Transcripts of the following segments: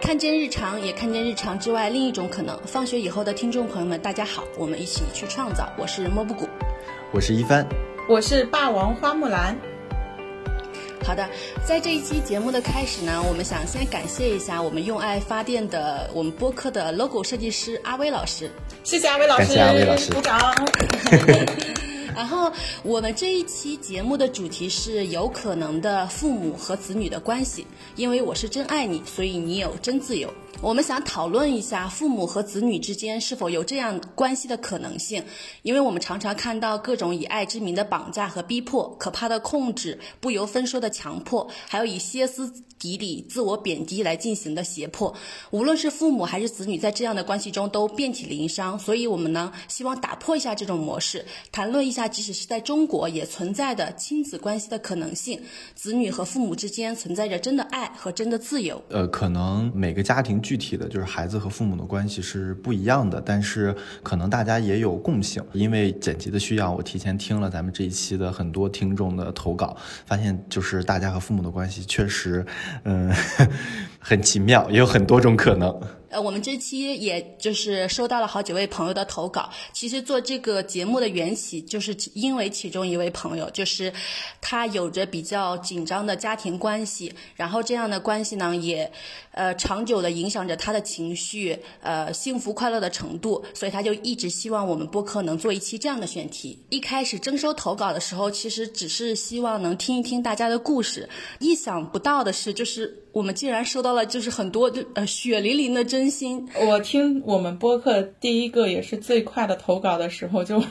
看见日常，也看见日常之外另一种可能。放学以后的听众朋友们，大家好，我们一起去创造。我是莫布谷，我是一帆，我是霸王花木兰。好的，在这一期节目的开始呢，我们想先感谢一下我们用爱发电的我们播客的 logo 设计师阿威老师。谢谢阿威老师，感谢阿威老师，鼓掌。然后我们这一期节目的主题是有可能的父母和子女的关系，因为我是真爱你，所以你有真自由。我们想讨论一下父母和子女之间是否有这样关系的可能性，因为我们常常看到各种以爱之名的绑架和逼迫，可怕的控制，不由分说的强迫，还有以歇斯底里、自我贬低来进行的胁迫。无论是父母还是子女，在这样的关系中都遍体鳞伤。所以，我们呢希望打破一下这种模式，谈论一下即使是在中国也存在的亲子关系的可能性。子女和父母之间存在着真的爱和真的自由。呃，可能每个家庭。具体的就是孩子和父母的关系是不一样的，但是可能大家也有共性。因为剪辑的需要，我提前听了咱们这一期的很多听众的投稿，发现就是大家和父母的关系确实，嗯，很奇妙，也有很多种可能。呃，我们这期也就是收到了好几位朋友的投稿。其实做这个节目的缘起，就是因为其中一位朋友，就是他有着比较紧张的家庭关系，然后这样的关系呢，也呃长久的影响着他的情绪，呃幸福快乐的程度，所以他就一直希望我们播客能做一期这样的选题。一开始征收投稿的时候，其实只是希望能听一听大家的故事。意想不到的是，就是我们竟然收到了就是很多就呃血淋淋的真。真心，我听我们播客第一个也是最快的投稿的时候，就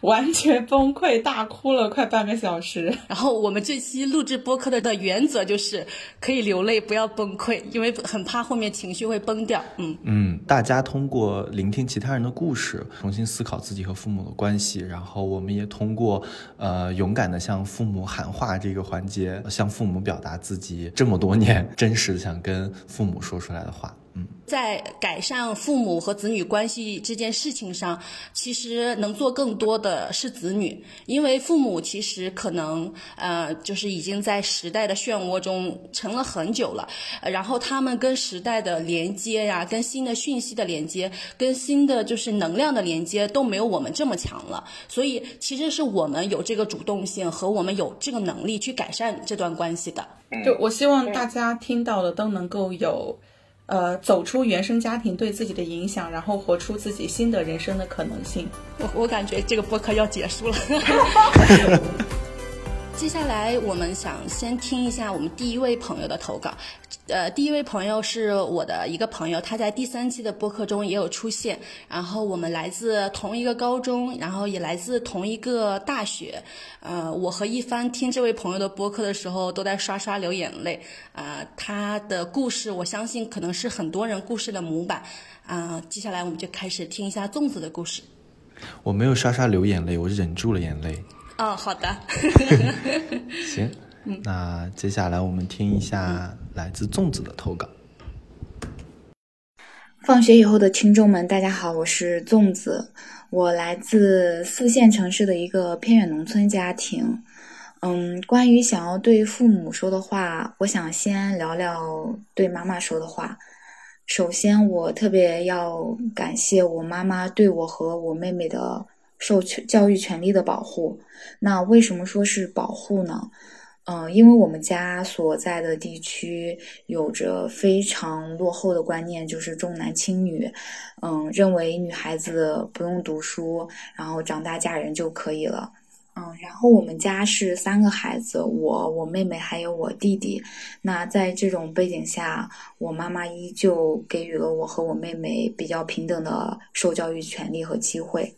完全崩溃大哭了快半个小时。然后我们这期录制播客的的原则就是可以流泪，不要崩溃，因为很怕后面情绪会崩掉。嗯嗯，大家通过聆听其他人的故事，重新思考自己和父母的关系，然后我们也通过呃勇敢的向父母喊话这个环节，向父母表达自己这么多年真真实的想跟父母说出来的话。在改善父母和子女关系这件事情上，其实能做更多的是子女，因为父母其实可能呃，就是已经在时代的漩涡中沉了很久了，然后他们跟时代的连接呀，跟新的讯息的连接，跟新的就是能量的连接都没有我们这么强了，所以其实是我们有这个主动性和我们有这个能力去改善这段关系的。就我希望大家听到的都能够有。呃，走出原生家庭对自己的影响，然后活出自己新的人生的可能性。我我感觉这个播客要结束了。接下来我们想先听一下我们第一位朋友的投稿。呃，第一位朋友是我的一个朋友，他在第三期的播客中也有出现。然后我们来自同一个高中，然后也来自同一个大学。呃，我和一帆听这位朋友的播客的时候，都在刷刷流眼泪。啊，他的故事，我相信可能是很多人故事的模板。啊，接下来我们就开始听一下粽子的故事。我没有刷刷流眼泪，我忍住了眼泪。哦，好的。行。那接下来我们听一下来自粽子的投稿。放学以后的听众们，大家好，我是粽子，我来自四线城市的一个偏远农村家庭。嗯，关于想要对父母说的话，我想先聊聊对妈妈说的话。首先，我特别要感谢我妈妈对我和我妹妹的受教育权利的保护。那为什么说是保护呢？嗯，因为我们家所在的地区有着非常落后的观念，就是重男轻女。嗯，认为女孩子不用读书，然后长大嫁人就可以了。嗯，然后我们家是三个孩子，我、我妹妹还有我弟弟。那在这种背景下，我妈妈依旧给予了我和我妹妹比较平等的受教育权利和机会。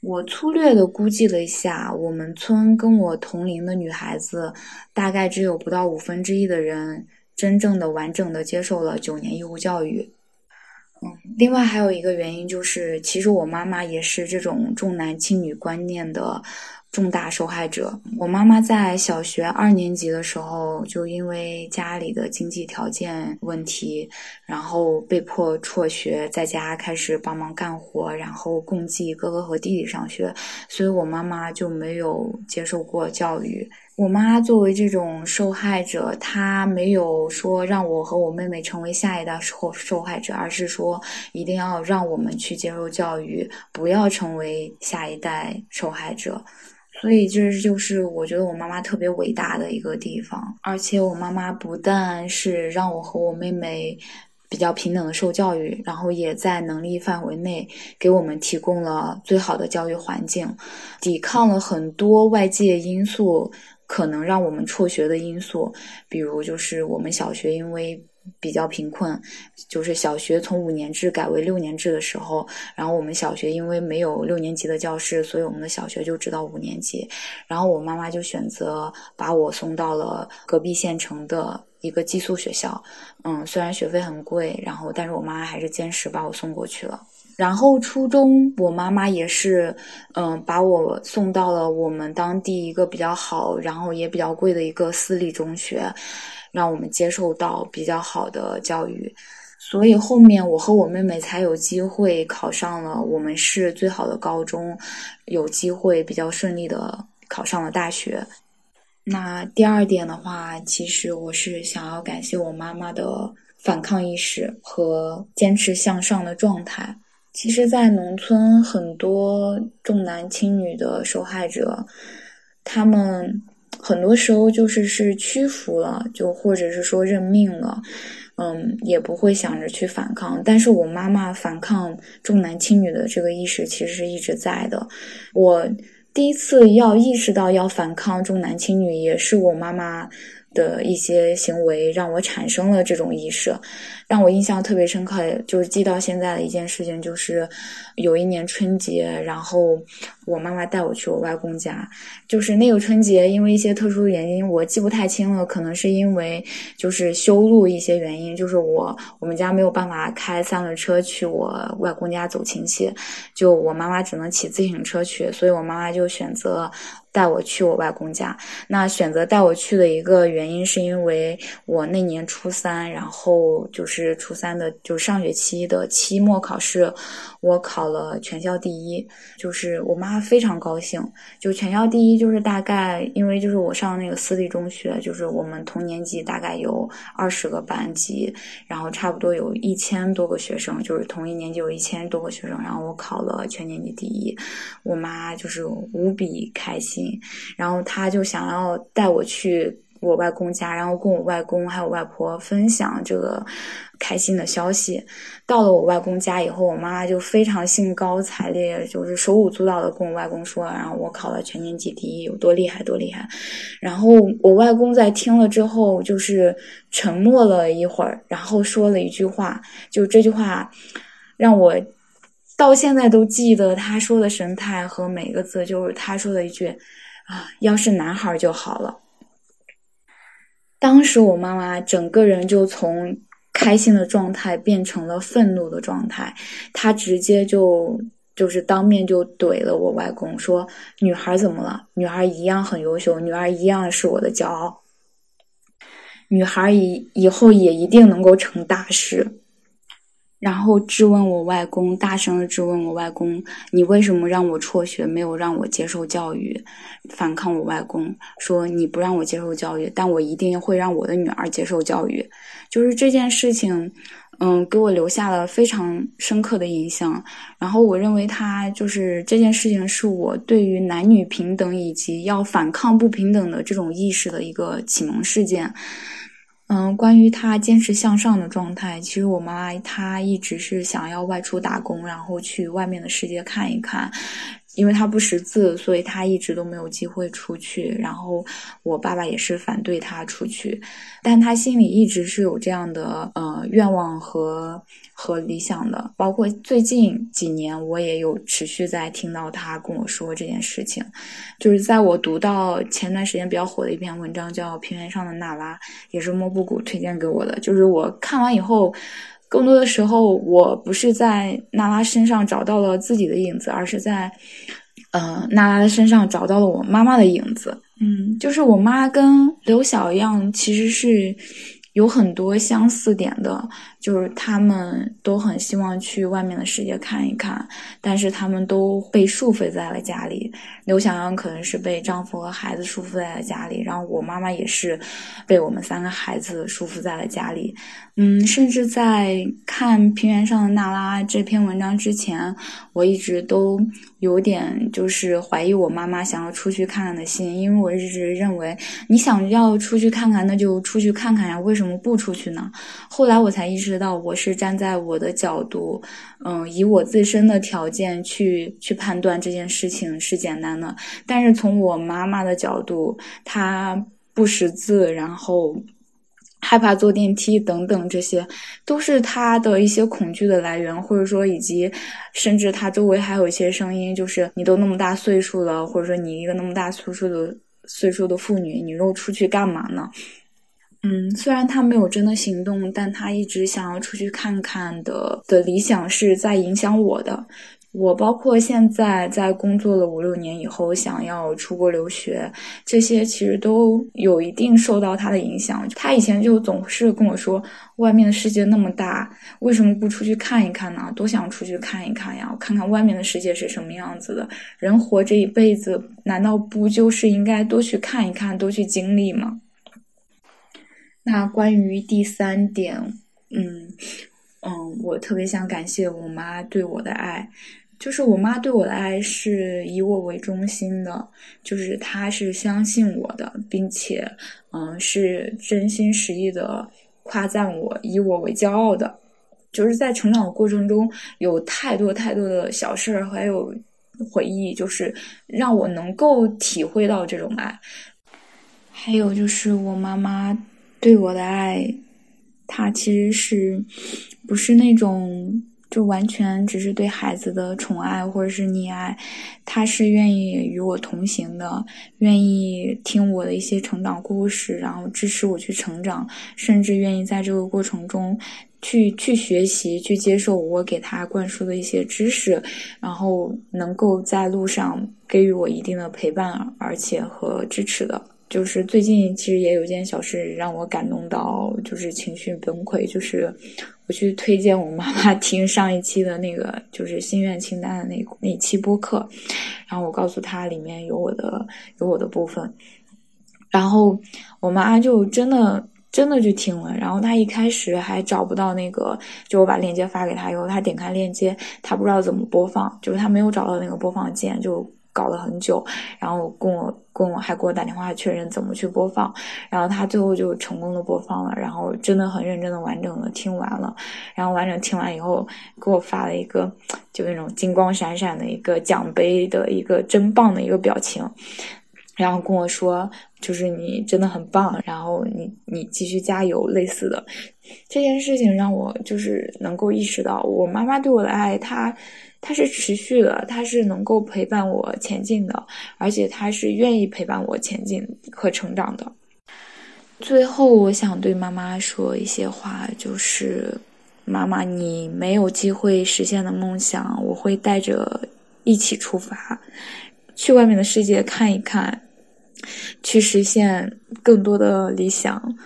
我粗略的估计了一下，我们村跟我同龄的女孩子，大概只有不到五分之一的人真正的完整的接受了九年义务教育。嗯，另外还有一个原因就是，其实我妈妈也是这种重男轻女观念的。重大受害者。我妈妈在小学二年级的时候，就因为家里的经济条件问题，然后被迫辍学，在家开始帮忙干活，然后供给哥哥和弟弟上学。所以我妈妈就没有接受过教育。我妈作为这种受害者，她没有说让我和我妹妹成为下一代受受害者，而是说一定要让我们去接受教育，不要成为下一代受害者。所以这就是我觉得我妈妈特别伟大的一个地方。而且我妈妈不但是让我和我妹妹比较平等的受教育，然后也在能力范围内给我们提供了最好的教育环境，抵抗了很多外界因素。可能让我们辍学的因素，比如就是我们小学因为比较贫困，就是小学从五年制改为六年制的时候，然后我们小学因为没有六年级的教室，所以我们的小学就只到五年级。然后我妈妈就选择把我送到了隔壁县城的一个寄宿学校。嗯，虽然学费很贵，然后但是我妈还是坚持把我送过去了。然后初中，我妈妈也是，嗯，把我送到了我们当地一个比较好，然后也比较贵的一个私立中学，让我们接受到比较好的教育。所以后面我和我妹妹才有机会考上了我们市最好的高中，有机会比较顺利的考上了大学。那第二点的话，其实我是想要感谢我妈妈的反抗意识和坚持向上的状态。其实，在农村，很多重男轻女的受害者，他们很多时候就是是屈服了，就或者是说认命了，嗯，也不会想着去反抗。但是我妈妈反抗重男轻女的这个意识其实是一直在的。我第一次要意识到要反抗重男轻女，也是我妈妈的一些行为让我产生了这种意识。让我印象特别深刻，就是记到现在的一件事情，就是有一年春节，然后我妈妈带我去我外公家，就是那个春节，因为一些特殊的原因，我记不太清了，可能是因为就是修路一些原因，就是我我们家没有办法开三轮车去我外公家走亲戚，就我妈妈只能骑自行车去，所以我妈妈就选择。带我去我外公家，那选择带我去的一个原因是因为我那年初三，然后就是是初三的，就上学期的期末考试，我考了全校第一，就是我妈非常高兴。就全校第一，就是大概因为就是我上那个私立中学，就是我们同年级大概有二十个班级，然后差不多有一千多个学生，就是同一年级有一千多个学生，然后我考了全年级第一，我妈就是无比开心。然后她就想要带我去我外公家，然后跟我外公还有外婆分享这个开心的消息。到了我外公家以后，我妈妈就非常兴高采烈，就是手舞足蹈的跟我外公说，然后我考了全年级第一，有多厉害多厉害。然后我外公在听了之后，就是沉默了一会儿，然后说了一句话，就这句话让我。到现在都记得他说的神态和每个字，就是他说的一句：“啊，要是男孩就好了。”当时我妈妈整个人就从开心的状态变成了愤怒的状态，她直接就就是当面就怼了我外公，说：“女孩怎么了？女孩一样很优秀，女儿一样是我的骄傲，女孩以以后也一定能够成大事。”然后质问我外公，大声的质问我外公：“你为什么让我辍学，没有让我接受教育？”反抗我外公说：“你不让我接受教育，但我一定会让我的女儿接受教育。”就是这件事情，嗯，给我留下了非常深刻的印象。然后我认为，他就是这件事情是我对于男女平等以及要反抗不平等的这种意识的一个启蒙事件。嗯，关于他坚持向上的状态，其实我妈她一直是想要外出打工，然后去外面的世界看一看。因为他不识字，所以他一直都没有机会出去。然后我爸爸也是反对他出去，但他心里一直是有这样的呃愿望和和理想的。包括最近几年，我也有持续在听到他跟我说这件事情。就是在我读到前段时间比较火的一篇文章，叫《平原上的娜拉》，也是莫布谷推荐给我的。就是我看完以后。更多的时候，我不是在娜拉身上找到了自己的影子，而是在，呃，娜拉的身上找到了我妈妈的影子。嗯，就是我妈跟刘晓一样，其实是有很多相似点的，就是他们都很希望去外面的世界看一看，但是他们都被束缚在了家里。刘小阳可能是被丈夫和孩子束缚在了家里，然后我妈妈也是被我们三个孩子束缚在了家里。嗯，甚至在看《平原上的娜拉》这篇文章之前，我一直都有点就是怀疑我妈妈想要出去看看的心，因为我一直认为你想要出去看看，那就出去看看呀，为什么不出去呢？后来我才意识到，我是站在我的角度，嗯，以我自身的条件去去判断这件事情是简单的，但是从我妈妈的角度，她不识字，然后。害怕坐电梯等等，这些都是她的一些恐惧的来源，或者说以及甚至她周围还有一些声音，就是你都那么大岁数了，或者说你一个那么大岁数的岁数的妇女，你又出去干嘛呢？嗯，虽然他没有真的行动，但他一直想要出去看看的的理想是在影响我的。我包括现在在工作了五六年以后，想要出国留学，这些其实都有一定受到他的影响。他以前就总是跟我说，外面的世界那么大，为什么不出去看一看呢？多想出去看一看呀，看看外面的世界是什么样子的。人活这一辈子，难道不就是应该多去看一看，多去经历吗？那关于第三点，嗯嗯，我特别想感谢我妈对我的爱。就是我妈对我的爱是以我为中心的，就是她是相信我的，并且，嗯，是真心实意的夸赞我，以我为骄傲的。就是在成长的过程中，有太多太多的小事儿，还有回忆，就是让我能够体会到这种爱。还有就是我妈妈对我的爱，他其实是不是那种。就完全只是对孩子的宠爱或者是溺爱，他是愿意与我同行的，愿意听我的一些成长故事，然后支持我去成长，甚至愿意在这个过程中去去学习，去接受我给他灌输的一些知识，然后能够在路上给予我一定的陪伴，而且和支持的。就是最近其实也有一件小事让我感动到，就是情绪崩溃，就是。我去推荐我妈妈 听上一期的那个，就是心愿清单的那那期播客，然后我告诉她里面有我的有我的部分，然后我妈就真的真的去听了，然后她一开始还找不到那个，就我把链接发给她以后，她点开链接，她不知道怎么播放，就是她没有找到那个播放键，就。搞了很久，然后跟我跟我还给我打电话确认怎么去播放，然后他最后就成功的播放了，然后真的很认真的完整的听完了，然后完整听完以后给我发了一个就那种金光闪闪的一个奖杯的一个真棒的一个表情，然后跟我说就是你真的很棒，然后你你继续加油类似的，这件事情让我就是能够意识到我妈妈对我的爱，她。它是持续的，它是能够陪伴我前进的，而且它是愿意陪伴我前进和成长的。最后，我想对妈妈说一些话，就是妈妈，你没有机会实现的梦想，我会带着一起出发，去外面的世界看一看，去实现更多的理想。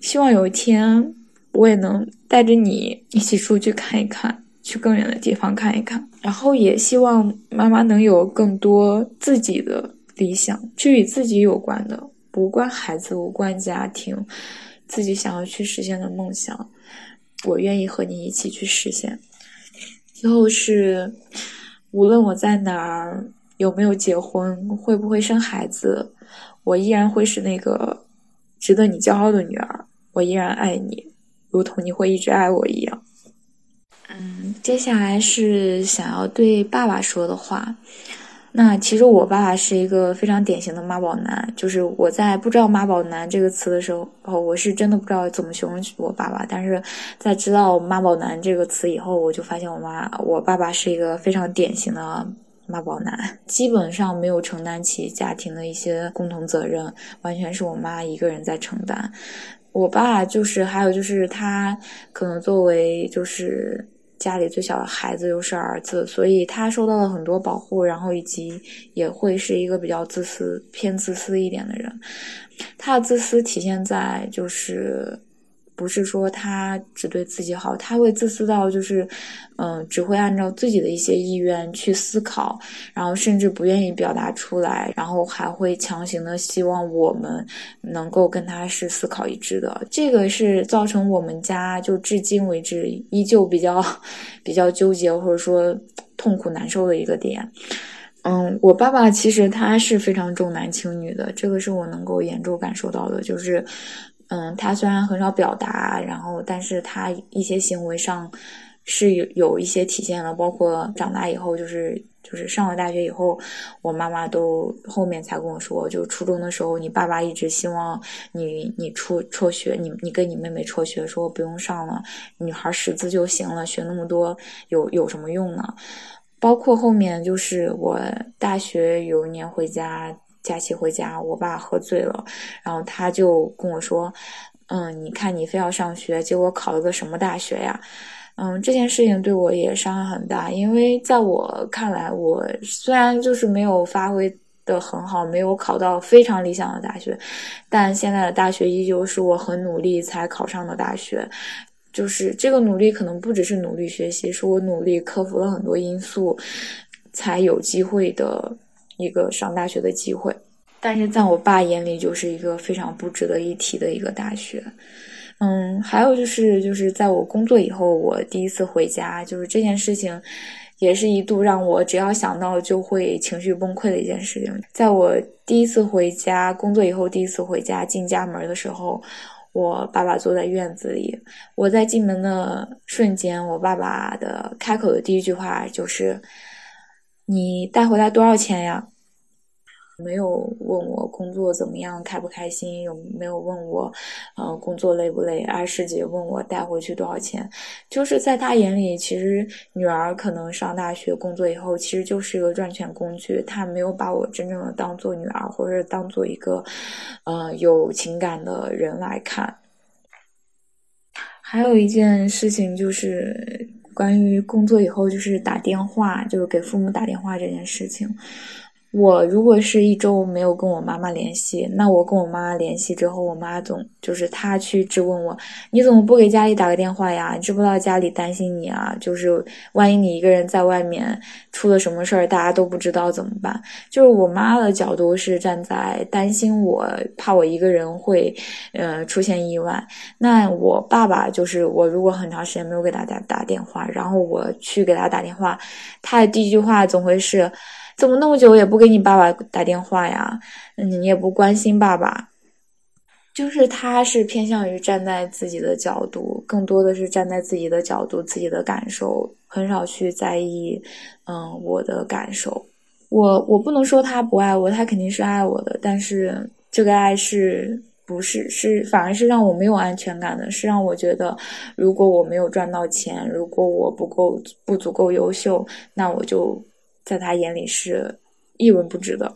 希望有一天，我也能带着你一起出去看一看。去更远的地方看一看，然后也希望妈妈能有更多自己的理想，去与自己有关的，无关孩子，无关家庭，自己想要去实现的梦想，我愿意和你一起去实现。最后是，无论我在哪儿，有没有结婚，会不会生孩子，我依然会是那个值得你骄傲的女儿，我依然爱你，如同你会一直爱我一样。嗯，接下来是想要对爸爸说的话。那其实我爸爸是一个非常典型的妈宝男，就是我在不知道“妈宝男”这个词的时候，我是真的不知道怎么形容我爸爸。但是在知道“妈宝男”这个词以后，我就发现我妈，我爸爸是一个非常典型的妈宝男，基本上没有承担起家庭的一些共同责任，完全是我妈一个人在承担。我爸就是，还有就是他可能作为就是。家里最小的孩子又是儿子，所以他受到了很多保护，然后以及也会是一个比较自私、偏自私一点的人。他的自私体现在就是，不是说他只对自己好，他会自私到就是，嗯，只会按照自己的一些意愿去思考，然后甚至不愿意表达出来，然后还会强行的希望我们能够跟他是思考一致的。这个是造成我们家就至今为止依旧比较比较纠结或者说痛苦难受的一个点。嗯，我爸爸其实他是非常重男轻女的，这个是我能够严重感受到的。就是，嗯，他虽然很少表达，然后，但是他一些行为上是有有一些体现了。包括长大以后，就是就是上了大学以后，我妈妈都后面才跟我说，就初中的时候，你爸爸一直希望你你辍辍学，你你跟你妹妹辍学，说不用上了，女孩识字就行了，学那么多有有什么用呢？包括后面就是我大学有一年回家假期回家，我爸喝醉了，然后他就跟我说：“嗯，你看你非要上学，结果考了个什么大学呀？”嗯，这件事情对我也伤害很大，因为在我看来，我虽然就是没有发挥的很好，没有考到非常理想的大学，但现在的大学依旧是我很努力才考上的大学。就是这个努力可能不只是努力学习，是我努力克服了很多因素，才有机会的一个上大学的机会。但是在我爸眼里，就是一个非常不值得一提的一个大学。嗯，还有就是，就是在我工作以后，我第一次回家，就是这件事情，也是一度让我只要想到就会情绪崩溃的一件事情。在我第一次回家工作以后，第一次回家进家门的时候。我爸爸坐在院子里，我在进门的瞬间，我爸爸的开口的第一句话就是：“你带回来多少钱呀？”没有问我工作怎么样，开不开心，有没有问我，呃，工作累不累，二师姐问我带回去多少钱。就是在她眼里，其实女儿可能上大学、工作以后，其实就是一个赚钱工具。她没有把我真正的当做女儿，或者当做一个，呃，有情感的人来看。还有一件事情就是关于工作以后，就是打电话，就是给父母打电话这件事情。我如果是一周没有跟我妈妈联系，那我跟我妈联系之后，我妈总就是她去质问我，你怎么不给家里打个电话呀？你知不知道家里担心你啊？就是万一你一个人在外面出了什么事儿，大家都不知道怎么办？就是我妈的角度是站在担心我，怕我一个人会，呃，出现意外。那我爸爸就是我如果很长时间没有给他打打电话，然后我去给他打电话，他的第一句话总会是。怎么那么久也不给你爸爸打电话呀？你也不关心爸爸，就是他是偏向于站在自己的角度，更多的是站在自己的角度、自己的感受，很少去在意，嗯，我的感受。我我不能说他不爱我，他肯定是爱我的，但是这个爱是不是是反而是让我没有安全感的，是让我觉得，如果我没有赚到钱，如果我不够不足够优秀，那我就。在他眼里是一文不值的，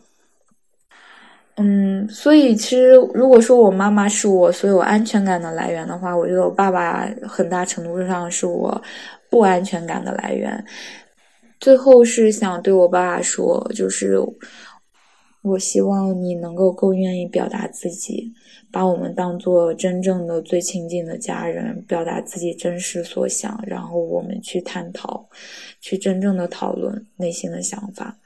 嗯，所以其实如果说我妈妈是我所有安全感的来源的话，我觉得我爸爸很大程度上是我不安全感的来源。最后是想对我爸爸说，就是我希望你能够更愿意表达自己，把我们当做真正的最亲近的家人，表达自己真实所想，然后我们去探讨。去真正的讨论内心的想法，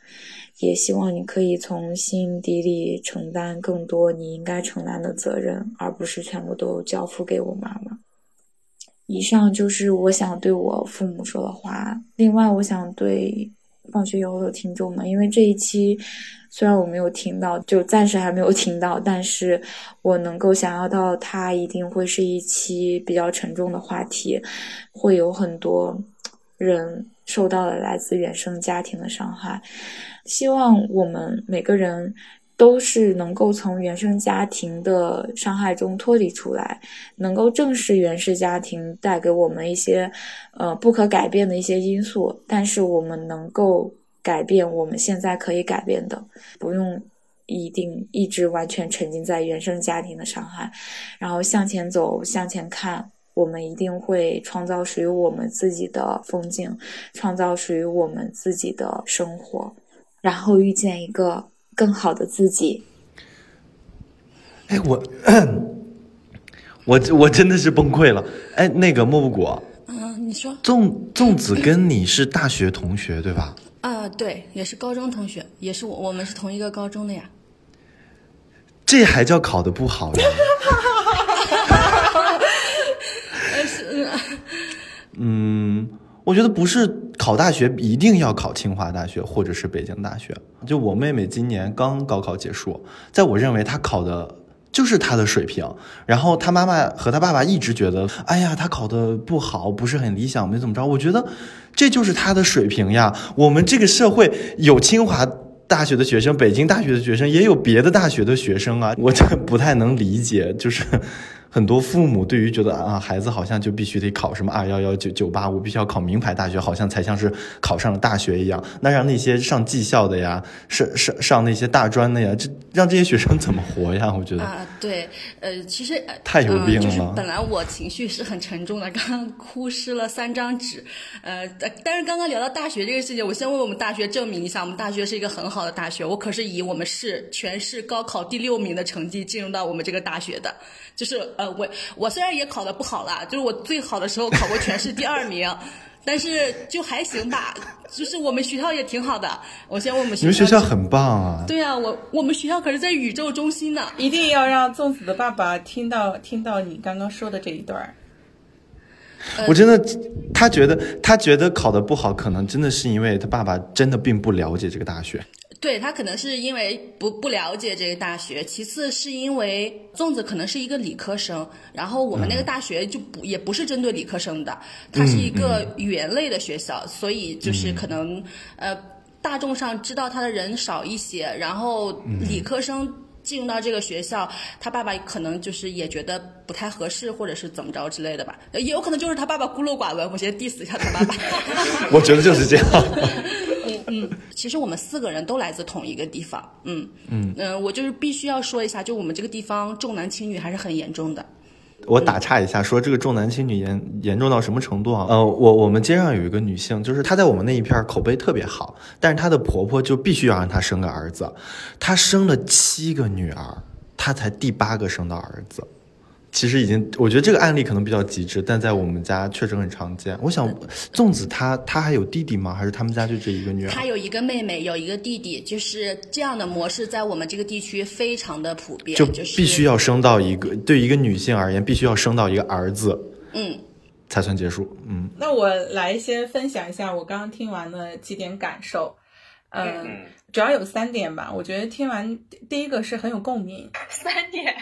也希望你可以从心底里承担更多你应该承担的责任，而不是全部都交付给我妈妈。以上就是我想对我父母说的话。另外，我想对放学以后的听众们，因为这一期虽然我没有听到，就暂时还没有听到，但是我能够想象到它一定会是一期比较沉重的话题，会有很多人。受到了来自原生家庭的伤害，希望我们每个人都是能够从原生家庭的伤害中脱离出来，能够正视原生家庭带给我们一些呃不可改变的一些因素，但是我们能够改变我们现在可以改变的，不用一定一直完全沉浸在原生家庭的伤害，然后向前走，向前看。我们一定会创造属于我们自己的风景，创造属于我们自己的生活，然后遇见一个更好的自己。哎，我我我真的是崩溃了。哎，那个莫不果，嗯，你说粽粽子跟你是大学同学对吧？啊、对，也是高中同学，也是我我们是同一个高中的呀。这还叫考的不好呀？嗯，我觉得不是考大学一定要考清华大学或者是北京大学。就我妹妹今年刚高考结束，在我认为她考的就是他的水平。然后他妈妈和他爸爸一直觉得，哎呀，他考的不好，不是很理想，没怎么着。我觉得这就是他的水平呀。我们这个社会有清华。大学的学生，北京大学的学生，也有别的大学的学生啊，我这不太能理解，就是很多父母对于觉得啊，孩子好像就必须得考什么二幺幺九九八五，必须要考名牌大学，好像才像是考上了大学一样。那让那些上技校的呀，上上上那些大专的呀，这让这些学生怎么活呀？我觉得啊，对，呃，其实呃太有病嗯就是了本来我情绪是很沉重的，刚刚哭湿了三张纸，呃，但但是刚刚聊到大学这个事情，我先为我们大学证明一下，我们大学是一个很好的大学，我可是以我们市全市高考第六名的成绩进入到我们这个大学的，就是呃，我我虽然也考的不好啦，就是我最好的时候考过全市第二名。但是就还行吧，就是我们学校也挺好的。我先问我们你们学校校很棒啊！对啊，我我们学校可是在宇宙中心呢。一定要让粽子的爸爸听到听到你刚刚说的这一段儿。我真的，他觉得他觉得考得不好，可能真的是因为他爸爸真的并不了解这个大学。对他可能是因为不不了解这个大学，其次是因为粽子可能是一个理科生，然后我们那个大学就不、也不是针对理科生的，它是一个语言类的学校，所以就是可能、呃大众上知道他的人少一些，然后理科生。进入到这个学校，他爸爸可能就是也觉得不太合适，或者是怎么着之类的吧，也有可能就是他爸爸孤陋寡闻。我先 diss 一下他爸爸。我觉得就是这样。嗯嗯其实我们四个人都来自同一个地方，嗯嗯嗯、我就是必须要说一下，就我们这个地方重男轻女还是很严重的。我打岔一下，说这个重男轻女严严重到什么程度啊？呃，我我们街上有一个女性，就是她在我们那一片口碑特别好，但是她的婆婆就必须要让她生个儿子，她生了七个女儿，她才第八个生到儿子。其实已经，我觉得这个案例可能比较极致，但在我们家确实很常见。我想，粽子她她还有弟弟吗？还是他们家就这一个女儿？她有一个妹妹，有一个弟弟，就是这样的模式，在我们这个地区非常的普遍，就就是必须要生到一个，对一个女性而言，必须要生到一个儿子嗯才算结束。嗯，那我来先分享一下我刚刚听完的几点感受。嗯，主要有三点吧。我觉得听完第一个是很有共鸣。三点，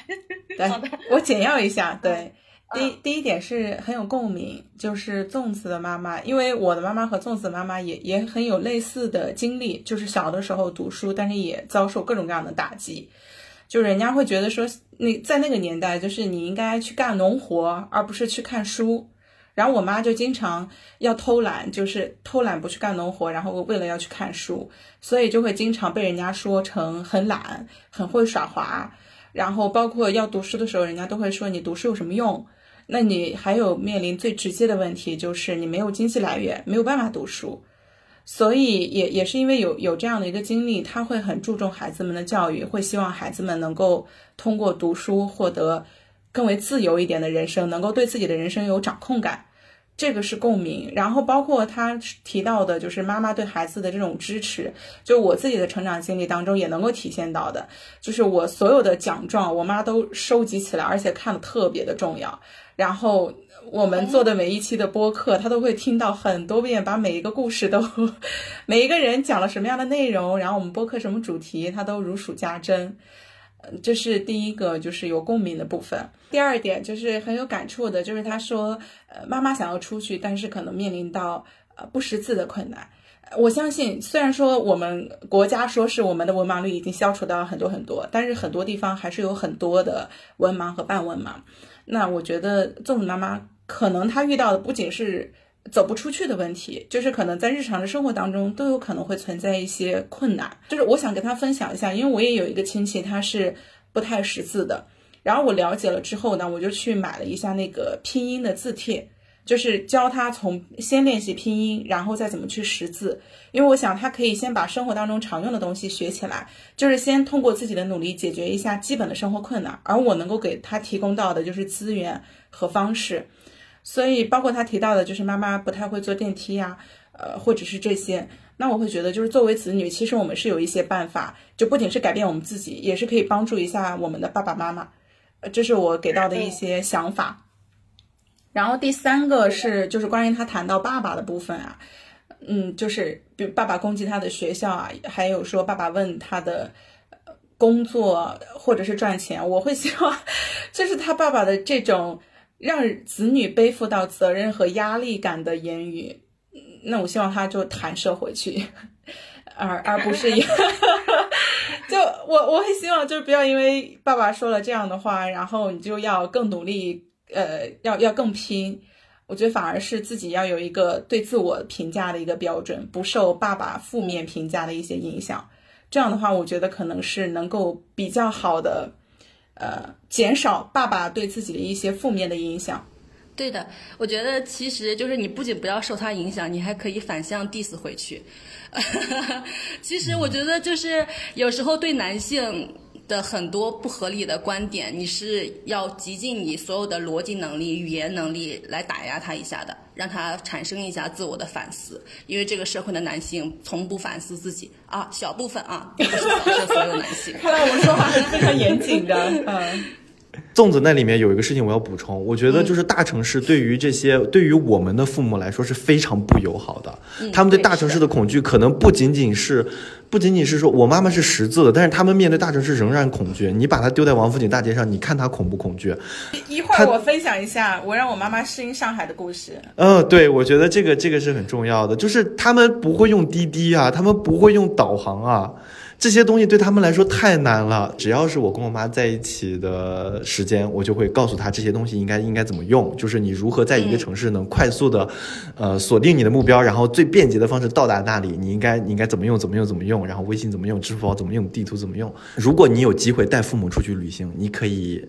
对我简要一下。对，第第一点是很有共鸣，就是粽子的妈妈，因为我的妈妈和粽子妈妈也也很有类似的经历，就是小的时候读书，但是也遭受各种各样的打击。就人家会觉得说，那在那个年代，就是你应该去干农活，而不是去看书。然后我妈就经常要偷懒，就是偷懒不去干农活，然后为了要去看书，所以就会经常被人家说成很懒、很会耍滑。然后包括要读书的时候，人家都会说你读书有什么用？那你还有面临最直接的问题，就是你没有经济来源，没有办法读书。所以也也是因为有有这样的一个经历，他会很注重孩子们的教育，会希望孩子们能够通过读书获得更为自由一点的人生，能够对自己的人生有掌控感。这个是共鸣，然后包括他提到的，就是妈妈对孩子的这种支持，就我自己的成长经历当中也能够体现到的，就是我所有的奖状，我妈都收集起来，而且看的特别的重要。然后我们做的每一期的播客，她都会听到很多遍，把每一个故事都，每一个人讲了什么样的内容，然后我们播客什么主题，她都如数家珍。这是第一个，就是有共鸣的部分。第二点就是很有感触的，就是他说，呃，妈妈想要出去，但是可能面临到呃不识字的困难。我相信，虽然说我们国家说是我们的文盲率已经消除到很多很多，但是很多地方还是有很多的文盲和半文盲。那我觉得粽子妈妈可能她遇到的不仅是走不出去的问题，就是可能在日常的生活当中都有可能会存在一些困难。就是我想跟他分享一下，因为我也有一个亲戚，他是不太识字的。然后我了解了之后呢，我就去买了一下那个拼音的字帖，就是教他从先练习拼音，然后再怎么去识字。因为我想他可以先把生活当中常用的东西学起来，就是先通过自己的努力解决一下基本的生活困难，而我能够给他提供到的就是资源和方式。所以包括他提到的，就是妈妈不太会坐电梯呀，呃，或者是这些，那我会觉得就是作为子女，其实我们是有一些办法，就不仅是改变我们自己，也是可以帮助一下我们的爸爸妈妈。呃，这是我给到的一些想法。然后第三个是，就是关于他谈到爸爸的部分啊，嗯，就是比如爸爸攻击他的学校啊，还有说爸爸问他的工作或者是赚钱，我会希望，就是他爸爸的这种让子女背负到责任和压力感的言语，那我希望他就弹射回去，而而不是，就我我很希望就是不要因为爸爸说了这样的话，然后你就要更努力。呃，要要更拼，我觉得反而是自己要有一个对自我评价的一个标准，不受爸爸负面评价的一些影响。这样的话，我觉得可能是能够比较好的，呃，减少爸爸对自己的一些负面的影响。对的，我觉得其实就是你不仅不要受他影响，你还可以反向 diss 回去。其实我觉得就是有时候对男性。的很多不合理的观点，你是要极尽你所有的逻辑能力、语言能力来打压他一下的，让他产生一下自我的反思。因为这个社会的男性从不反思自己啊，小部分啊，并不是所有男性。看来我们说话还是非常严谨的，嗯。粽子那里面有一个事情我要补充，我觉得就是大城市对于这些对于我们的父母来说是非常不友好的。他们对大城市的恐惧可能不仅仅是，不仅仅是说我妈妈是识字的，但是他们面对大城市仍然恐惧。你把他丢在王府井大街上，你看他恐不恐惧？一会儿我分享一下我让我妈妈适应上海的故事。嗯，对，我觉得这个这个是很重要的，就是他们不会用滴滴啊，他们不会用导航啊。这些东西对他们来说太难了。只要是我跟我妈在一起的时间，我就会告诉她这些东西应该应该怎么用。就是你如何在一个城市能快速的，呃，锁定你的目标，然后最便捷的方式到达那里，你应该应该怎么用怎么用怎么用，然后微信怎么用，支付宝怎么用，地图怎么用。如果你有机会带父母出去旅行，你可以。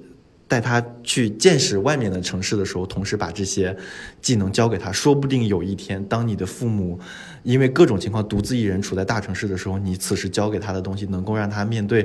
带他去见识外面的城市的时候，同时把这些技能教给他，说不定有一天，当你的父母因为各种情况独自一人处在大城市的时候，你此时教给他的东西，能够让他面对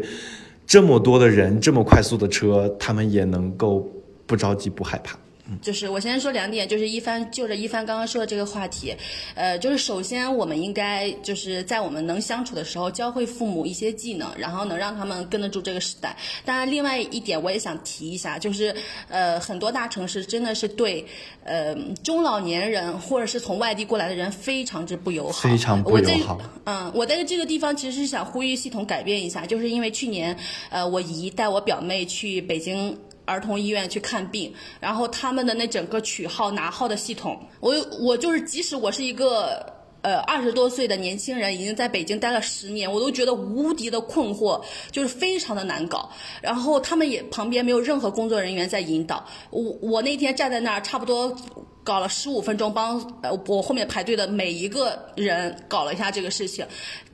这么多的人、这么快速的车，他们也能够不着急、不害怕。就是我先说两点，就是一帆就着一帆刚刚说的这个话题，呃，就是首先我们应该就是在我们能相处的时候教会父母一些技能，然后能让他们跟得住这个时代。当然，另外一点我也想提一下，就是呃，很多大城市真的是对呃中老年人或者是从外地过来的人非常之不友好，非常不友好。嗯，我在这个地方其实是想呼吁系统改变一下，就是因为去年呃我姨带我表妹去北京。儿童医院去看病，然后他们的那整个取号拿号的系统，我我就是即使我是一个呃二十多岁的年轻人，已经在北京待了十年，我都觉得无敌的困惑，就是非常的难搞。然后他们也旁边没有任何工作人员在引导，我我那天站在那儿，差不多。搞了十五分钟，帮呃我后面排队的每一个人搞了一下这个事情，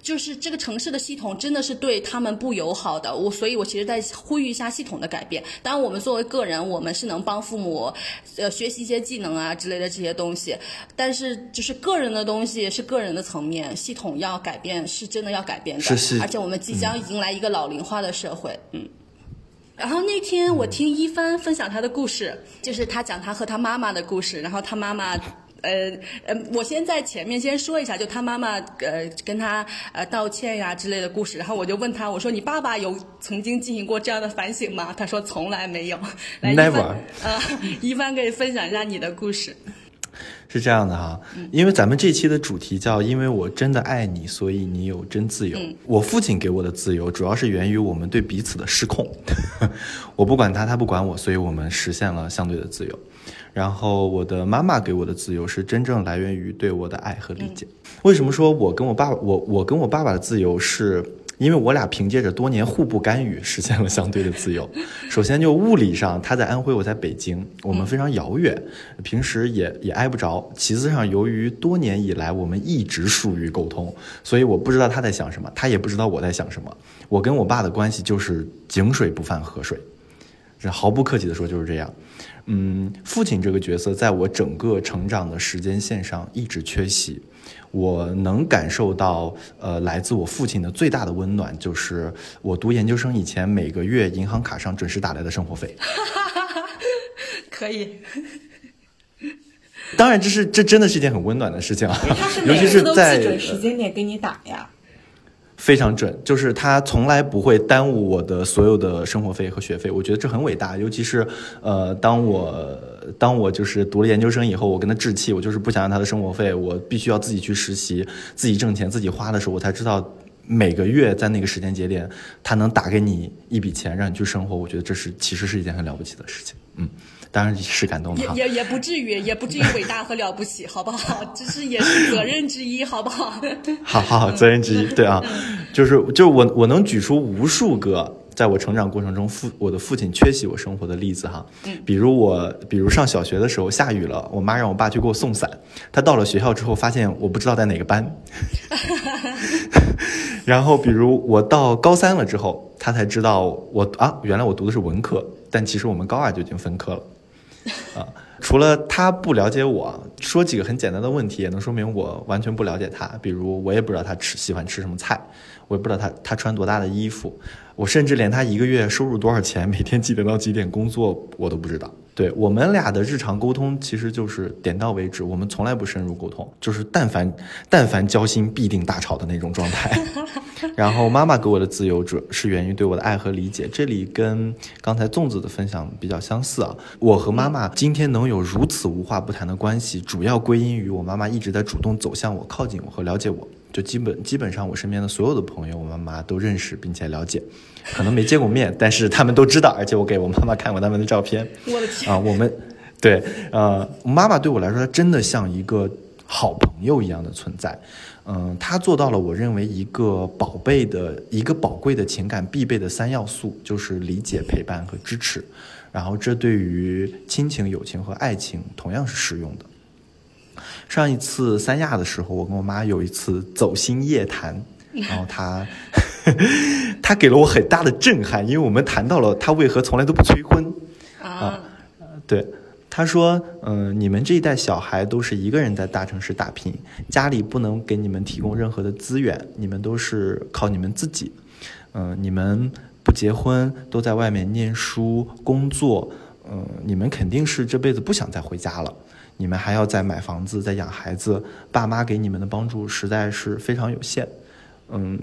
就是这个城市的系统真的是对他们不友好的，我所以，我其实在呼吁一下系统的改变。当然，我们作为个人，我们是能帮父母呃学习一些技能啊之类的这些东西，但是就是个人的东西是个人的层面，系统要改变是真的要改变的，而且我们即将迎来一个老龄化的社会，嗯。然后那天我听一帆分享他的故事，就是他讲他和他妈妈的故事。然后他妈妈，呃呃，我先在前面先说一下，就他妈妈呃跟他呃道歉呀之类的故事。然后我就问他，我说你爸爸有曾经进行过这样的反省吗？他说从来没有。Never。呃，一帆可以分享一下你的故事。是这样的哈，因为咱们这期的主题叫“因为我真的爱你，所以你有真自由”。我父亲给我的自由，主要是源于我们对彼此的失控。我不管他，他不管我，所以我们实现了相对的自由。然后我的妈妈给我的自由，是真正来源于对我的爱和理解。为什么说我跟我爸爸，我我跟我爸爸的自由是？因为我俩凭借着多年互不干预，实现了相对的自由。首先就物理上，他在安徽，我在北京，我们非常遥远，平时也也挨不着。其次上，由于多年以来我们一直疏于沟通，所以我不知道他在想什么，他也不知道我在想什么。我跟我爸的关系就是井水不犯河水。这毫不客气的说就是这样。嗯，父亲这个角色在我整个成长的时间线上一直缺席。我能感受到，呃，来自我父亲的最大的温暖，就是我读研究生以前每个月银行卡上准时打来的生活费。可以。当然，这是这真的是一件很温暖的事情啊，尤其是在准时间点给你打呀。非常准，就是他从来不会耽误我的所有的生活费和学费，我觉得这很伟大。尤其是，呃，当我当我就是读了研究生以后，我跟他置气，我就是不想要他的生活费，我必须要自己去实习，自己挣钱，自己花的时候，我才知道每个月在那个时间节点，他能打给你一笔钱让你去生活，我觉得这是其实是一件很了不起的事情，嗯。当然是感动的，也也也不至于，也不至于伟大和了不起，好不好？这是也是责任之一，好不好？好好好，责任之一，对啊，就是就是我我能举出无数个在我成长过程中父我的父亲缺席我生活的例子哈，嗯，比如我比如上小学的时候下雨了，我妈让我爸去给我送伞，他到了学校之后发现我不知道在哪个班，然后比如我到高三了之后，他才知道我啊，原来我读的是文科，但其实我们高二就已经分科了。啊，除了他不了解我，说几个很简单的问题，也能说明我完全不了解他。比如，我也不知道他吃喜欢吃什么菜，我也不知道他他穿多大的衣服，我甚至连他一个月收入多少钱，每天几点到几点工作，我都不知道。对我们俩的日常沟通，其实就是点到为止，我们从来不深入沟通，就是但凡但凡交心，必定大吵的那种状态。然后妈妈给我的自由，主是源于对我的爱和理解，这里跟刚才粽子的分享比较相似啊。我和妈妈今天能有如此无话不谈的关系，主要归因于我妈妈一直在主动走向我、靠近我和了解我。就基本基本上，我身边的所有的朋友，我妈妈都认识并且了解。可能没见过面，但是他们都知道，而且我给我妈妈看过他们的照片。我的天啊！我们对呃，妈妈对我来说，她真的像一个好朋友一样的存在。嗯，她做到了我认为一个宝贝的一个宝贵的情感必备的三要素，就是理解、陪伴和支持。然后这对于亲情、友情和爱情同样是适用的。上一次三亚的时候，我跟我妈有一次走心夜谈。然后她 她给了我很大的震撼，因为我们谈到了她为何从来都不催婚啊。对，他说，嗯，你们这一代小孩都是一个人在大城市打拼，家里不能给你们提供任何的资源，你们都是靠你们自己。嗯，你们不结婚，都在外面念书工作，嗯，你们肯定是这辈子不想再回家了。你们还要再买房子，再养孩子，爸妈给你们的帮助实在是非常有限。嗯，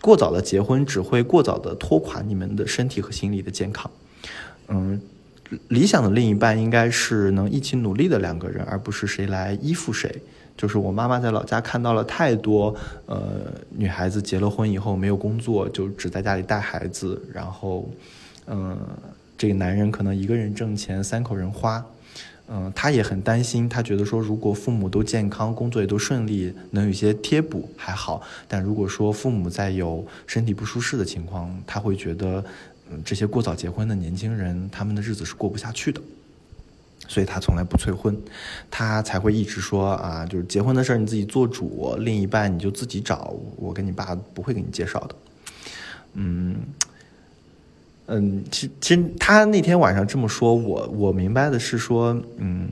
过早的结婚只会过早的拖垮你们的身体和心理的健康。嗯，理想的另一半应该是能一起努力的两个人，而不是谁来依附谁。就是我妈妈在老家看到了太多，呃，女孩子结了婚以后没有工作，就只在家里带孩子，然后，嗯，这个男人可能一个人挣钱，三口人花。嗯，他也很担心，他觉得说，如果父母都健康，工作也都顺利，能有些贴补还好。但如果说父母在有身体不舒适的情况，他会觉得，嗯，这些过早结婚的年轻人，他们的日子是过不下去的。所以他从来不催婚，他才会一直说啊，就是结婚的事儿你自己做主，另一半你就自己找，我跟你爸不会给你介绍的。嗯。嗯，其其实他那天晚上这么说，我我明白的是说，嗯，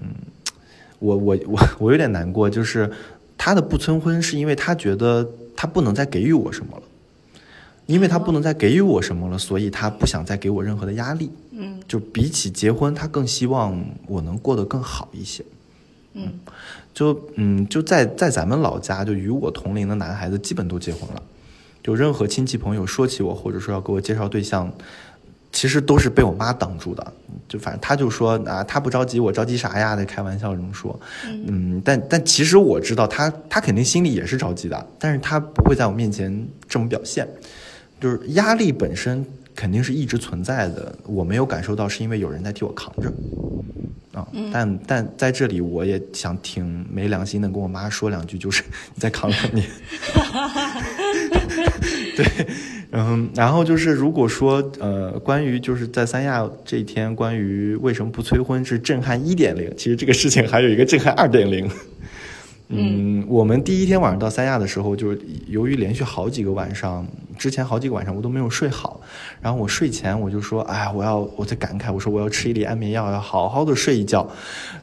我我我我有点难过，就是他的不催婚是因为他觉得他不能再给予我什么了，因为他不能再给予我什么了，所以他不想再给我任何的压力。嗯，就比起结婚，他更希望我能过得更好一些。嗯，就嗯就在在咱们老家，就与我同龄的男孩子基本都结婚了，就任何亲戚朋友说起我，或者说要给我介绍对象。其实都是被我妈挡住的，就反正她就说啊，她不着急，我着急啥呀？在开玩笑这么说，嗯，但但其实我知道她，她肯定心里也是着急的，但是她不会在我面前这么表现，就是压力本身肯定是一直存在的，我没有感受到是因为有人在替我扛着，啊，但但在这里我也想挺没良心的跟我妈说两句，就是你再扛两年，对。嗯，然后就是如果说，呃，关于就是在三亚这一天，关于为什么不催婚是震撼一点零，其实这个事情还有一个震撼二点零。嗯，我们第一天晚上到三亚的时候，就是由于连续好几个晚上，之前好几个晚上我都没有睡好，然后我睡前我就说，哎，我要我在感慨，我说我要吃一粒安眠药，要好好的睡一觉。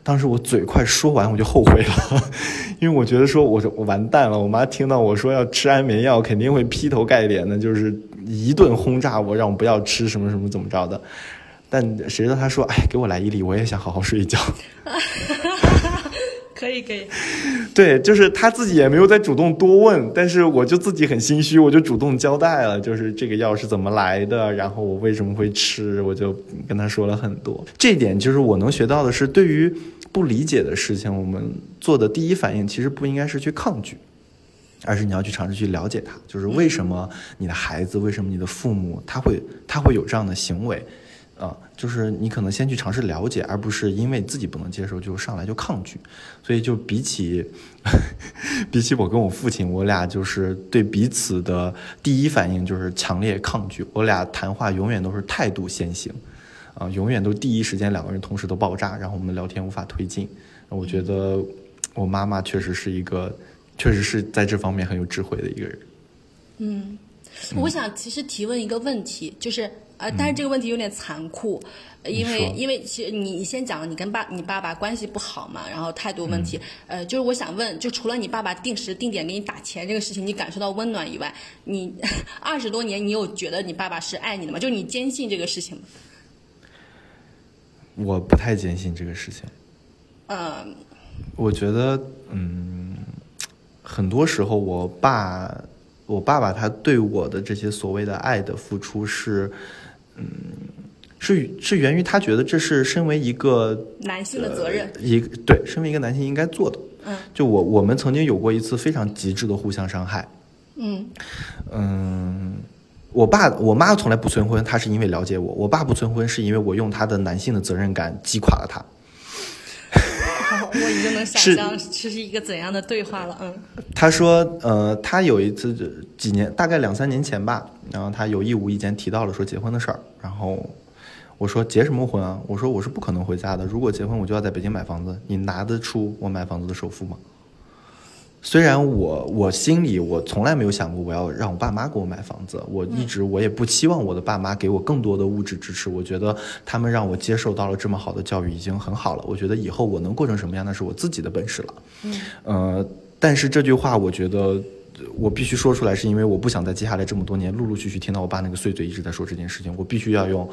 当时我嘴快说完，我就后悔了，因为我觉得说我我完蛋了，我妈听到我说要吃安眠药，肯定会劈头盖脸的，就是一顿轰炸我，让我不要吃什么什么怎么着的。但谁知道她说，哎，给我来一粒，我也想好好睡一觉。可以可以，对，就是他自己也没有再主动多问，但是我就自己很心虚，我就主动交代了，就是这个药是怎么来的，然后我为什么会吃，我就跟他说了很多。这点就是我能学到的是，对于不理解的事情，我们做的第一反应其实不应该是去抗拒，而是你要去尝试去了解他，就是为什么你的孩子，为什么你的父母他会他会有这样的行为。啊，就是你可能先去尝试了解，而不是因为自己不能接受就上来就抗拒。所以就比起，比起我跟我父亲，我俩就是对彼此的第一反应就是强烈抗拒。我俩谈话永远都是态度先行，啊，永远都第一时间两个人同时都爆炸，然后我们聊天无法推进。我觉得我妈妈确实是一个，确实是在这方面很有智慧的一个人。嗯，我想其实提问一个问题，就是。呃，但是这个问题有点残酷，因为因为其实你先讲你跟爸你爸爸关系不好嘛，然后态度问题，呃，就是我想问，就除了你爸爸定时定点给你打钱这个事情，你感受到温暖以外，你二十多年你有觉得你爸爸是爱你的吗？就是你坚信这个事情吗？我不太坚信这个事情。嗯，我觉得，嗯，很多时候我爸我爸爸他对我的这些所谓的爱的付出是。嗯，是是源于他觉得这是身为一个男性的责任，一个对，身为一个男性应该做的。嗯，就我我们曾经有过一次非常极致的互相伤害。嗯嗯，我爸我妈从来不催婚，她是因为了解我；我爸不催婚，是因为我用他的男性的责任感击垮了他。我已经能想象这是一个怎样的对话了。嗯，他说，呃，他有一次几年，大概两三年前吧，然后他有意无意间提到了说结婚的事儿，然后我说结什么婚啊？我说我是不可能回家的，如果结婚我就要在北京买房子，你拿得出我买房子的首付吗？虽然我我心里我从来没有想过我要让我爸妈给我买房子，我一直我也不期望我的爸妈给我更多的物质支持。我觉得他们让我接受到了这么好的教育已经很好了。我觉得以后我能过成什么样那是我自己的本事了。嗯，呃，但是这句话我觉得我必须说出来，是因为我不想在接下来这么多年陆陆续续听到我爸那个碎嘴一直在说这件事情。我必须要用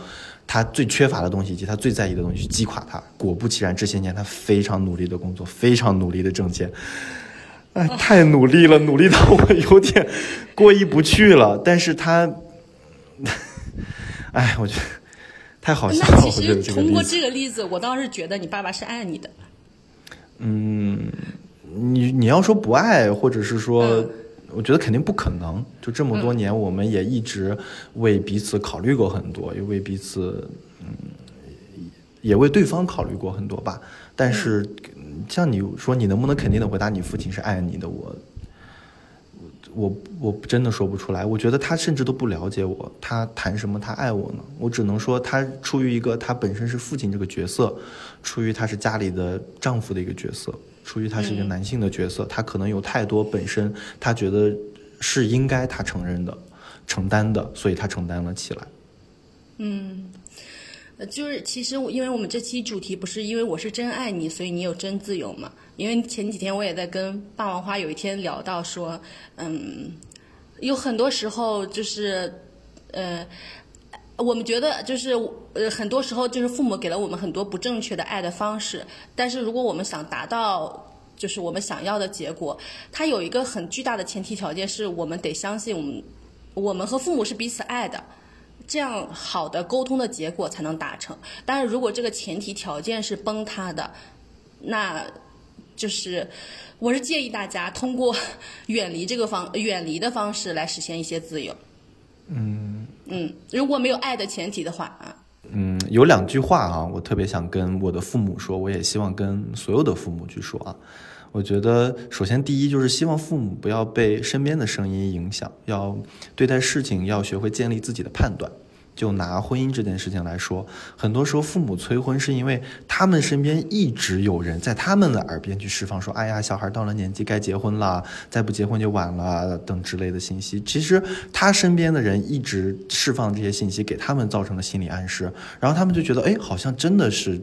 他最缺乏的东西以及他最在意的东西去击垮他。果不其然，这些年他非常努力的工作，非常努力的挣钱。哎，太努力了，努力到我有点过意不去了。但是他，哎，我觉得太好笑了。那其实通过这个例子，我倒是觉得你爸爸是爱你的。嗯，你你要说不爱，或者是说，我觉得肯定不可能。就这么多年，我们也一直为彼此考虑过很多，也为彼此，嗯，也为对方考虑过很多吧。但是。像你说，你能不能肯定的回答你父亲是爱你的？我，我，我真的说不出来。我觉得他甚至都不了解我，他谈什么他爱我呢？我只能说，他出于一个他本身是父亲这个角色，出于他是家里的丈夫的一个角色，出于他是一个男性的角色，他可能有太多本身他觉得是应该他承认的、承担的，所以他承担了起来。嗯。呃，就是其实因为我们这期主题不是因为我是真爱你，所以你有真自由嘛？因为前几天我也在跟霸王花有一天聊到说，嗯，有很多时候就是，呃，我们觉得就是呃，很多时候就是父母给了我们很多不正确的爱的方式，但是如果我们想达到就是我们想要的结果，它有一个很巨大的前提条件是我们得相信我们，我们和父母是彼此爱的。这样好的沟通的结果才能达成。但是如果这个前提条件是崩塌的，那就是我是建议大家通过远离这个方远离的方式来实现一些自由。嗯嗯，如果没有爱的前提的话啊。嗯，有两句话啊，我特别想跟我的父母说，我也希望跟所有的父母去说啊。我觉得，首先第一就是希望父母不要被身边的声音影响，要对待事情要学会建立自己的判断。就拿婚姻这件事情来说，很多时候父母催婚是因为他们身边一直有人在他们的耳边去释放说：“哎呀，小孩到了年纪该结婚了，再不结婚就晚了”等之类的信息。其实他身边的人一直释放这些信息，给他们造成了心理暗示，然后他们就觉得：“哎，好像真的是，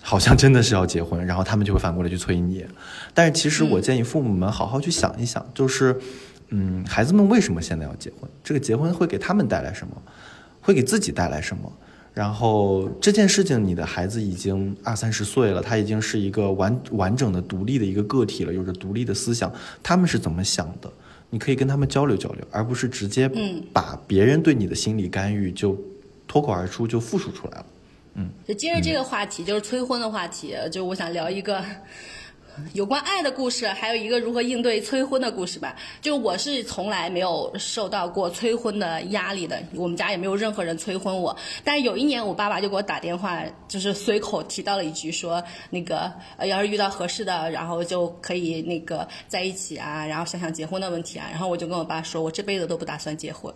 好像真的是要结婚。”然后他们就会反过来去催你。但是其实我建议父母们好好去想一想，就是，嗯，孩子们为什么现在要结婚？这个结婚会给他们带来什么？会给自己带来什么？然后这件事情，你的孩子已经二三十岁了，他已经是一个完完整的、独立的一个个体了，有着独立的思想。他们是怎么想的？你可以跟他们交流交流，而不是直接把别人对你的心理干预就脱口而出就复述出来了。嗯，嗯就接着这个话题，就是催婚的话题，就我想聊一个。有关爱的故事，还有一个如何应对催婚的故事吧。就我是从来没有受到过催婚的压力的，我们家也没有任何人催婚我。但有一年，我爸爸就给我打电话，就是随口提到了一句，说那个呃，要是遇到合适的，然后就可以那个在一起啊，然后想想结婚的问题啊。然后我就跟我爸说，我这辈子都不打算结婚。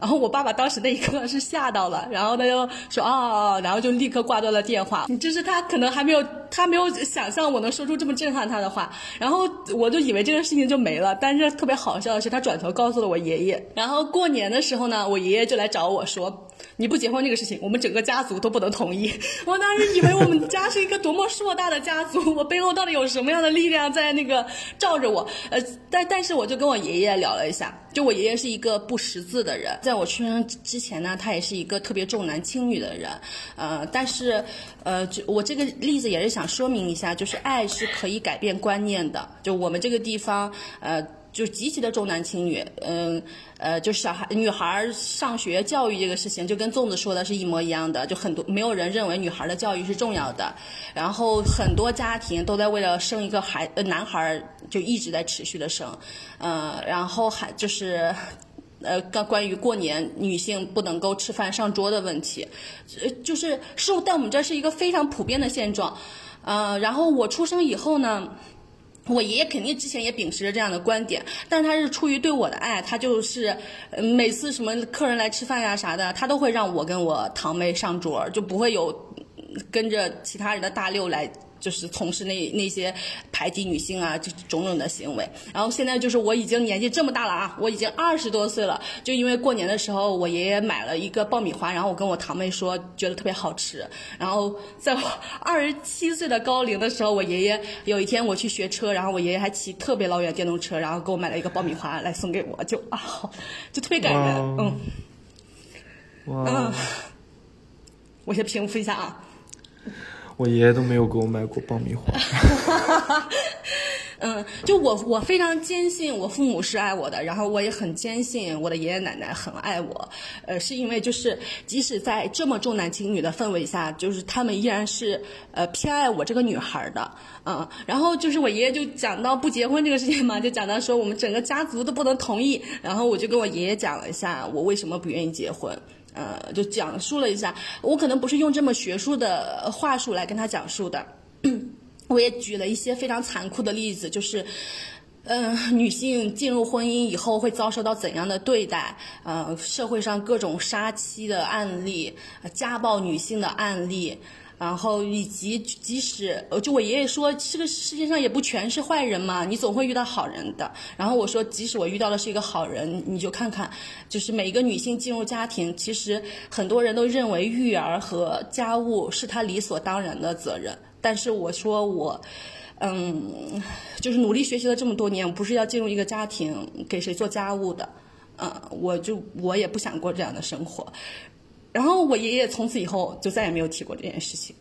然后我爸爸当时那一刻是吓到了，然后他就说哦，然后就立刻挂断了电话。就是他可能还没有，他没有想象我能说出这么震撼他的话。然后我就以为这个事情就没了，但是特别好笑的是，他转头告诉了我爷爷。然后过年的时候呢，我爷爷就来找我说。你不结婚这个事情，我们整个家族都不能同意。我当时以为我们家是一个多么硕大的家族，我背后到底有什么样的力量在那个罩着我？呃，但但是我就跟我爷爷聊了一下，就我爷爷是一个不识字的人，在我出生之前呢，他也是一个特别重男轻女的人。呃，但是呃，就我这个例子也是想说明一下，就是爱是可以改变观念的。就我们这个地方，呃。就极其的重男轻女，嗯，呃，就小孩女孩上学教育这个事情，就跟粽子说的是一模一样的，就很多没有人认为女孩的教育是重要的，然后很多家庭都在为了生一个孩呃男孩就一直在持续的生，呃，然后还就是，呃，关关于过年女性不能够吃饭上桌的问题，呃，就是是在我们这是一个非常普遍的现状，呃，然后我出生以后呢。我爷爷肯定之前也秉持着这样的观点，但是他是出于对我的爱，他就是，每次什么客人来吃饭呀啥的，他都会让我跟我堂妹上桌，就不会有跟着其他人的大六来。就是从事那那些排挤女性啊，就种种的行为。然后现在就是我已经年纪这么大了啊，我已经二十多岁了。就因为过年的时候，我爷爷买了一个爆米花，然后我跟我堂妹说，觉得特别好吃。然后在我 二十七岁的高龄的时候，我爷爷有一天我去学车，然后我爷爷还骑特别老远电动车，然后给我买了一个爆米花来送给我，就啊，就特别感人，嗯，哇，我先平复一下啊。我爷爷都没有给我买过爆米花。嗯，就我我非常坚信我父母是爱我的，然后我也很坚信我的爷爷奶奶很爱我。呃，是因为就是即使在这么重男轻女的氛围下，就是他们依然是呃偏爱我这个女孩的。嗯，然后就是我爷爷就讲到不结婚这个事情嘛，就讲到说我们整个家族都不能同意，然后我就跟我爷爷讲了一下我为什么不愿意结婚。呃，就讲述了一下，我可能不是用这么学术的话术来跟他讲述的，我也举了一些非常残酷的例子，就是，嗯，女性进入婚姻以后会遭受到怎样的对待，呃，社会上各种杀妻的案例，家暴女性的案例。然后以及即使，就我爷爷说，这个世界上也不全是坏人嘛，你总会遇到好人的。然后我说，即使我遇到的是一个好人，你就看看，就是每一个女性进入家庭，其实很多人都认为育儿和家务是她理所当然的责任。但是我说我，嗯，就是努力学习了这么多年，我不是要进入一个家庭给谁做家务的，嗯，我就我也不想过这样的生活。然后我爷爷从此以后就再也没有提过这件事情。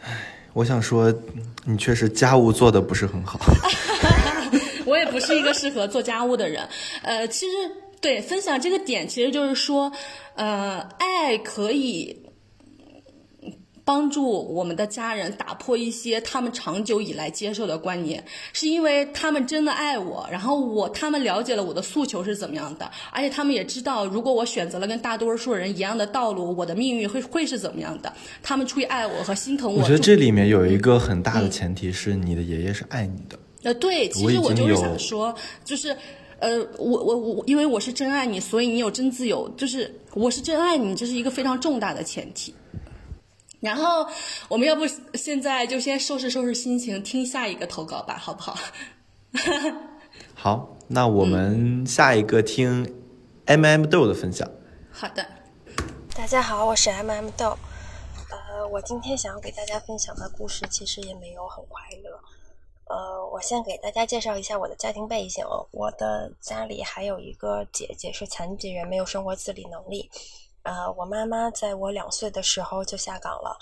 唉，我想说，你确实家务做的不是很好。我也不是一个适合做家务的人。呃，其实对分享这个点，其实就是说，呃，爱可以。帮助我们的家人打破一些他们长久以来接受的观念，是因为他们真的爱我，然后我他们了解了我的诉求是怎么样的，而且他们也知道，如果我选择了跟大多数人一样的道路，我的命运会会是怎么样的。他们出于爱我和心疼我。我觉得这里面有一个很大的前提是你的爷爷是爱你的。呃，对，其实我就是想说，就是。呃，我我我，因为我是真爱你，所以你有真自由，就是我是真爱你，这是一个非常重大的前提。然后我们要不现在就先收拾收拾心情，听下一个投稿吧，好不好？好，那我们下一个听 M M 豆的分享。好的，大家好，我是 M M 豆。呃，我今天想要给大家分享的故事其实也没有很快乐。呃，我先给大家介绍一下我的家庭背景。我的家里还有一个姐姐是残疾人，没有生活自理能力。呃，我妈妈在我两岁的时候就下岗了。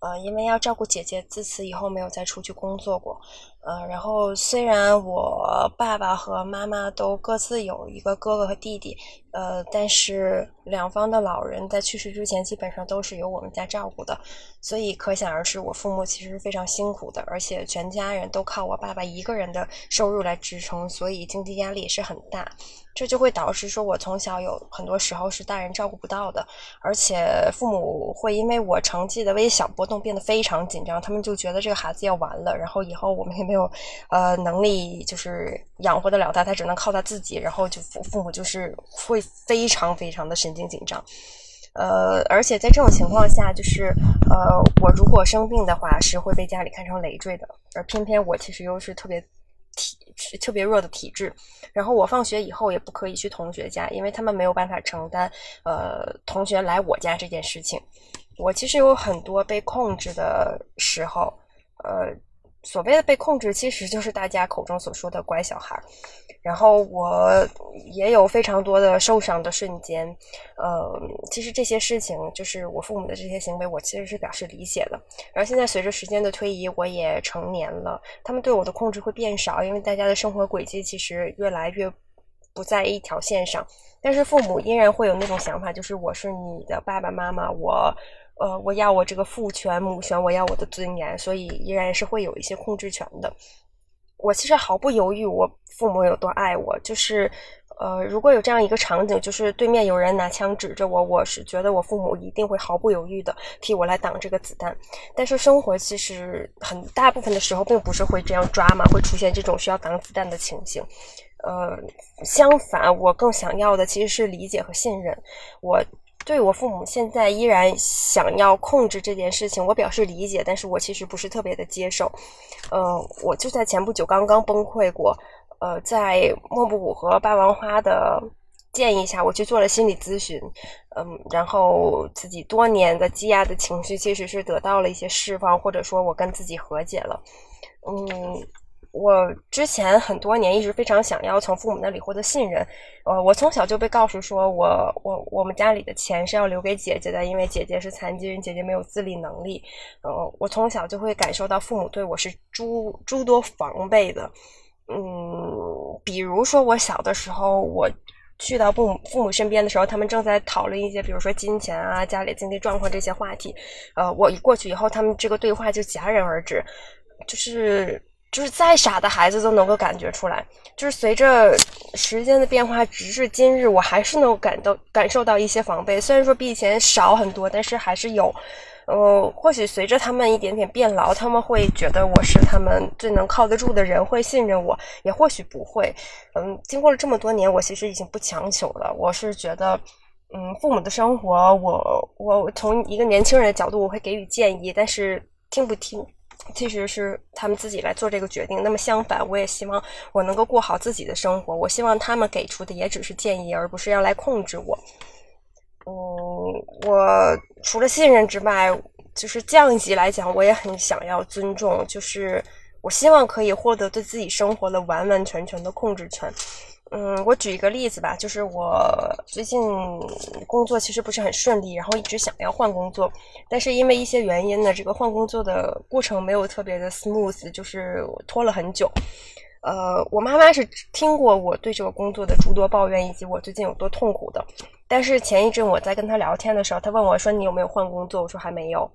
呃，因为要照顾姐姐，自此以后没有再出去工作过。呃，然后虽然我爸爸和妈妈都各自有一个哥哥和弟弟，呃，但是两方的老人在去世之前基本上都是由我们家照顾的，所以可想而知，我父母其实是非常辛苦的，而且全家人都靠我爸爸一个人的收入来支撑，所以经济压力也是很大。这就会导致说，我从小有很多时候是大人照顾不到的，而且父母会因为我成绩的微小波动变得非常紧张，他们就觉得这个孩子要完了，然后以后我们也没有呃能力就是养活得了他，他只能靠他自己，然后就父父母就是会非常非常的神经紧张，呃，而且在这种情况下，就是呃，我如果生病的话，是会被家里看成累赘的，而偏偏我其实又是特别。体特别弱的体质，然后我放学以后也不可以去同学家，因为他们没有办法承担呃同学来我家这件事情。我其实有很多被控制的时候，呃。所谓的被控制，其实就是大家口中所说的乖小孩。然后我也有非常多的受伤的瞬间。呃，其实这些事情，就是我父母的这些行为，我其实是表示理解的。然后现在随着时间的推移，我也成年了，他们对我的控制会变少，因为大家的生活轨迹其实越来越不在一条线上。但是父母依然会有那种想法，就是我是你的爸爸妈妈，我。呃，我要我这个父权母权，我要我的尊严，所以依然是会有一些控制权的。我其实毫不犹豫，我父母有多爱我，就是呃，如果有这样一个场景，就是对面有人拿枪指着我，我是觉得我父母一定会毫不犹豫的替我来挡这个子弹。但是生活其实很大部分的时候并不是会这样抓嘛，会出现这种需要挡子弹的情形。呃，相反，我更想要的其实是理解和信任。我。对我父母现在依然想要控制这件事情，我表示理解，但是我其实不是特别的接受。呃，我就在前不久刚刚崩溃过。呃，在莫布谷和霸王花的建议下，我去做了心理咨询。嗯，然后自己多年的积压的情绪其实是得到了一些释放，或者说我跟自己和解了。嗯。我之前很多年一直非常想要从父母那里获得信任，呃，我从小就被告诉说我我我们家里的钱是要留给姐姐的，因为姐姐是残疾人，姐姐没有自理能力，呃，我从小就会感受到父母对我是诸诸多防备的，嗯，比如说我小的时候，我去到父母父母身边的时候，他们正在讨论一些，比如说金钱啊、家里经济状况这些话题，呃，我一过去以后，他们这个对话就戛然而止，就是。就是再傻的孩子都能够感觉出来，就是随着时间的变化，直至今日，我还是能感到感受到一些防备。虽然说比以前少很多，但是还是有。呃，或许随着他们一点点变老，他们会觉得我是他们最能靠得住的人，会信任我，也或许不会。嗯，经过了这么多年，我其实已经不强求了。我是觉得，嗯，父母的生活，我我从一个年轻人的角度，我会给予建议，但是听不听？其实是他们自己来做这个决定。那么相反，我也希望我能够过好自己的生活。我希望他们给出的也只是建议，而不是要来控制我。嗯，我除了信任之外，就是降级来讲，我也很想要尊重。就是我希望可以获得对自己生活的完完全全的控制权。嗯，我举一个例子吧，就是我最近工作其实不是很顺利，然后一直想要换工作，但是因为一些原因呢，这个换工作的过程没有特别的 smooth，就是拖了很久。呃，我妈妈是听过我对这个工作的诸多抱怨以及我最近有多痛苦的，但是前一阵我在跟她聊天的时候，她问我说：“你有没有换工作？”我说：“还没有。”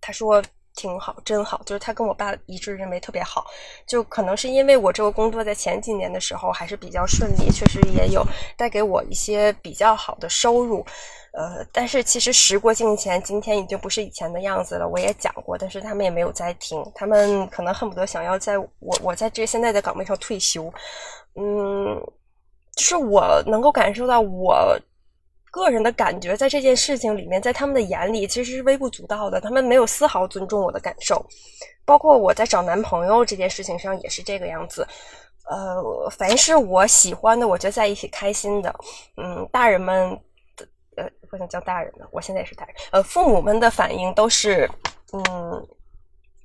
她说。挺好，真好，就是他跟我爸一致认为特别好，就可能是因为我这个工作在前几年的时候还是比较顺利，确实也有带给我一些比较好的收入，呃，但是其实时过境迁，今天已经不是以前的样子了。我也讲过，但是他们也没有在听，他们可能恨不得想要在我我在这现在的岗位上退休，嗯，就是我能够感受到我个人的感觉，在这件事情里面，在他们的眼里其实是微不足道的，他们没有丝毫尊重我的感受。包括我在找男朋友这件事情上也是这个样子。呃，凡是我喜欢的，我就在一起开心的。嗯，大人们的呃，不能叫大人了，我现在也是大人。呃，父母们的反应都是，嗯，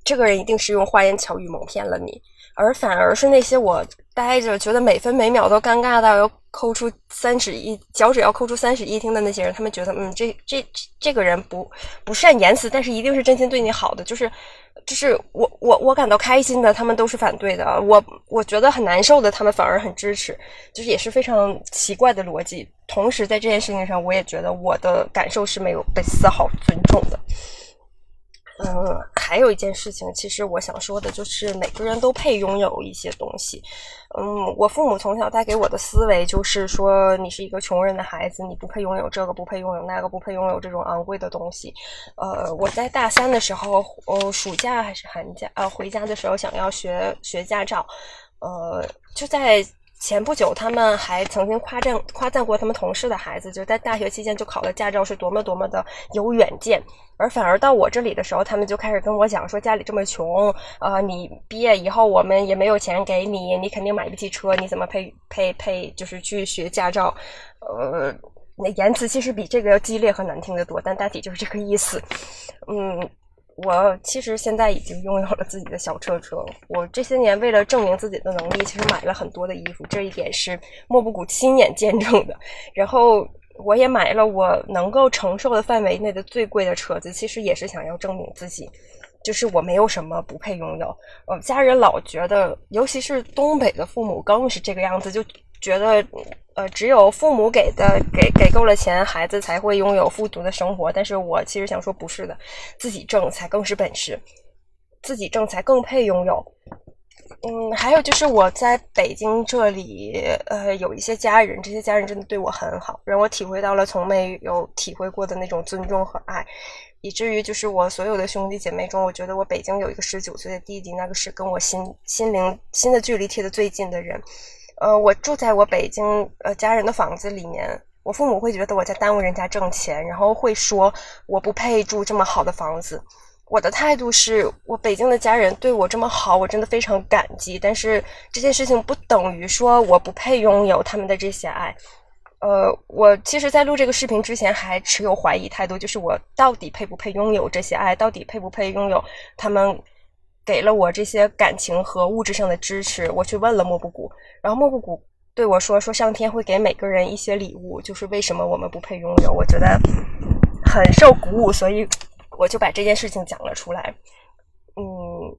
这个人一定是用花言巧语蒙骗了你。而反而是那些我待着觉得每分每秒都尴尬到要抠出三室一脚趾要抠出三室一厅的那些人，他们觉得嗯，这这这个人不不善言辞，但是一定是真心对你好的，就是就是我我我感到开心的，他们都是反对的；我我觉得很难受的，他们反而很支持，就是也是非常奇怪的逻辑。同时在这件事情上，我也觉得我的感受是没有被丝毫尊重的。嗯，还有一件事情，其实我想说的就是，每个人都配拥有一些东西。嗯，我父母从小带给我的思维就是说，你是一个穷人的孩子，你不配拥有这个，不配拥有那个，不配拥有这种昂贵的东西。呃，我在大三的时候，呃，暑假还是寒假啊，回家的时候想要学学驾照，呃，就在。前不久，他们还曾经夸赞夸赞过他们同事的孩子，就在大学期间就考了驾照，是多么多么的有远见。而反而到我这里的时候，他们就开始跟我讲说，家里这么穷，呃，你毕业以后我们也没有钱给你，你肯定买不起车，你怎么配配配就是去学驾照？呃，那言辞其实比这个要激烈和难听的多，但大体就是这个意思。嗯。我其实现在已经拥有了自己的小车车。我这些年为了证明自己的能力，其实买了很多的衣服，这一点是莫布谷亲眼见证的。然后我也买了我能够承受的范围内的最贵的车子，其实也是想要证明自己，就是我没有什么不配拥有。呃，家人老觉得，尤其是东北的父母更是这个样子，就。觉得，呃，只有父母给的给给够了钱，孩子才会拥有富足的生活。但是我其实想说，不是的，自己挣才更是本事，自己挣才更配拥有。嗯，还有就是我在北京这里，呃，有一些家人，这些家人真的对我很好，让我体会到了从没有体会过的那种尊重和爱，以至于就是我所有的兄弟姐妹中，我觉得我北京有一个十九岁的弟弟，那个是跟我心心灵心的距离贴的最近的人。呃，我住在我北京呃家人的房子里面，我父母会觉得我在耽误人家挣钱，然后会说我不配住这么好的房子。我的态度是我北京的家人对我这么好，我真的非常感激。但是这件事情不等于说我不配拥有他们的这些爱。呃，我其实，在录这个视频之前还持有怀疑态度，就是我到底配不配拥有这些爱，到底配不配拥有他们。给了我这些感情和物质上的支持，我去问了莫布谷，然后莫布谷对我说：“说上天会给每个人一些礼物，就是为什么我们不配拥有？”我觉得很受鼓舞，所以我就把这件事情讲了出来。嗯，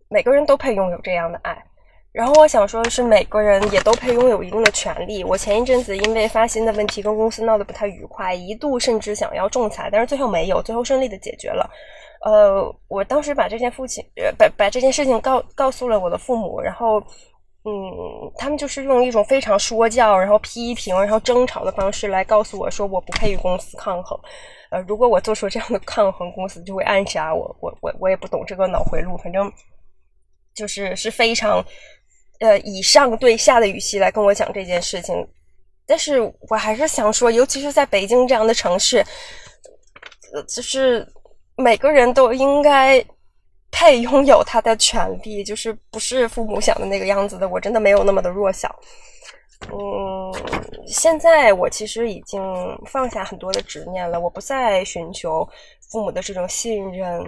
每个人都配拥有这样的爱。然后我想说的是，每个人也都配拥有一定的权利。我前一阵子因为发薪的问题跟公司闹得不太愉快，一度甚至想要仲裁，但是最后没有，最后顺利的解决了。呃，我当时把这件父亲，呃，把把这件事情告告诉了我的父母，然后，嗯，他们就是用一种非常说教、然后批评、然后争吵的方式来告诉我说，我不配与公司抗衡。呃，如果我做出这样的抗衡，公司就会暗杀我。我我我也不懂这个脑回路，反正就是是非常，呃，以上对下的语气来跟我讲这件事情。但是我还是想说，尤其是在北京这样的城市，呃，就是。每个人都应该配拥有他的权利，就是不是父母想的那个样子的。我真的没有那么的弱小。嗯，现在我其实已经放下很多的执念了，我不再寻求父母的这种信任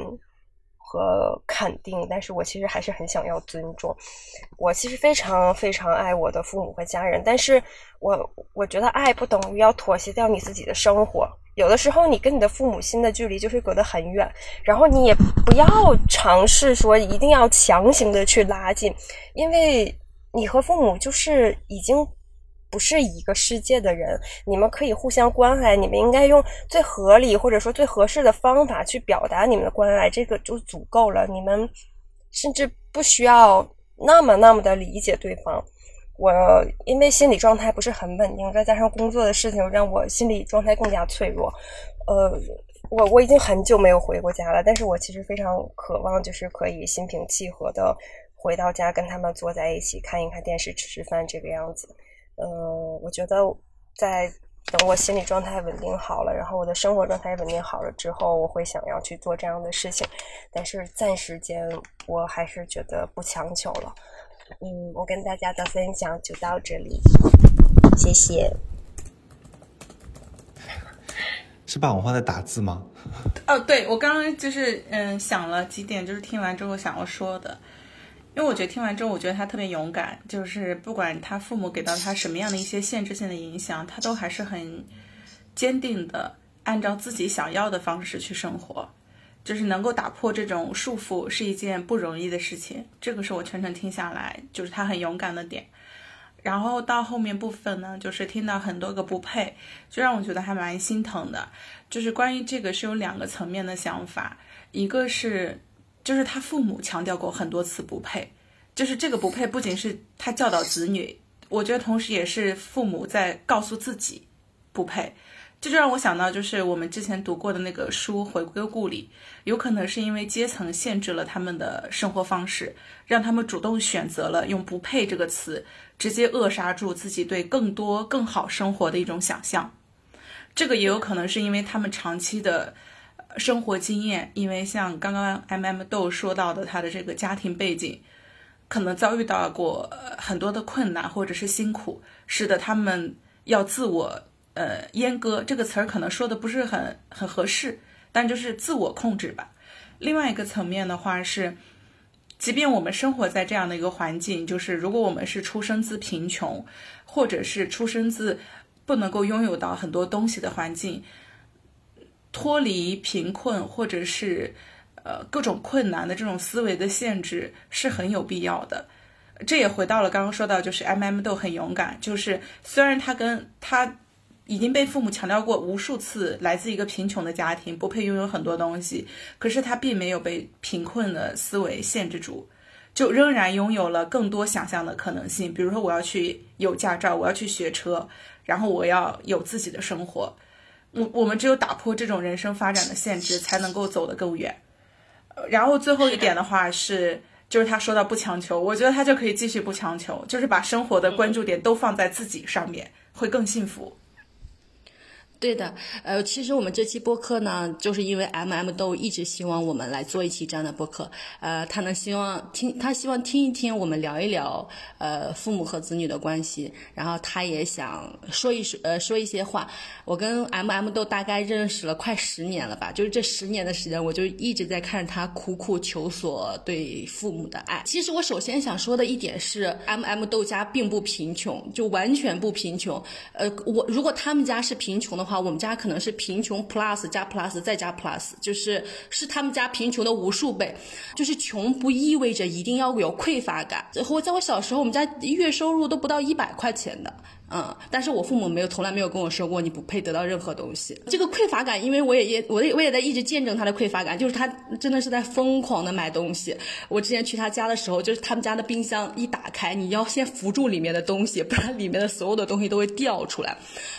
和肯定，但是我其实还是很想要尊重。我其实非常非常爱我的父母和家人，但是我我觉得爱不等于要妥协掉你自己的生活。有的时候，你跟你的父母心的距离就是隔得很远，然后你也不要尝试说一定要强行的去拉近，因为你和父母就是已经不是一个世界的人，你们可以互相关爱，你们应该用最合理或者说最合适的方法去表达你们的关爱，这个就足够了。你们甚至不需要那么那么的理解对方。我因为心理状态不是很稳定，再加上工作的事情，让我心理状态更加脆弱。呃，我我已经很久没有回过家了，但是我其实非常渴望，就是可以心平气和的回到家，跟他们坐在一起看一看电视，吃吃饭这个样子。嗯，我觉得在等我心理状态稳定好了，然后我的生活状态稳定好了之后，我会想要去做这样的事情。但是暂时间，我还是觉得不强求了。嗯，我跟大家的分享就到这里，谢谢。是霸王花在打字吗？哦，对，我刚刚就是嗯想了几点，就是听完之后想要说的，因为我觉得听完之后，我觉得他特别勇敢，就是不管他父母给到他什么样的一些限制性的影响，他都还是很坚定的按照自己想要的方式去生活，就是能够打破这种束缚是一件不容易的事情，这个是我全程听下来就是他很勇敢的点。然后到后面部分呢，就是听到很多个不配，就让我觉得还蛮心疼的。就是关于这个是有两个层面的想法，一个是就是他父母强调过很多次不配，就是这个不配不仅是他教导子女，我觉得同时也是父母在告诉自己不配。这就让我想到，就是我们之前读过的那个书《回归故里》，有可能是因为阶层限制了他们的生活方式，让他们主动选择了用“不配”这个词，直接扼杀住自己对更多更好生活的一种想象。这个也有可能是因为他们长期的生活经验，因为像刚刚 M M 豆说到的，他的这个家庭背景，可能遭遇到过很多的困难或者是辛苦，使得他们要自我。呃，阉割这个词儿可能说的不是很很合适，但就是自我控制吧。另外一个层面的话是，即便我们生活在这样的一个环境，就是如果我们是出生自贫穷，或者是出生自不能够拥有到很多东西的环境，脱离贫困或者是呃各种困难的这种思维的限制是很有必要的。这也回到了刚刚说到，就是 M M 都很勇敢，就是虽然他跟他。已经被父母强调过无数次，来自一个贫穷的家庭，不配拥有很多东西。可是他并没有被贫困的思维限制住，就仍然拥有了更多想象的可能性。比如说，我要去有驾照，我要去学车，然后我要有自己的生活。我我们只有打破这种人生发展的限制，才能够走得更远。然后最后一点的话是，就是他说到不强求，我觉得他就可以继续不强求，就是把生活的关注点都放在自己上面，会更幸福。对的，呃，其实我们这期播客呢，就是因为 M M 都一直希望我们来做一期这样的播客，呃，他能希望听，他希望听一听我们聊一聊，呃，父母和子女的关系，然后他也想说一说，呃，说一些话。我跟 M M 都大概认识了快十年了吧，就是这十年的时间，我就一直在看着他苦苦求索对父母的爱。其实我首先想说的一点是，M M 豆家并不贫穷，就完全不贫穷。呃，我如果他们家是贫穷的。话，我们家可能是贫穷 plus 加 plus 再加 plus，就是是他们家贫穷的无数倍。就是穷不意味着一定要有匮乏感。我在我小时候，我们家月收入都不到一百块钱的。嗯，但是我父母没有，从来没有跟我说过你不配得到任何东西。这个匮乏感，因为我也也我也我也在一直见证他的匮乏感，就是他真的是在疯狂的买东西。我之前去他家的时候，就是他们家的冰箱一打开，你要先扶住里面的东西，不然里面的所有的东西都会掉出来。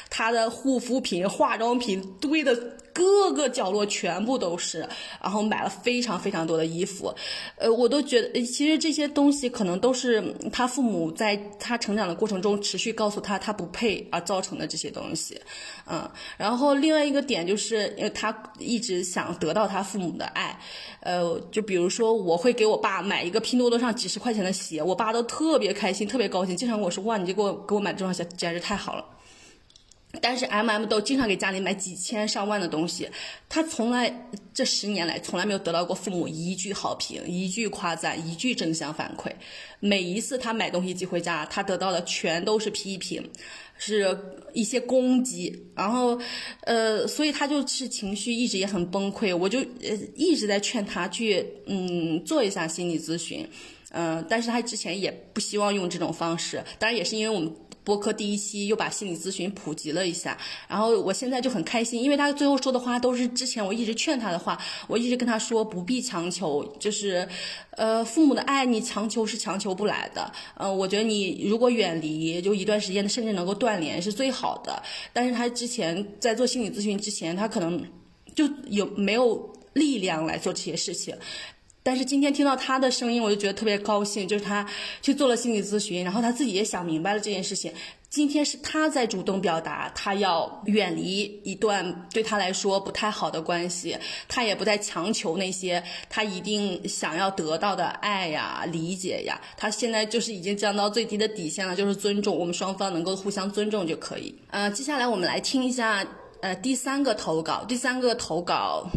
他的护肤品、化妆品堆的。各个角落全部都是，然后买了非常非常多的衣服，呃，我都觉得其实这些东西可能都是他父母在他成长的过程中持续告诉他他不配而造成的这些东西，嗯，然后另外一个点就是，呃，他一直想得到他父母的爱，呃，就比如说我会给我爸买一个拼多多上几十块钱的鞋，我爸都特别开心，特别高兴，经常跟我说哇，你就给我给我买这双鞋简直太好了。但是 M M 都经常给家里买几千上万的东西，他从来这十年来从来没有得到过父母一句好评、一句夸赞、一句正向反馈。每一次他买东西寄回家，他得到的全都是批评，是一些攻击。然后，呃，所以他就是情绪一直也很崩溃。我就呃一直在劝他去嗯做一下心理咨询，嗯，但是他之前也不希望用这种方式。当然也是因为我们。播客第一期又把心理咨询普及了一下，然后我现在就很开心，因为他最后说的话都是之前我一直劝他的话，我一直跟他说不必强求，就是，呃，父母的爱你强求是强求不来的，嗯，我觉得你如果远离就一段时间，甚至能够断联是最好的。但是他之前在做心理咨询之前，他可能就有没有力量来做这些事情。但是今天听到他的声音，我就觉得特别高兴，就是他去做了心理咨询，然后他自己也想明白了这件事情。今天是他在主动表达，他要远离一段对他来说不太好的关系，他也不再强求那些他一定想要得到的爱呀、理解呀。他现在就是已经降到最低的底线了，就是尊重，我们双方能够互相尊重就可以。呃，接下来我们来听一下呃第三个投稿，第三个投稿。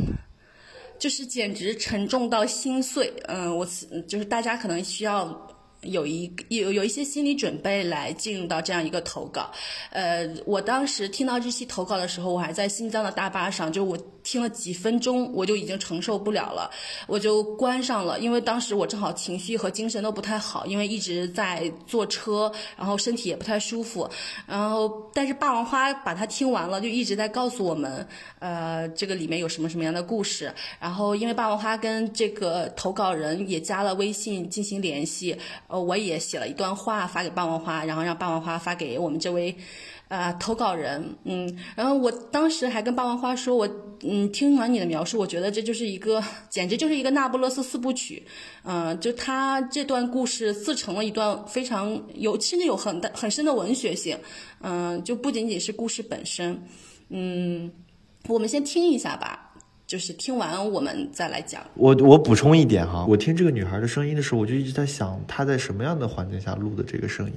就是简直沉重到心碎，嗯，我就是大家可能需要。有一有有一些心理准备来进入到这样一个投稿，呃，我当时听到这期投稿的时候，我还在新疆的大巴上，就我听了几分钟，我就已经承受不了了，我就关上了，因为当时我正好情绪和精神都不太好，因为一直在坐车，然后身体也不太舒服，然后但是霸王花把它听完了，就一直在告诉我们，呃，这个里面有什么什么样的故事，然后因为霸王花跟这个投稿人也加了微信进行联系。呃，我也写了一段话发给霸王花，然后让霸王花发给我们这位，呃，投稿人，嗯，然后我当时还跟霸王花说，我，嗯，听完你的描述，我觉得这就是一个，简直就是一个那不勒斯四部曲，嗯，就他这段故事自成了一段非常有，甚至有很大很深的文学性，嗯，就不仅仅是故事本身，嗯，我们先听一下吧。就是听完我们再来讲。我我补充一点哈，我听这个女孩的声音的时候，我就一直在想她在什么样的环境下录的这个声音。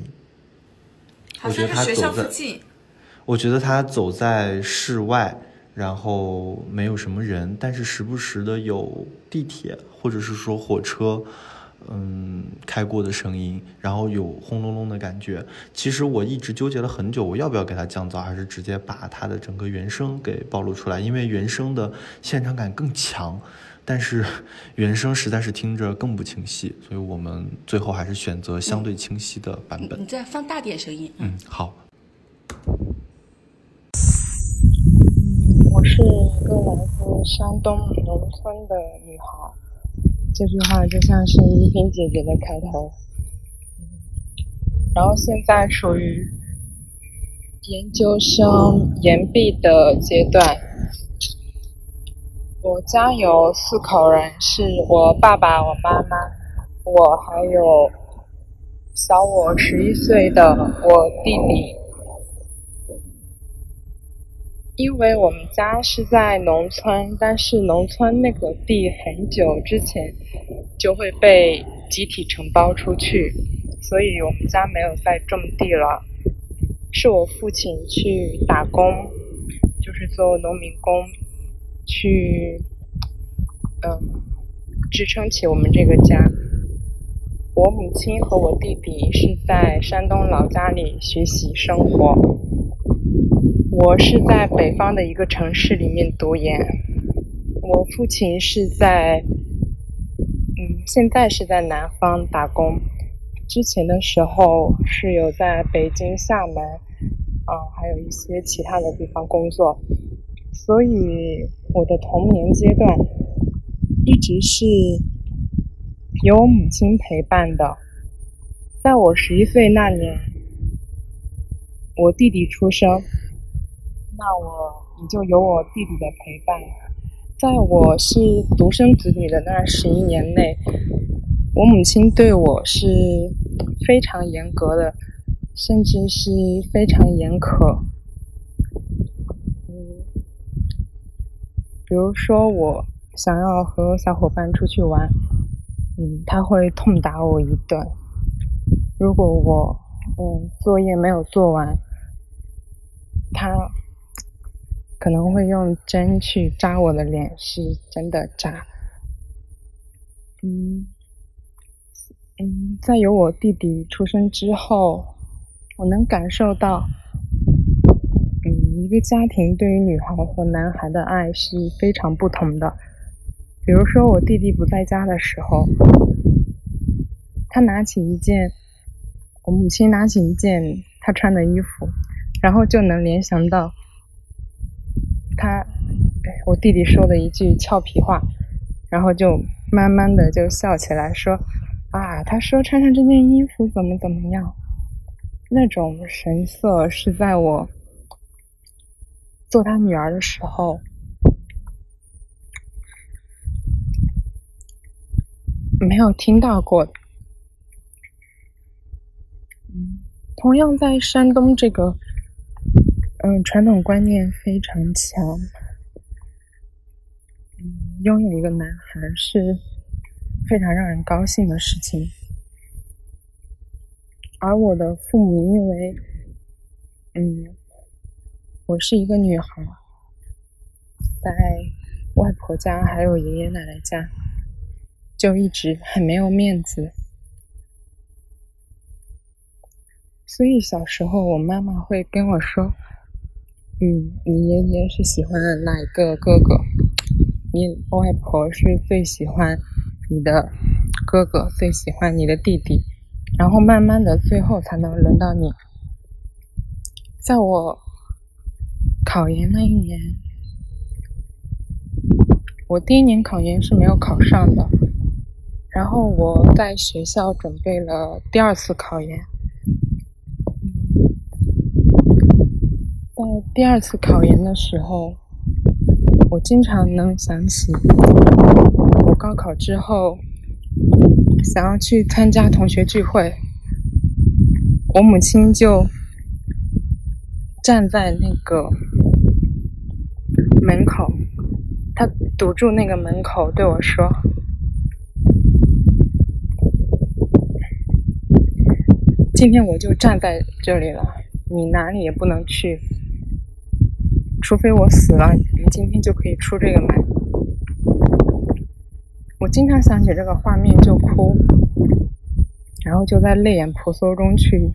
好像是学校附近。我觉得他走在室外，然后没有什么人，但是时不时的有地铁或者是说火车。嗯，开过的声音，然后有轰隆隆的感觉。其实我一直纠结了很久，我要不要给他降噪，还是直接把他的整个原声给暴露出来？因为原声的现场感更强，但是原声实在是听着更不清晰，所以我们最后还是选择相对清晰的版本。你再放大点声音。嗯，好。嗯，我是一个来自山东农村的女孩。这句话就像是依萍姐姐的开头，然后现在属于研究生研毕的阶段。我家有四口人，是我爸爸、我妈妈，我还有小我十一岁的我弟弟。因为我们家是在农村，但是农村那个地很久之前就会被集体承包出去，所以我们家没有再种地了。是我父亲去打工，就是做农民工，去嗯支撑起我们这个家。我母亲和我弟弟是在山东老家里学习生活。我是在北方的一个城市里面读研，我父亲是在，嗯，现在是在南方打工，之前的时候是有在北京、厦门，啊，还有一些其他的地方工作，所以我的童年阶段一直是有我母亲陪伴的，在我十一岁那年，我弟弟出生。那我也就有我弟弟的陪伴，在我是独生子女的那十一年内，我母亲对我是非常严格的，甚至是非常严苛。比如说我想要和小伙伴出去玩，嗯，他会痛打我一顿。如果我嗯作业没有做完，他。可能会用针去扎我的脸，是真的扎。嗯嗯，在有我弟弟出生之后，我能感受到，一个家庭对于女孩和男孩的爱是非常不同的。比如说，我弟弟不在家的时候，他拿起一件，我母亲拿起一件他穿的衣服，然后就能联想到。他，我弟弟说的一句俏皮话，然后就慢慢的就笑起来，说：“啊，他说穿上这件衣服怎么怎么样？”那种神色是在我做他女儿的时候，没有听到过。嗯，同样在山东这个，嗯，传统观念非常强。嗯，拥有一个男孩是非常让人高兴的事情。而我的父母因为，嗯，我是一个女孩，在外婆家还有爷爷奶奶家，就一直很没有面子。所以小时候，我妈妈会跟我说：“嗯，你爷爷是喜欢哪一个哥哥？你外婆是最喜欢你的哥哥，最喜欢你的弟弟。”然后慢慢的，最后才能轮到你。在我考研那一年，我第一年考研是没有考上的。然后我在学校准备了第二次考研。在第二次考研的时候，我经常能想起我高考之后。想要去参加同学聚会，我母亲就站在那个门口，他堵住那个门口对我说：“今天我就站在这里了，你哪里也不能去，除非我死了，你今天就可以出这个门。”我经常想起这个画面就哭，然后就在泪眼婆娑中去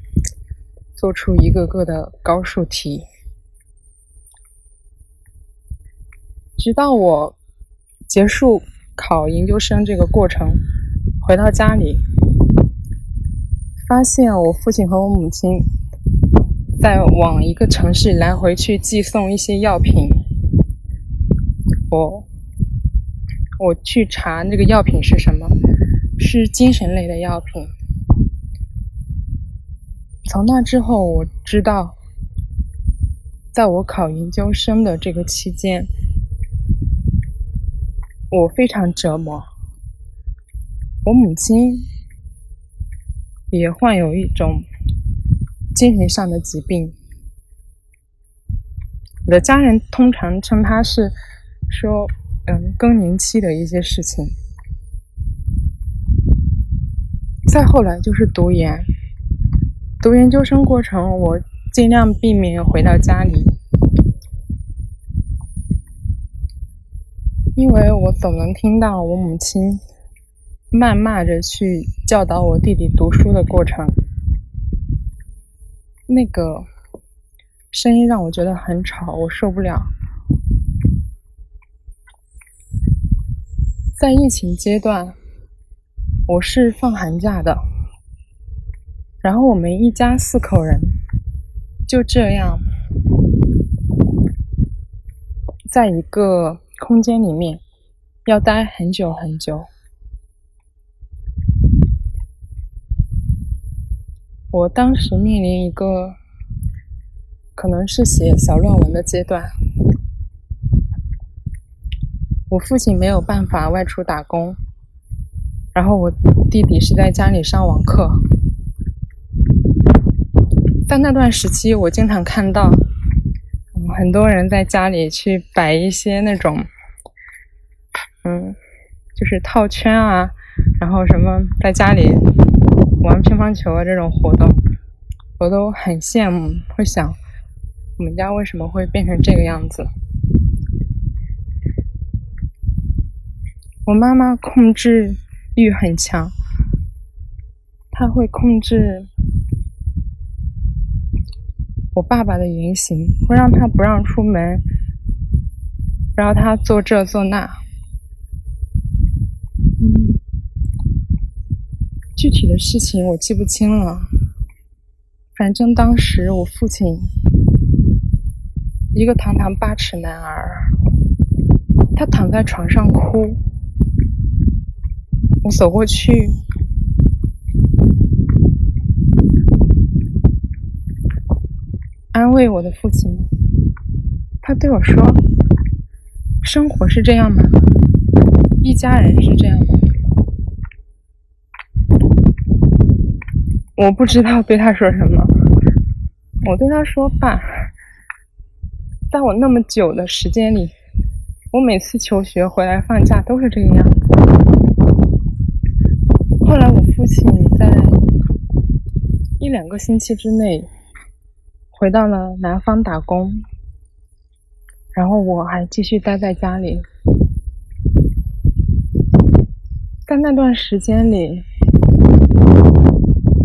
做出一个个的高数题，直到我结束考研究生这个过程，回到家里，发现我父亲和我母亲在往一个城市来回去寄送一些药品，我。我去查那个药品是什么，是精神类的药品。从那之后，我知道，在我考研究生的这个期间，我非常折磨。我母亲也患有一种精神上的疾病，我的家人通常称她是说。嗯，更年期的一些事情。再后来就是读研，读研究生过程，我尽量避免回到家里，因为我总能听到我母亲谩骂着去教导我弟弟读书的过程，那个声音让我觉得很吵，我受不了。在疫情阶段，我是放寒假的，然后我们一家四口人就这样在一个空间里面要待很久很久。我当时面临一个可能是写小论文的阶段。我父亲没有办法外出打工，然后我弟弟是在家里上网课。在那段时期，我经常看到很多人在家里去摆一些那种，嗯，就是套圈啊，然后什么在家里玩乒乓球啊这种活动，我都很羡慕，会想我们家为什么会变成这个样子。我妈妈控制欲很强，她会控制我爸爸的言行，会让他不让出门，让他做这做那。嗯具体的事情我记不清了，反正当时我父亲一个堂堂八尺男儿，他躺在床上哭。我走过去，安慰我的父亲。他对我说：“生活是这样吗？一家人是这样吗？我不知道对他说什么。我对他说：“爸，在我那么久的时间里，我每次求学回来放假都是这个样子。”后来我父亲在一两个星期之内回到了南方打工，然后我还继续待在家里。在那段时间里，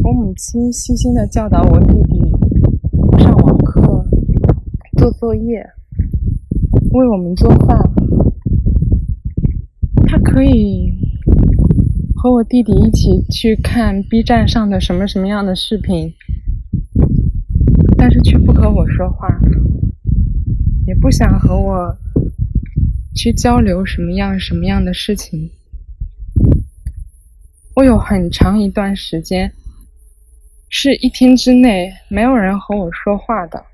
我母亲细心的教导我弟弟上网课。做作业，为我们做饭。他可以和我弟弟一起去看 B 站上的什么什么样的视频，但是却不和我说话，也不想和我去交流什么样什么样的事情。我有很长一段时间，是一天之内没有人和我说话的。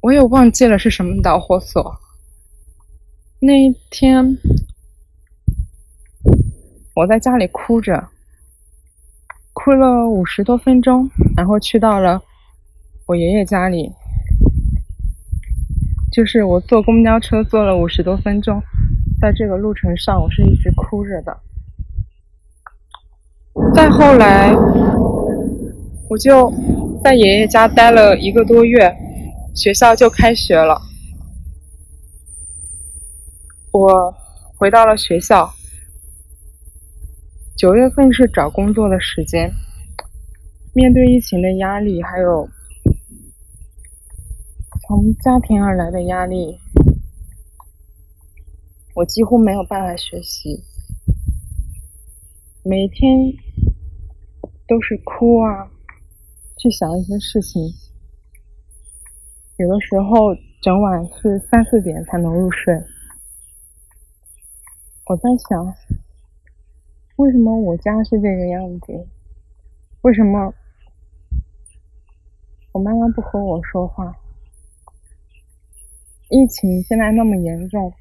我也忘记了是什么导火索。那一天，我在家里哭着，哭了五十多分钟，然后去到了我爷爷家里。就是我坐公交车坐了五十多分钟，在这个路程上，我是一直哭着的。再后来，我就在爷爷家待了一个多月。学校就开学了，我回到了学校。九月份是找工作的时间，面对疫情的压力，还有从家庭而来的压力，我几乎没有办法学习，每天都是哭啊，去想一些事情。有的时候，整晚是三四点才能入睡。我在想，为什么我家是这个样子？为什么我妈妈不和我说话？疫情现在那么严重，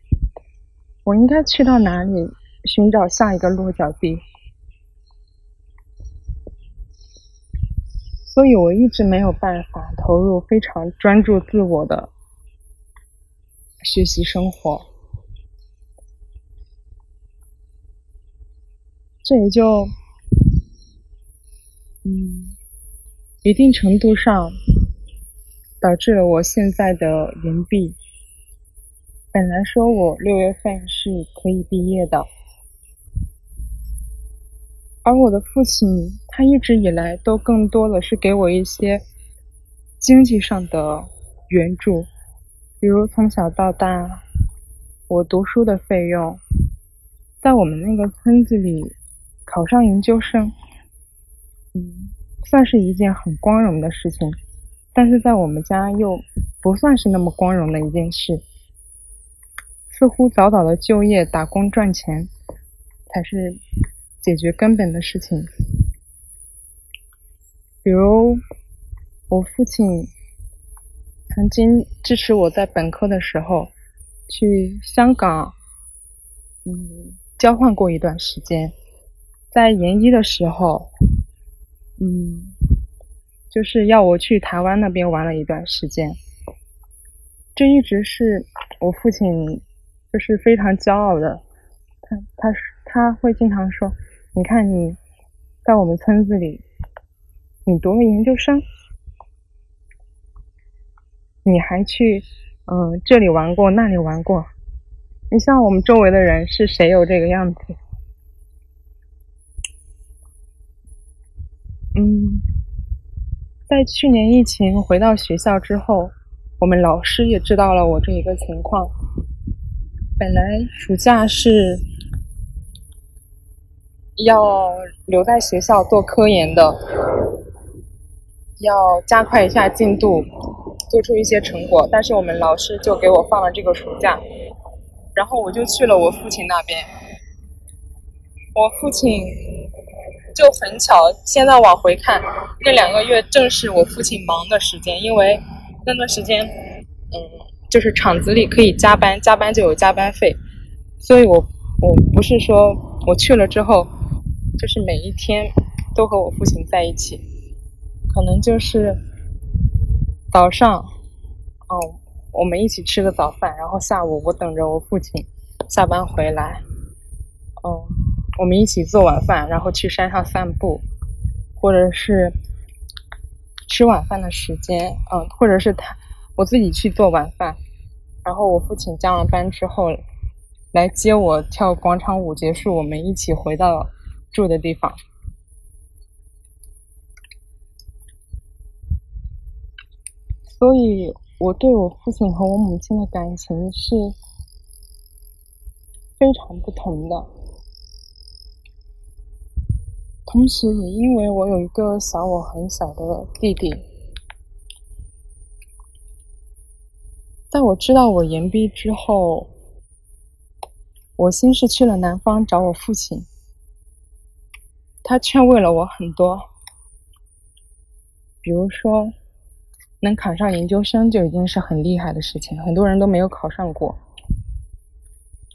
我应该去到哪里寻找下一个落脚地？所以我一直没有办法投入非常专注自我的学习生活，这也就，嗯，一定程度上导致了我现在的延毕。本来说我六月份是可以毕业的。而我的父亲，他一直以来都更多的是给我一些经济上的援助，比如从小到大我读书的费用，在我们那个村子里考上研究生，嗯，算是一件很光荣的事情，但是在我们家又不算是那么光荣的一件事，似乎早早的就业打工赚钱才是。解决根本的事情，比如我父亲曾经支持我在本科的时候去香港，嗯，交换过一段时间，在研一的时候，嗯，就是要我去台湾那边玩了一段时间，这一直是我父亲就是非常骄傲的，他他他会经常说。你看你，在我们村子里，你读了研究生，你还去嗯这里玩过那里玩过，你像我们周围的人是谁有这个样子？嗯，在去年疫情回到学校之后，我们老师也知道了我这一个情况。本来暑假是。要留在学校做科研的，要加快一下进度，做出一些成果。但是我们老师就给我放了这个暑假，然后我就去了我父亲那边。我父亲就很巧，现在往回看，那两个月正是我父亲忙的时间，因为那段时间，嗯，就是厂子里可以加班，加班就有加班费，所以我我不是说。我去了之后，就是每一天都和我父亲在一起，可能就是早上，哦，我们一起吃个早饭，然后下午我等着我父亲下班回来，哦，我们一起做晚饭，然后去山上散步，或者是吃晚饭的时间，嗯，或者是他我自己去做晚饭，然后我父亲加完班之后。来接我跳广场舞结束，我们一起回到住的地方。所以，我对我父亲和我母亲的感情是非常不同的。同时，也因为我有一个小我很小的弟弟，在我知道我言毕之后。我先是去了南方找我父亲，他劝慰了我很多，比如说能考上研究生就已经是很厉害的事情，很多人都没有考上过。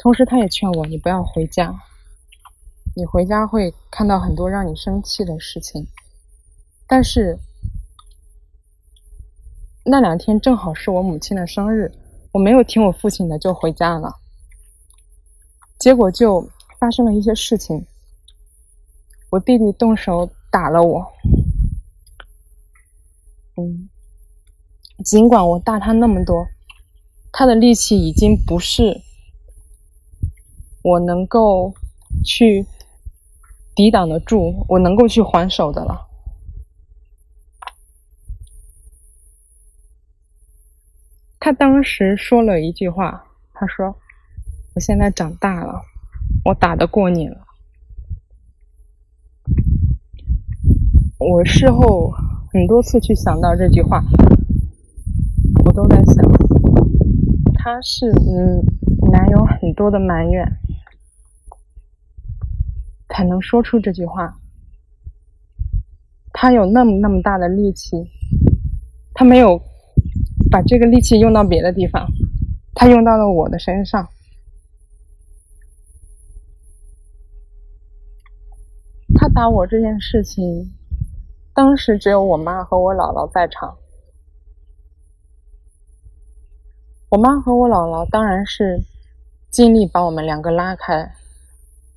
同时，他也劝我你不要回家，你回家会看到很多让你生气的事情。但是那两天正好是我母亲的生日，我没有听我父亲的就回家了。结果就发生了一些事情，我弟弟动手打了我。嗯，尽管我大他那么多，他的力气已经不是我能够去抵挡得住，我能够去还手的了。他当时说了一句话，他说。我现在长大了，我打得过你了。我事后很多次去想到这句话，我都在想，他是嗯，男有很多的埋怨，才能说出这句话。他有那么那么大的力气，他没有把这个力气用到别的地方，他用到了我的身上。他打我这件事情，当时只有我妈和我姥姥在场。我妈和我姥姥当然是尽力把我们两个拉开，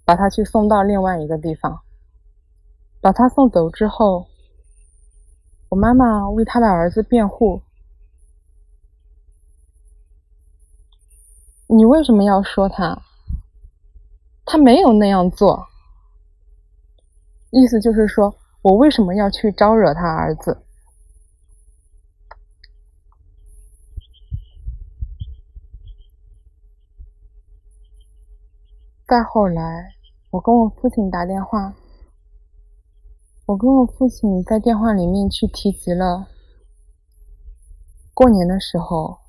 把他去送到另外一个地方。把他送走之后，我妈妈为他的儿子辩护：“你为什么要说他？他没有那样做。”意思就是说，我为什么要去招惹他儿子？再后来，我跟我父亲打电话，我跟我父亲在电话里面去提及了过年的时候，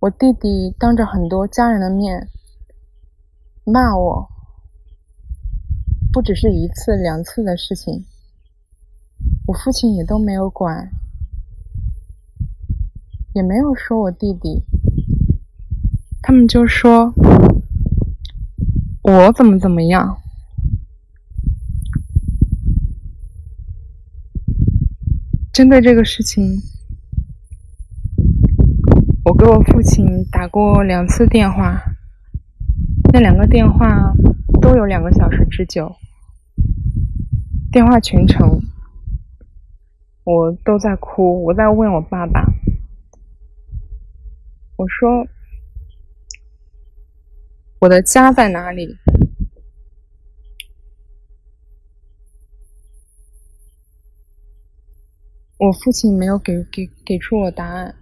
我弟弟当着很多家人的面骂我。不只是一次两次的事情，我父亲也都没有管，也没有说我弟弟，他们就说我怎么怎么样。针对这个事情，我给我父亲打过两次电话，那两个电话都有两个小时之久。电话全程，我都在哭，我在问我爸爸，我说我的家在哪里？我父亲没有给给给出我答案。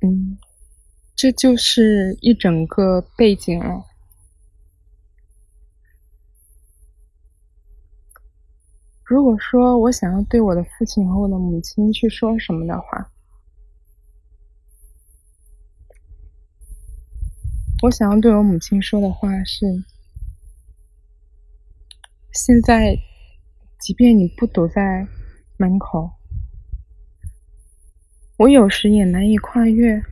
嗯，这就是一整个背景了。如果说我想要对我的父亲和我的母亲去说什么的话，我想要对我母亲说的话是现在即便你不堵在门口我有时也难以跨越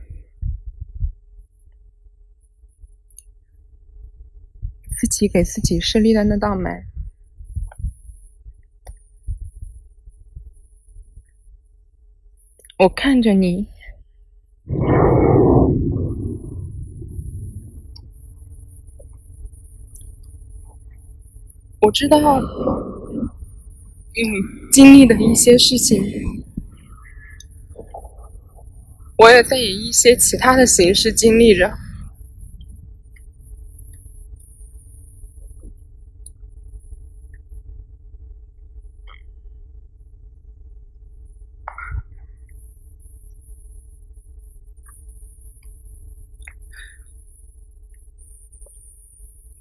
自己给自己设立的那道门。我看着你我知道，嗯，经历的一些事情，我也在以一些其他的形式经历着。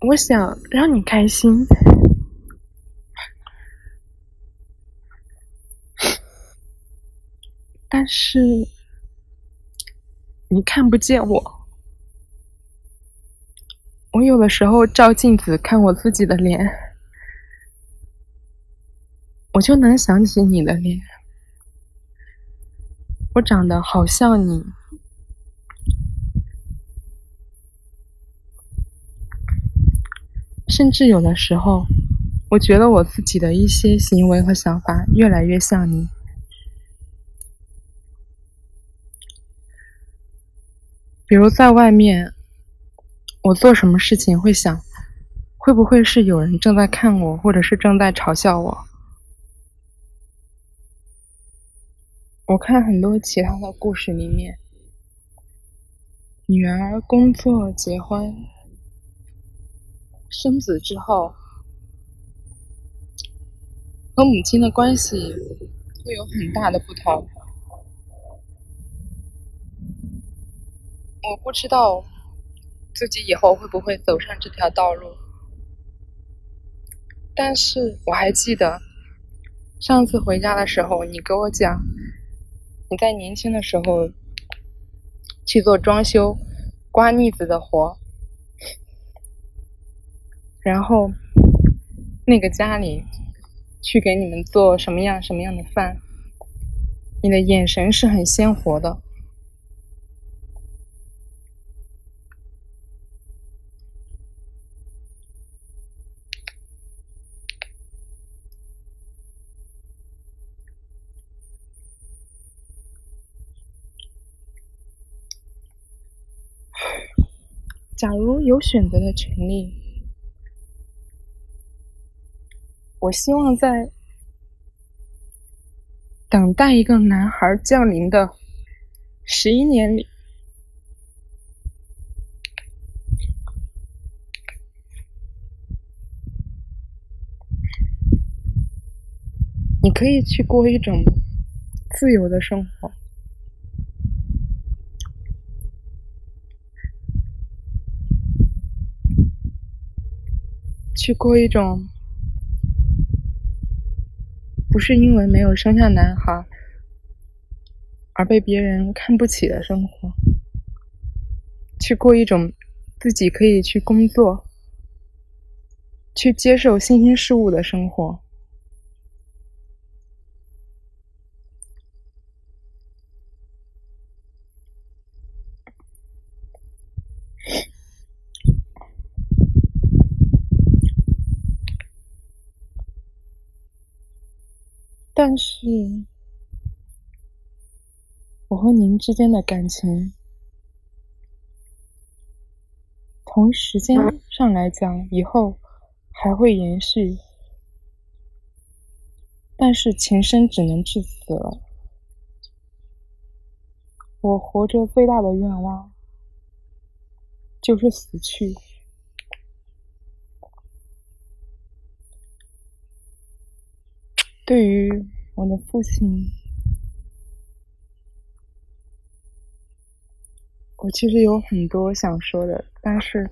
我想让你开心，是你看不见我。我有的时候照镜子看我自己的脸，我就能想起你的脸。我长得好像你。甚至有的时候，我觉得我自己的一些行为和想法越来越像你。比如在外面，我做什么事情会想，会不会是有人正在看我，或者是正在嘲笑我？我看很多其他的故事里面，女儿工作、结婚。生子之后，和母亲的关系会有很大的不同。我不知道自己以后会不会走上这条道路，但是我还记得上次回家的时候，你跟我讲，你在年轻的时候去做装修、刮腻子的活。然后，那个家里去给你们做什么样什么样的饭，你的眼神是很鲜活的。假如有选择的权利。我希望在等待一个男孩降临的十一年里，你可以去过一种自由的生活，去过一种。不是因为没有生下男孩而被别人看不起的生活，去过一种自己可以去工作、去接受新鲜事物的生活。但是，我和您之间的感情，从时间上来讲，以后还会延续。但是情深只能至此了。我活着最大的愿望，就是死去。对于我的父亲，我其实有很多想说的，但是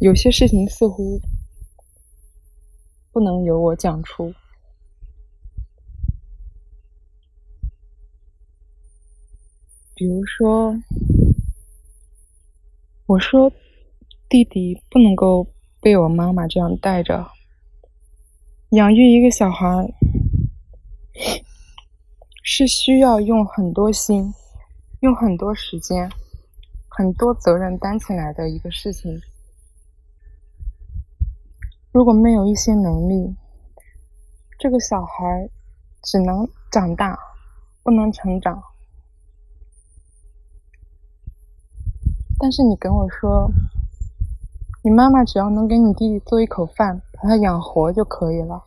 有些事情似乎不能由我讲出。比如说，我说弟弟不能够被我妈妈这样带着。养育一个小孩是需要用很多心、用很多时间、很多责任担起来的一个事情。如果没有一些能力，这个小孩只能长大，不能成长。但是你跟我说，你妈妈只要能给你弟弟做一口饭，把他养活就可以了。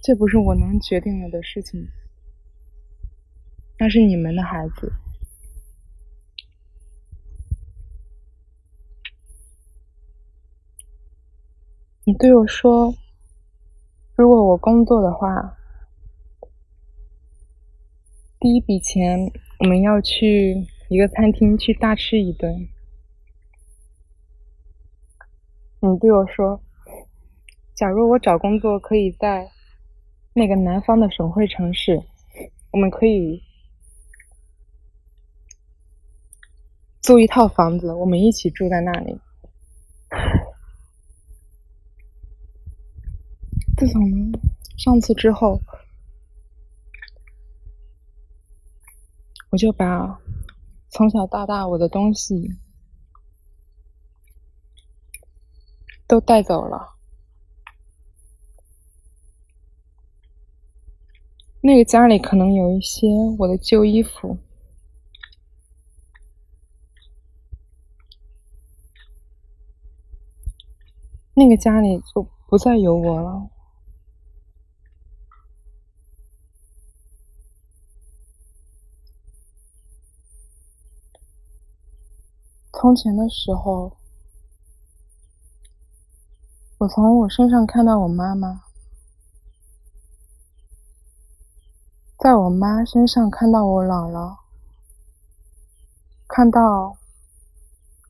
这不是我能决定了的事情，那是你们的孩子。你对我说：“如果我工作的话，第一笔钱我们要去一个餐厅去大吃一顿。”你对我说：“假如我找工作可以在那个南方的省会城市，我们可以租一套房子，我们一起住在那里。”自从上次之后，我就把从小到大我的东西都带走了。那个家里可能有一些我的旧衣服，那个家里就不再有我了。从前的时候，我从我身上看到我妈妈，在我妈身上看到我姥姥，看到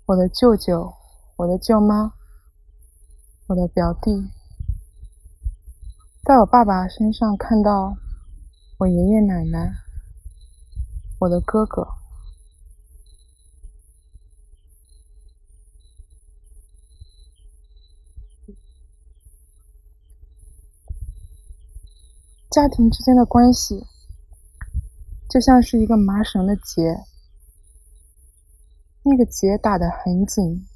我的舅舅、我的舅妈、我的表弟，在我爸爸身上看到我爷爷奶奶、我的哥哥。家庭之间的关系，就像是一个麻绳的结，那个结打得很紧，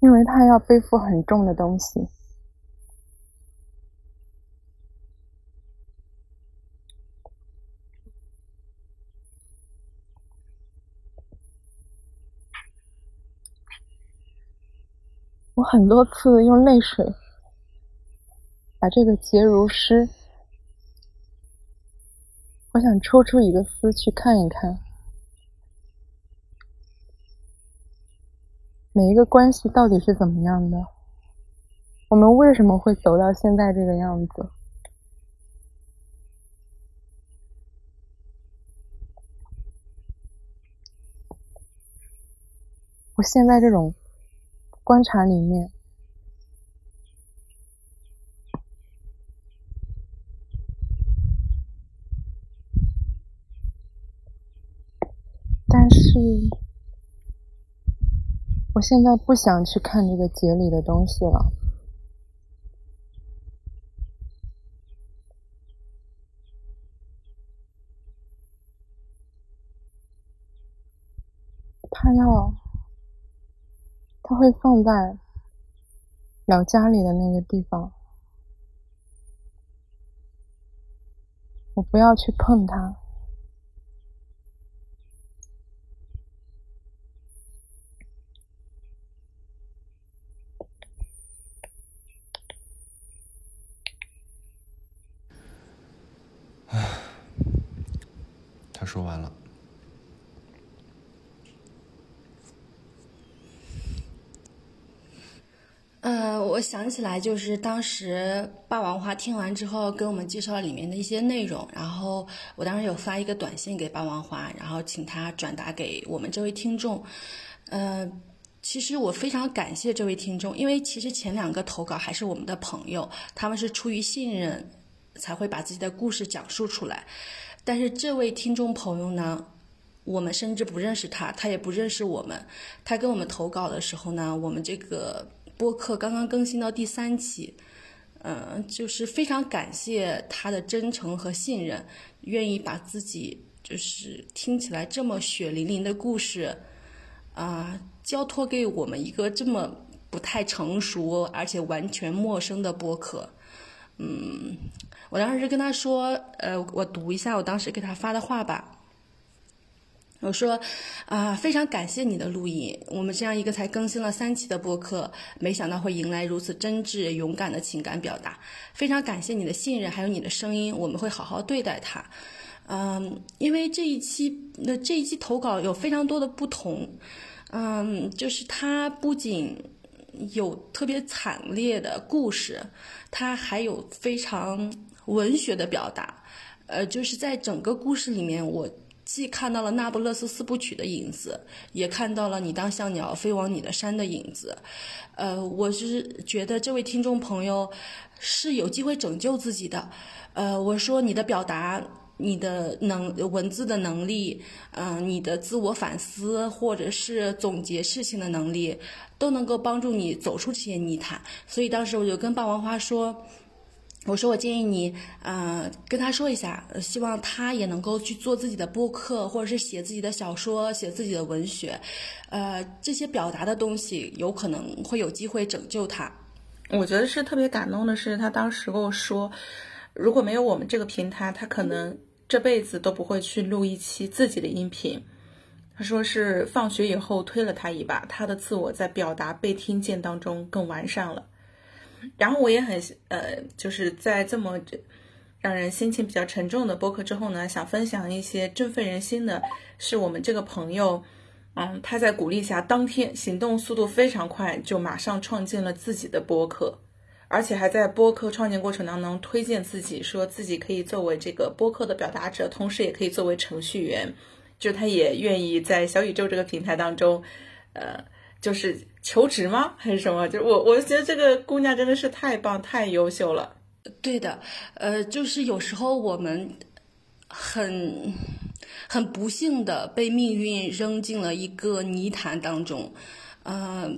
因为他要背负很重的东西。我很多次用泪水。把这个结如诗，我想抽出一个丝去看一看，每一个关系到底是怎么样的？我们为什么会走到现在这个样子？我现在这种观察里面。我现在不想去看这个节里的东西了。他要，他会放在老家里的那个地方，我不要去碰它。说完了。嗯，我想起来，就是当时霸王花听完之后，给我们介绍里面的一些内容。然后我当时有发一个短信给霸王花，然后请他转达给我们这位听众。嗯，其实我非常感谢这位听众，因为其实前两个投稿还是我们的朋友，他们是出于信任才会把自己的故事讲述出来。但是这位听众朋友呢？我们甚至不认识他，他也不认识我们。他跟我们投稿的时候呢，我们这个播客刚刚更新到第三期，嗯，就是非常感谢他的真诚和信任，愿意把自己就是听起来这么血淋淋的故事，啊，交托给我们一个这么不太成熟而且完全陌生的播客。嗯，我当时跟他说，呃，我读一下我当时给他发的话吧。我说，啊，非常感谢你的录音。我们这样一个才更新了三期的播客，没想到会迎来如此真挚、勇敢的情感表达。非常感谢你的信任，还有你的声音，我们会好好对待它。嗯，因为这一期的这一期投稿有非常多的不同。嗯，就是它不仅有特别惨烈的故事，它还有非常文学的表达。呃，就是在整个故事里面，我。既看到了那不勒斯四部曲的影子，也看到了你当像鸟飞往你的山的影子。呃，我是觉得这位听众朋友是有机会拯救自己的。呃，我说你的表达、你的能文字的能力，嗯，你的自我反思或者是总结事情的能力，都能够帮助你走出这些泥潭。所以当时我就跟霸王花说。我说，我建议你，呃，跟他说一下，希望他也能够去做自己的播客，或者是写自己的小说，写自己的文学，呃，这些表达的东西有可能会有机会拯救他。我觉得是特别感动的是，他当时跟我说，如果没有我们这个平台，他可能这辈子都不会去录一期自己的音频。他说是放学以后推了他一把，他的自我在表达被听见当中更完善了。然后我也很呃，就是在这么让人心情比较沉重的播客之后呢，想分享一些振奋人心的。是我们这个朋友，嗯，他在鼓励下，当天行动速度非常快，就马上创建了自己的播客，而且还在播客创建过程当中推荐自己，说自己可以作为这个播客的表达者，同时也可以作为程序员，就他也愿意在小宇宙这个平台当中，呃。就是求职吗？还是什么？就我，我觉得这个姑娘真的是太棒、太优秀了。对的，呃，就是有时候我们很很不幸的被命运扔进了一个泥潭当中，嗯，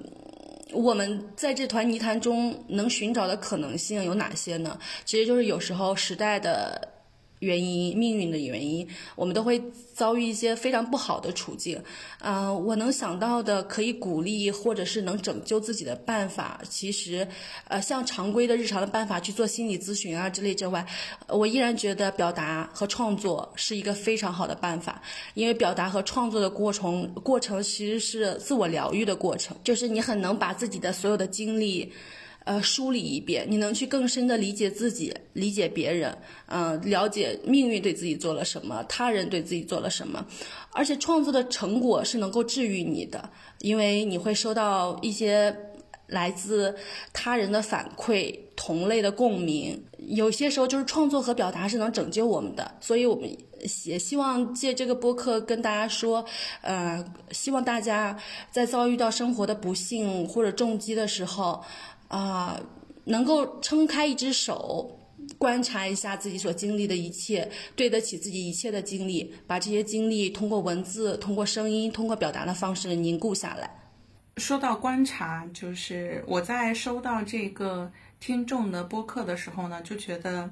我们在这团泥潭中能寻找的可能性有哪些呢？其实就是有时候时代的。原因、命运的原因，我们都会遭遇一些非常不好的处境。嗯，我能想到的可以鼓励或者是能拯救自己的办法，其实，呃，像常规的日常的办法去做心理咨询啊之类之外，我依然觉得表达和创作是一个非常好的办法。因为表达和创作的过程过程其实是自我疗愈的过程，就是你很能把自己的所有的经历。呃，梳理一遍，你能去更深的理解自己，理解别人，嗯，了解命运对自己做了什么，他人对自己做了什么，而且创作的成果是能够治愈你的，因为你会收到一些来自他人的反馈，同类的共鸣。有些时候就是创作和表达是能拯救我们的，所以我们也希望借这个播客跟大家说，呃，希望大家在遭遇到生活的不幸或者重击的时候。啊，能够撑开一只手，观察一下自己所经历的一切，对得起自己一切的经历，把这些经历通过文字、通过声音、通过表达的方式凝固下来。说到观察，就是我在收到这个听众的播客的时候呢，就觉得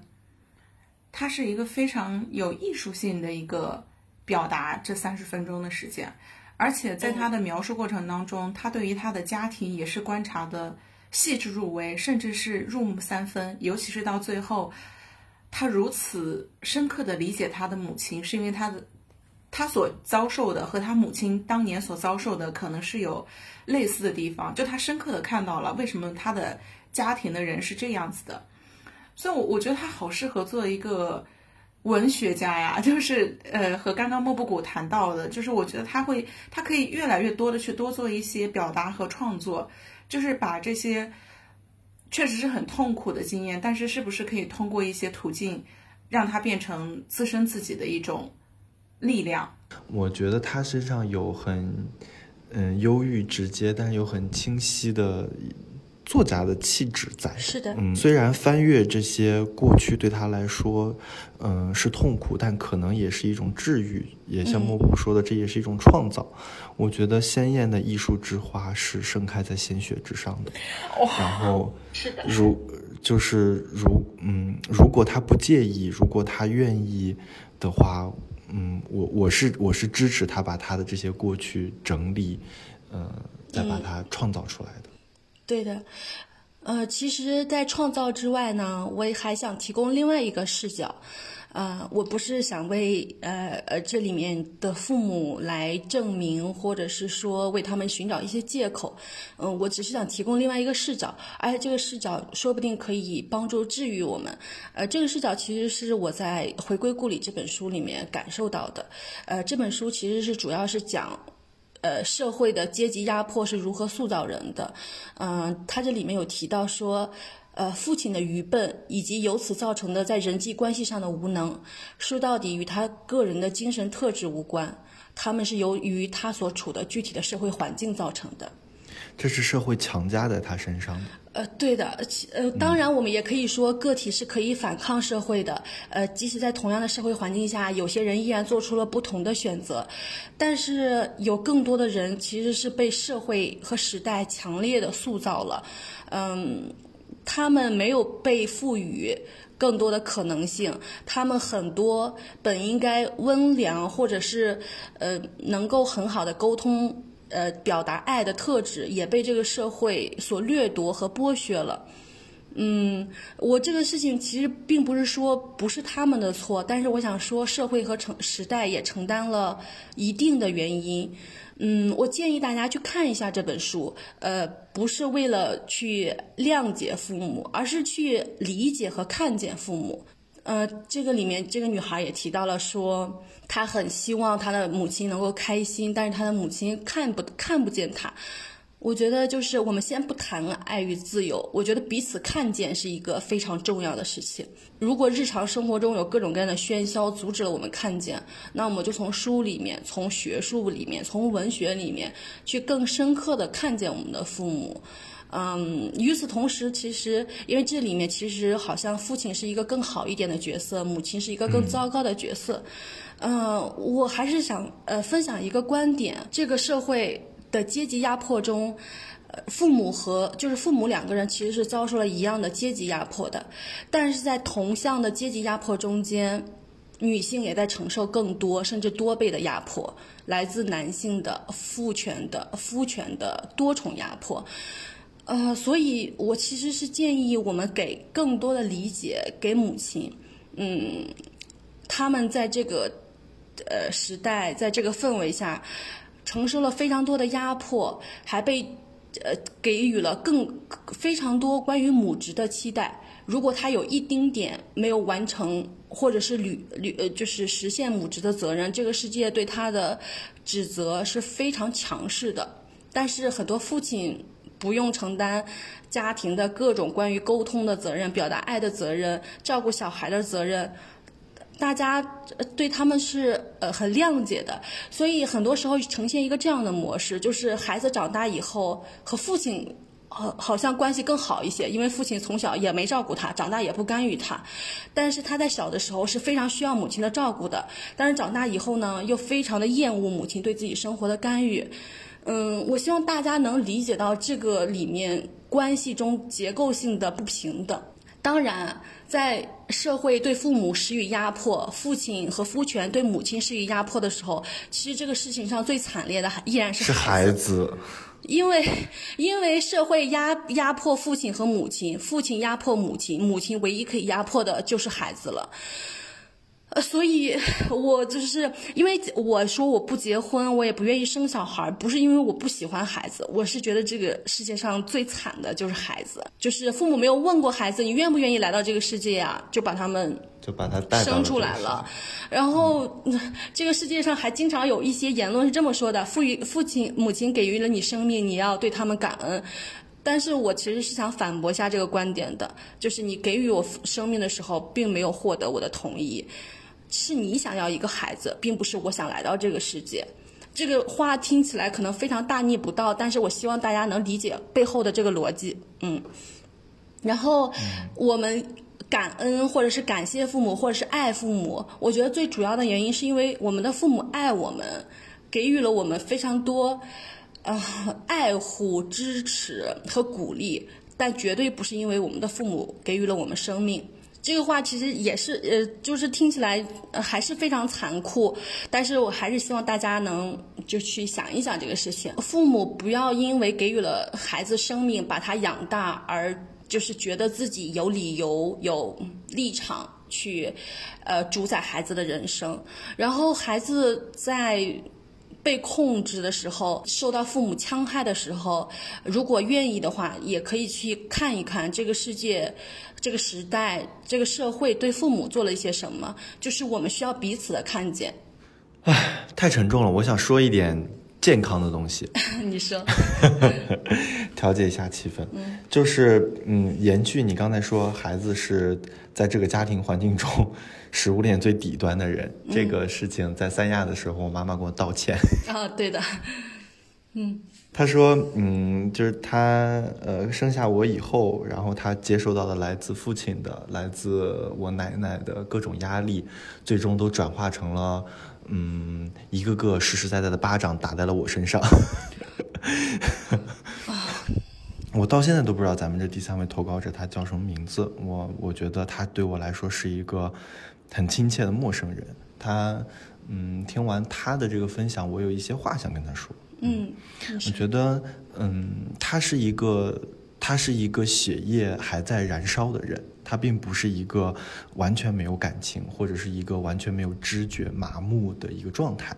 他是一个非常有艺术性的一个表达。这三十分钟的时间，而且在他的描述过程当中，他对于他的家庭也是观察的。细致入微，甚至是入木三分。尤其是到最后，他如此深刻的理解他的母亲，是因为他的他所遭受的和他母亲当年所遭受的可能是有类似的地方。就他深刻的看到了为什么他的家庭的人是这样子的。所以，我我觉得他好适合做一个文学家呀。就是呃，和刚刚莫布谷谈到的，就是我觉得他会，他可以越来越多的去多做一些表达和创作。就是把这些确实是很痛苦的经验，但是是不是可以通过一些途径，让它变成自身自己的一种力量？我觉得他身上有很嗯忧郁直接，但又很清晰的作家的气质在。是的，嗯，虽然翻阅这些过去对他来说，嗯、是痛苦，但可能也是一种治愈。也像莫布说的，这也是一种创造。我觉得鲜艳的艺术之花是盛开在鲜血之上的。然后，是的，如就是如嗯，如果他不介意，如果他愿意的话，嗯，我我是我是支持他把他的这些过去整理，呃，再把它创造出来的。对的。呃，其实，在创造之外呢，我也还想提供另外一个视角。呃，我不是想为呃呃这里面的父母来证明，或者是说为他们寻找一些借口。嗯、我只是想提供另外一个视角，而且这个视角说不定可以帮助治愈我们。呃，这个视角其实是我在《回归故里》这本书里面感受到的。呃，这本书其实是主要是讲。呃，社会的阶级压迫是如何塑造人的？嗯、他这里面有提到说，呃，父亲的愚笨以及由此造成的在人际关系上的无能，说到底与他个人的精神特质无关，他们是由于他所处的具体的社会环境造成的。这是社会强加在他身上的。呃，对的，呃，当然我们也可以说个体是可以反抗社会的，呃，即使在同样的社会环境下，有些人依然做出了不同的选择，但是有更多的人其实是被社会和时代强烈的塑造了，嗯，他们没有被赋予更多的可能性，他们很多本应该温良或者是呃能够很好的沟通。呃，表达爱的特质也被这个社会所掠夺和剥削了。嗯，我这个事情其实并不是说不是他们的错，但是我想说，社会和承时代也承担了一定的原因。嗯，我建议大家去看一下这本书，呃，不是为了去谅解父母，而是去理解和看见父母。呃，这个里面这个女孩也提到了说，她很希望她的母亲能够开心，但是她的母亲看不看不见她。我觉得就是我们先不谈爱与自由，我觉得彼此看见是一个非常重要的事情。如果日常生活中有各种各样的喧嚣阻止了我们看见，那我们就从书里面、从学术里面、从文学里面去更深刻的看见我们的父母。嗯，与此同时，其实因为这里面其实好像父亲是一个更好一点的角色，母亲是一个更糟糕的角色。嗯、呃，我还是想呃分享一个观点：这个社会的阶级压迫中，呃，父母和就是父母两个人其实是遭受了一样的阶级压迫的，但是在同向的阶级压迫中间，女性也在承受更多甚至多倍的压迫，来自男性的父权的夫权的多重压迫。呃，所以我其实是建议我们给更多的理解给母亲，嗯，他们在这个呃时代，在这个氛围下，承受了非常多的压迫，还被呃给予了更非常多关于母职的期待。如果他有一丁点没有完成，或者是履履呃就是实现母职的责任，这个世界对他的指责是非常强势的。但是很多父亲。不用承担家庭的各种关于沟通的责任、表达爱的责任、照顾小孩的责任，大家对他们是呃很谅解的，所以很多时候呈现一个这样的模式，就是孩子长大以后和父亲好好像关系更好一些，因为父亲从小也没照顾他，长大也不干预他，但是他在小的时候是非常需要母亲的照顾的，但是长大以后呢，又非常的厌恶母亲对自己生活的干预。嗯，我希望大家能理解到这个里面关系中结构性的不平等。当然，在社会对父母施予压迫，父亲和夫权对母亲施予压迫的时候，其实这个事情上最惨烈的依然是是孩子。因为，因为社会压压迫父亲和母亲，父亲压迫母亲，母亲唯一可以压迫的就是孩子了。呃，所以，我就是因为我说我不结婚，我也不愿意生小孩，不是因为我不喜欢孩子，我是觉得这个世界上最惨的就是孩子，就是父母没有问过孩子你愿不愿意来到这个世界、啊，就把他们就把他带生出来了，然后、嗯、这个世界上还经常有一些言论是这么说的：父予父亲母亲给予了你生命，你要对他们感恩。但是我其实是想反驳一下这个观点的，就是你给予我生命的时候，并没有获得我的同意。是你想要一个孩子，并不是我想来到这个世界。这个话听起来可能非常大逆不道，但是我希望大家能理解背后的这个逻辑。嗯，然后我们感恩或者是感谢父母，或者是爱父母，我觉得最主要的原因是因为我们的父母爱我们，给予了我们非常多呃爱护、支持和鼓励，但绝对不是因为我们的父母给予了我们生命。这个话其实也是，呃，就是听起来、呃、还是非常残酷，但是我还是希望大家能就去想一想这个事情。父母不要因为给予了孩子生命，把他养大，而就是觉得自己有理由、有立场去，呃，主宰孩子的人生。然后孩子在。被控制的时候，受到父母戕害的时候，如果愿意的话，也可以去看一看这个世界、这个时代、这个社会对父母做了一些什么。就是我们需要彼此的看见。唉，太沉重了，我想说一点健康的东西。你说，调节一下气氛。嗯，就是嗯，延续你刚才说，孩子是在这个家庭环境中。食物链最底端的人，这个事情在三亚的时候，我妈妈给我道歉。啊，对的，嗯，她说，嗯，就是她呃生下我以后，然后她接受到的来自父亲的、来自我奶奶的各种压力，最终都转化成了，嗯，一个个实实在在的巴掌打在了我身上。我到现在都不知道咱们这第三位投稿者他叫什么名字，我我觉得他对我来说是一个。很亲切的陌生人，他，嗯，听完他的这个分享，我有一些话想跟他说。嗯，我觉得，嗯，他是一个，他是一个血液还在燃烧的人，他并不是一个完全没有感情，或者是一个完全没有知觉、麻木的一个状态。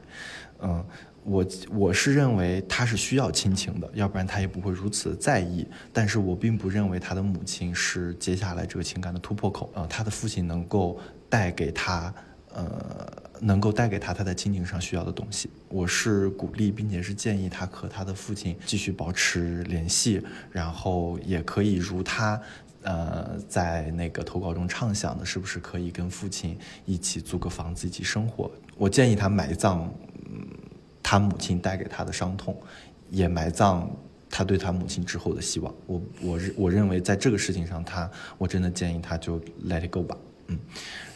嗯，我我是认为他是需要亲情的，要不然他也不会如此在意。但是我并不认为他的母亲是接下来这个情感的突破口啊，他的父亲能够。带给他，呃，能够带给他他在亲情上需要的东西。我是鼓励，并且是建议他和他的父亲继续保持联系，然后也可以如他，呃，在那个投稿中畅想的，是不是可以跟父亲一起租个房子一起生活？我建议他埋葬，嗯，他母亲带给他的伤痛，也埋葬他对他母亲之后的希望。我我我认为在这个事情上，他我真的建议他就 let it go 吧。嗯，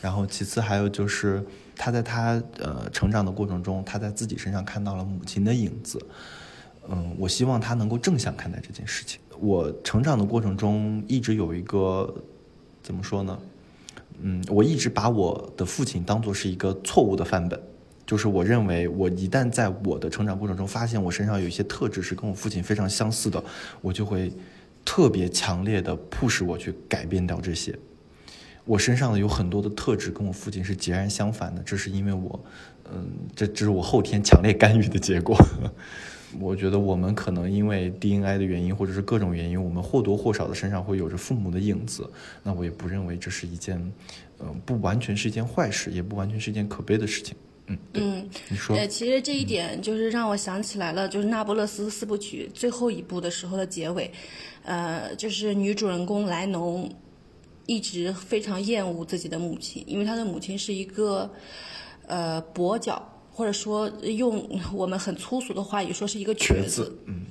然后其次还有就是他在他呃成长的过程中，他在自己身上看到了母亲的影子。嗯，我希望他能够正向看待这件事情。我成长的过程中一直有一个怎么说呢？嗯，我一直把我的父亲当做是一个错误的范本，就是我认为我一旦在我的成长过程中发现我身上有一些特质是跟我父亲非常相似的，我就会特别强烈的迫使我去改变掉这些。我身上的有很多的特质跟我父亲是截然相反的，这是因为我，嗯，这这是我后天强烈干预的结果。我觉得我们可能因为 DNA 的原因，或者是各种原因，我们或多或少的身上会有着父母的影子。那我也不认为这是一件，嗯，不完全是一件坏事，也不完全是一件可悲的事情。嗯嗯，你说，呃，其实这一点就是让我想起来了，就是《那不勒斯四部曲》最后一部的时候的结尾，呃，就是女主人公莱农。一直非常厌恶自己的母亲，因为他的母亲是一个，呃，跛脚，或者说用我们很粗俗的话语说是一个瘸子。嗯，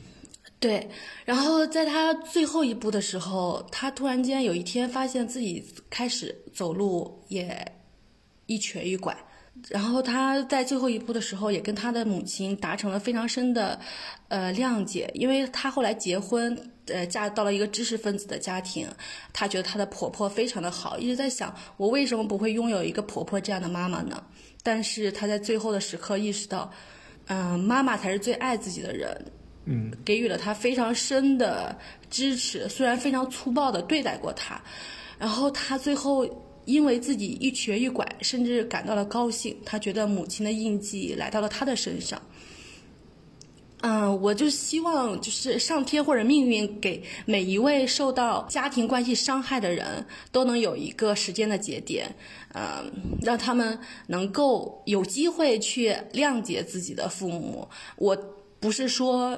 对。然后在他最后一步的时候，他突然间有一天发现自己开始走路也一瘸一拐。然后他在最后一步的时候，也跟他的母亲达成了非常深的，呃，谅解，因为他后来结婚。呃，嫁到了一个知识分子的家庭，她觉得她的婆婆非常的好，一直在想我为什么不会拥有一个婆婆这样的妈妈呢？但是她在最后的时刻意识到，嗯，妈妈才是最爱自己的人，嗯，给予了她非常深的支持，虽然非常粗暴的对待过她，然后她最后因为自己一瘸一拐，甚至感到了高兴，她觉得母亲的印记来到了她的身上。嗯，我就希望就是上天或者命运给每一位受到家庭关系伤害的人都能有一个时间的节点，嗯，让他们能够有机会去谅解自己的父母。我不是说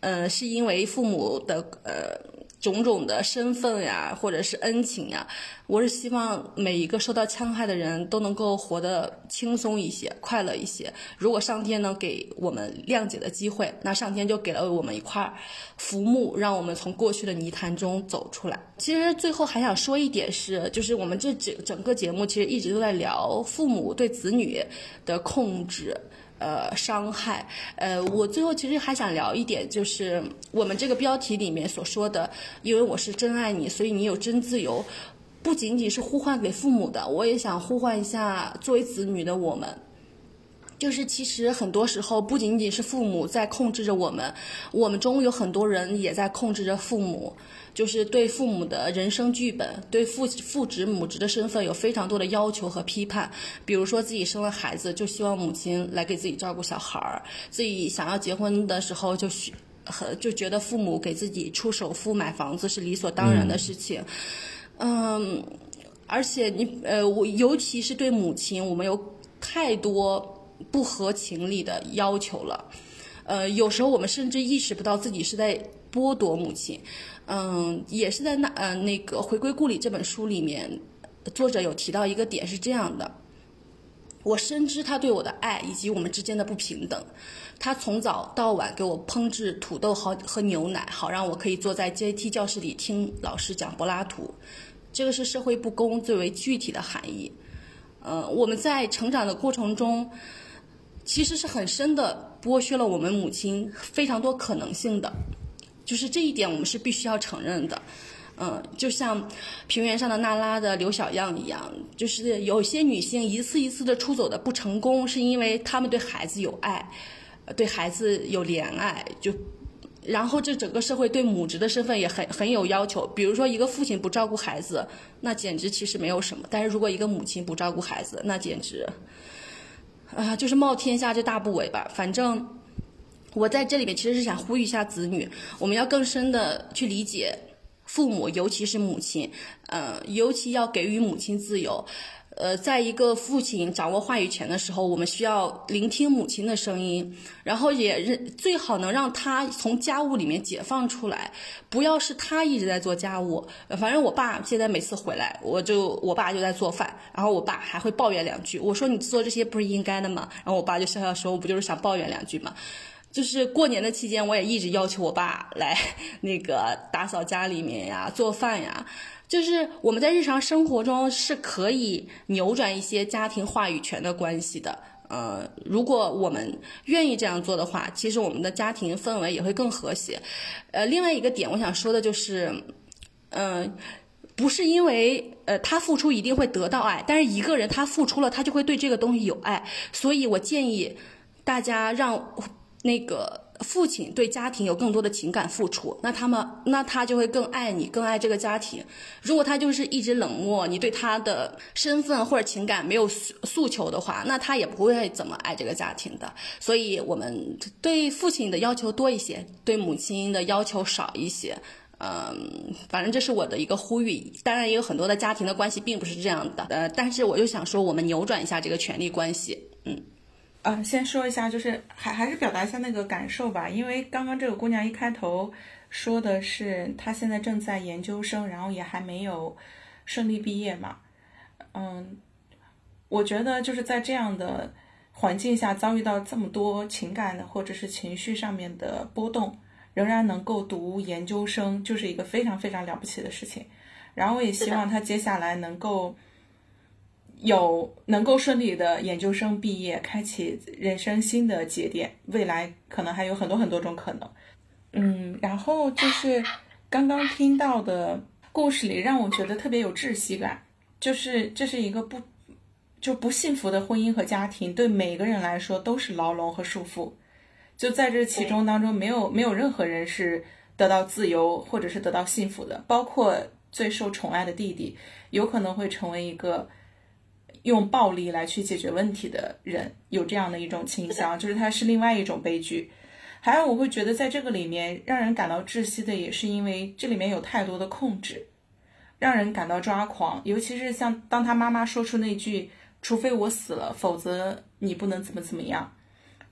嗯，是因为父母的呃。种种的身份呀，或者是恩情呀，我是希望每一个受到戕害的人都能够活得轻松一些、快乐一些。如果上天能给我们谅解的机会，那上天就给了我们一块浮木，让我们从过去的泥潭中走出来。其实最后还想说一点是，就是我们这整整个节目其实一直都在聊父母对子女的控制。呃，伤害。呃，我最后其实还想聊一点，就是我们这个标题里面所说的，因为我是真爱你，所以你有真自由，不仅仅是呼唤给父母的，我也想呼唤一下作为子女的我们。就是其实很多时候不仅仅是父母在控制着我们，我们中有很多人也在控制着父母。就是对父母的人生剧本，对父父职母职的身份有非常多的要求和批判。比如说自己生了孩子，就希望母亲来给自己照顾小孩儿；自己想要结婚的时候，就许很就觉得父母给自己出首付买房子是理所当然的事情。嗯，而且你呃，我尤其是对母亲，我们有太多不合情理的要求了。呃，有时候我们甚至意识不到自己是在剥夺母亲。嗯，也是在那呃那个《回归故里》这本书里面，作者有提到一个点是这样的：我深知他对我的爱以及我们之间的不平等。他从早到晚给我烹制土豆好和牛奶，好让我可以坐在阶梯教室里听老师讲柏拉图。这个是社会不公最为具体的含义。呃，我们在成长的过程中，其实是很深的剥削了我们母亲非常多可能性的。就是这一点，我们是必须要承认的，嗯，就像平原上的娜拉的刘小样一样，就是有些女性一次一次的出走的不成功，是因为她们对孩子有爱，对孩子有怜爱，就，然后这整个社会对母职的身份也很很有要求。比如说一个父亲不照顾孩子，那简直其实没有什么；但是如果一个母亲不照顾孩子，那简直，啊，就是冒天下之大不韪吧，反正。我在这里面其实是想呼吁一下子女，我们要更深的去理解父母，尤其是母亲，嗯，尤其要给予母亲自由。呃，在一个父亲掌握话语权的时候，我们需要聆听母亲的声音，然后也最好能让他从家务里面解放出来，不要是他一直在做家务。反正我爸现在每次回来，我就我爸就在做饭，然后我爸还会抱怨两句。我说你做这些不是应该的吗？然后我爸就笑笑说，我不就是想抱怨两句吗？就是过年的期间，我也一直要求我爸来 那个打扫家里面呀、做饭呀。就是我们在日常生活中是可以扭转一些家庭话语权的关系的。呃，如果我们愿意这样做的话，其实我们的家庭氛围也会更和谐。呃，另外一个点我想说的就是，嗯，不是因为呃他付出一定会得到爱，但是一个人他付出了，他就会对这个东西有爱。所以我建议大家让。那个父亲对家庭有更多的情感付出，那他们那他就会更爱你，更爱这个家庭。如果他就是一直冷漠，你对他的身份或者情感没有诉求的话，那他也不会怎么爱这个家庭的。所以，我们对父亲的要求多一些，对母亲的要求少一些。嗯，反正这是我的一个呼吁。当然，也有很多的家庭的关系并不是这样的。呃，但是我就想说，我们扭转一下这个权力关系。嗯。啊，先说一下，就是还还是表达一下那个感受吧。因为刚刚这个姑娘一开头说的是她现在正在研究生，然后也还没有顺利毕业嘛。嗯，我觉得就是在这样的环境下遭遇到这么多情感的或者是情绪上面的波动，仍然能够读研究生，就是一个非常非常了不起的事情。然后我也希望她接下来能够。有能够顺利的研究生毕业，开启人生新的节点，未来可能还有很多很多种可能。嗯，然后就是刚刚听到的故事里，让我觉得特别有窒息感，就是这是一个不就不幸福的婚姻和家庭，对每个人来说都是牢笼和束缚。就在这其中当中，没有没有任何人是得到自由或者是得到幸福的，包括最受宠爱的弟弟，有可能会成为一个。用暴力来去解决问题的人有这样的一种倾向，就是它是另外一种悲剧。还有，我会觉得在这个里面让人感到窒息的，也是因为这里面有太多的控制，让人感到抓狂。尤其是像当他妈妈说出那句“除非我死了，否则你不能怎么怎么样”，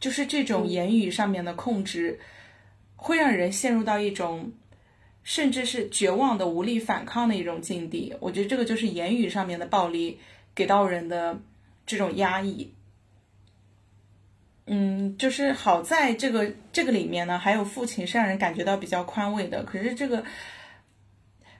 就是这种言语上面的控制，会让人陷入到一种甚至是绝望的无力反抗的一种境地。我觉得这个就是言语上面的暴力给到人的这种压抑。嗯，就是好在这个这个里面呢，还有父亲是让人感觉到比较宽慰的。可是这个，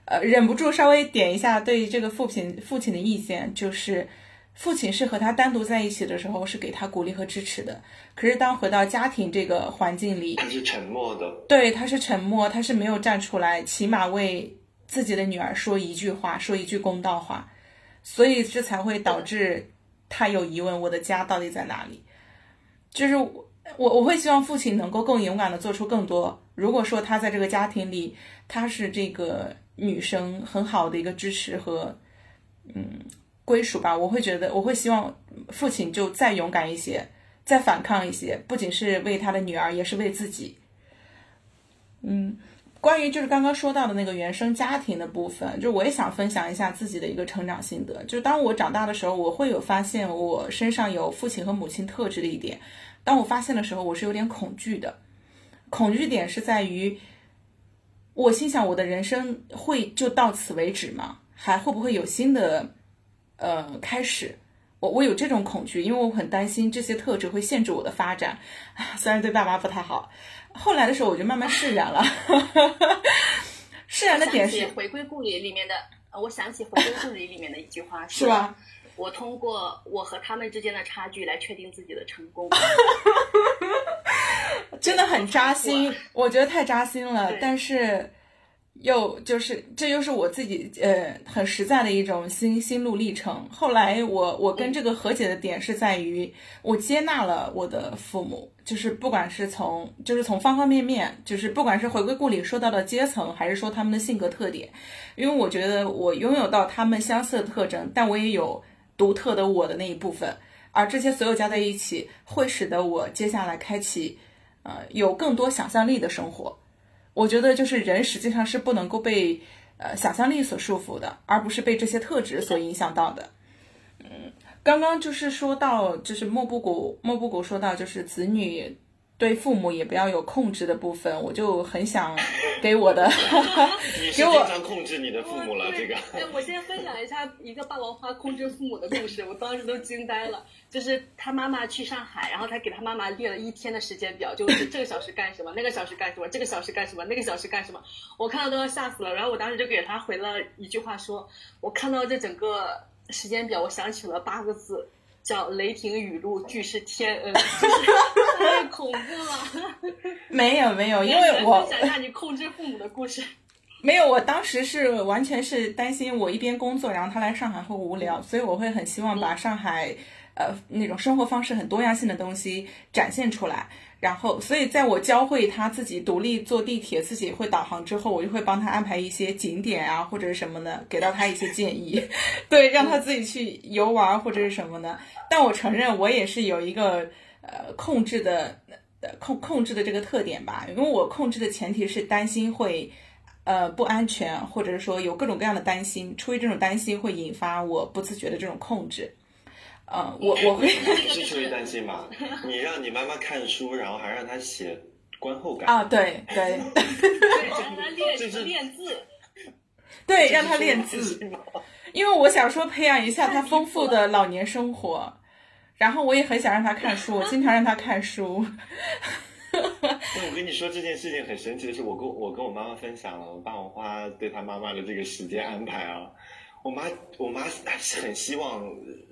呃，忍不住稍微点一下对这个父亲父亲的意见，就是父亲是和他单独在一起的时候是给他鼓励和支持的。可是当回到家庭这个环境里，他是沉默的。对，他是沉默，他是没有站出来，起码为自己的女儿说一句话，说一句公道话。所以这才会导致他有疑问：我的家到底在哪里？就是我我会希望父亲能够更勇敢的做出更多。如果说他在这个家庭里，他是这个女生很好的一个支持和嗯归属吧，我会觉得我会希望父亲就再勇敢一些，再反抗一些，不仅是为他的女儿，也是为自己。嗯，关于就是刚刚说到的那个原生家庭的部分，就我也想分享一下自己的一个成长心得。就是当我长大的时候，我会有发现我身上有父亲和母亲特质的一点。当我发现的时候，我是有点恐惧的。恐惧点是在于，我心想我的人生会就到此为止吗？还会不会有新的呃开始？我我有这种恐惧，因为我很担心这些特质会限制我的发展。虽然对爸妈不太好，后来的时候我就慢慢释然了。释然的点是《回归故里》里面的，我想起《回归故里》里面的一句话，是吧？我通过我和他们之间的差距来确定自己的成功，真的很扎心，我觉得太扎心了。但是又就是这又是我自己呃很实在的一种心心路历程。后来我我跟这个和解的点是在于，我接纳了我的父母，就是不管是从就是从方方面面，就是不管是回归故里说到的阶层，还是说他们的性格特点，因为我觉得我拥有到他们相似的特征，但我也有。独特的我的那一部分，而这些所有加在一起，会使得我接下来开启，呃，有更多想象力的生活。我觉得，就是人实际上是不能够被呃想象力所束缚的，而不是被这些特质所影响到的。嗯，刚刚就是说到，就是莫布谷，莫布谷说到，就是子女。对父母也不要有控制的部分，我就很想给我的，你 是经常控制你的父母了，这个。哎，我先分享一下一个霸王花控制父母的故事，我当时都惊呆了。就是他妈妈去上海，然后他给他妈妈列了一天的时间表，就是这个小时干什么，那个小时干什么，这个小时干什么，那个小时干什么，我看到都要吓死了。然后我当时就给他回了一句话，说我看到这整个时间表，我想起了八个字。叫雷霆雨露俱是天恩，太 恐怖了。没有没有，因为 我想一下你控制父母的故事。没有，我当时是完全是担心我一边工作，然后他来上海会无聊，所以我会很希望把上海呃那种生活方式很多样性的东西展现出来。然后，所以在我教会他自己独立坐地铁、自己会导航之后，我就会帮他安排一些景点啊，或者是什么的，给到他一些建议，对，让他自己去游玩或者是什么的。但我承认，我也是有一个呃控制的控控制的这个特点吧，因为我控制的前提是担心会呃不安全，或者是说有各种各样的担心，出于这种担心会引发我不自觉的这种控制。呃，我我会是出于担心嘛？你让你妈妈看书，然后还让她写观后感啊？对对，让她练练字，对，让她练字，因为我想说培养一下她丰富的老年生活，然后我也很想让她看书，我经常让她看书。那我跟你说这件事情很神奇的是，我跟我跟我妈妈分享了我爸我花对她妈妈的这个时间安排啊。我妈，我妈还是很希望，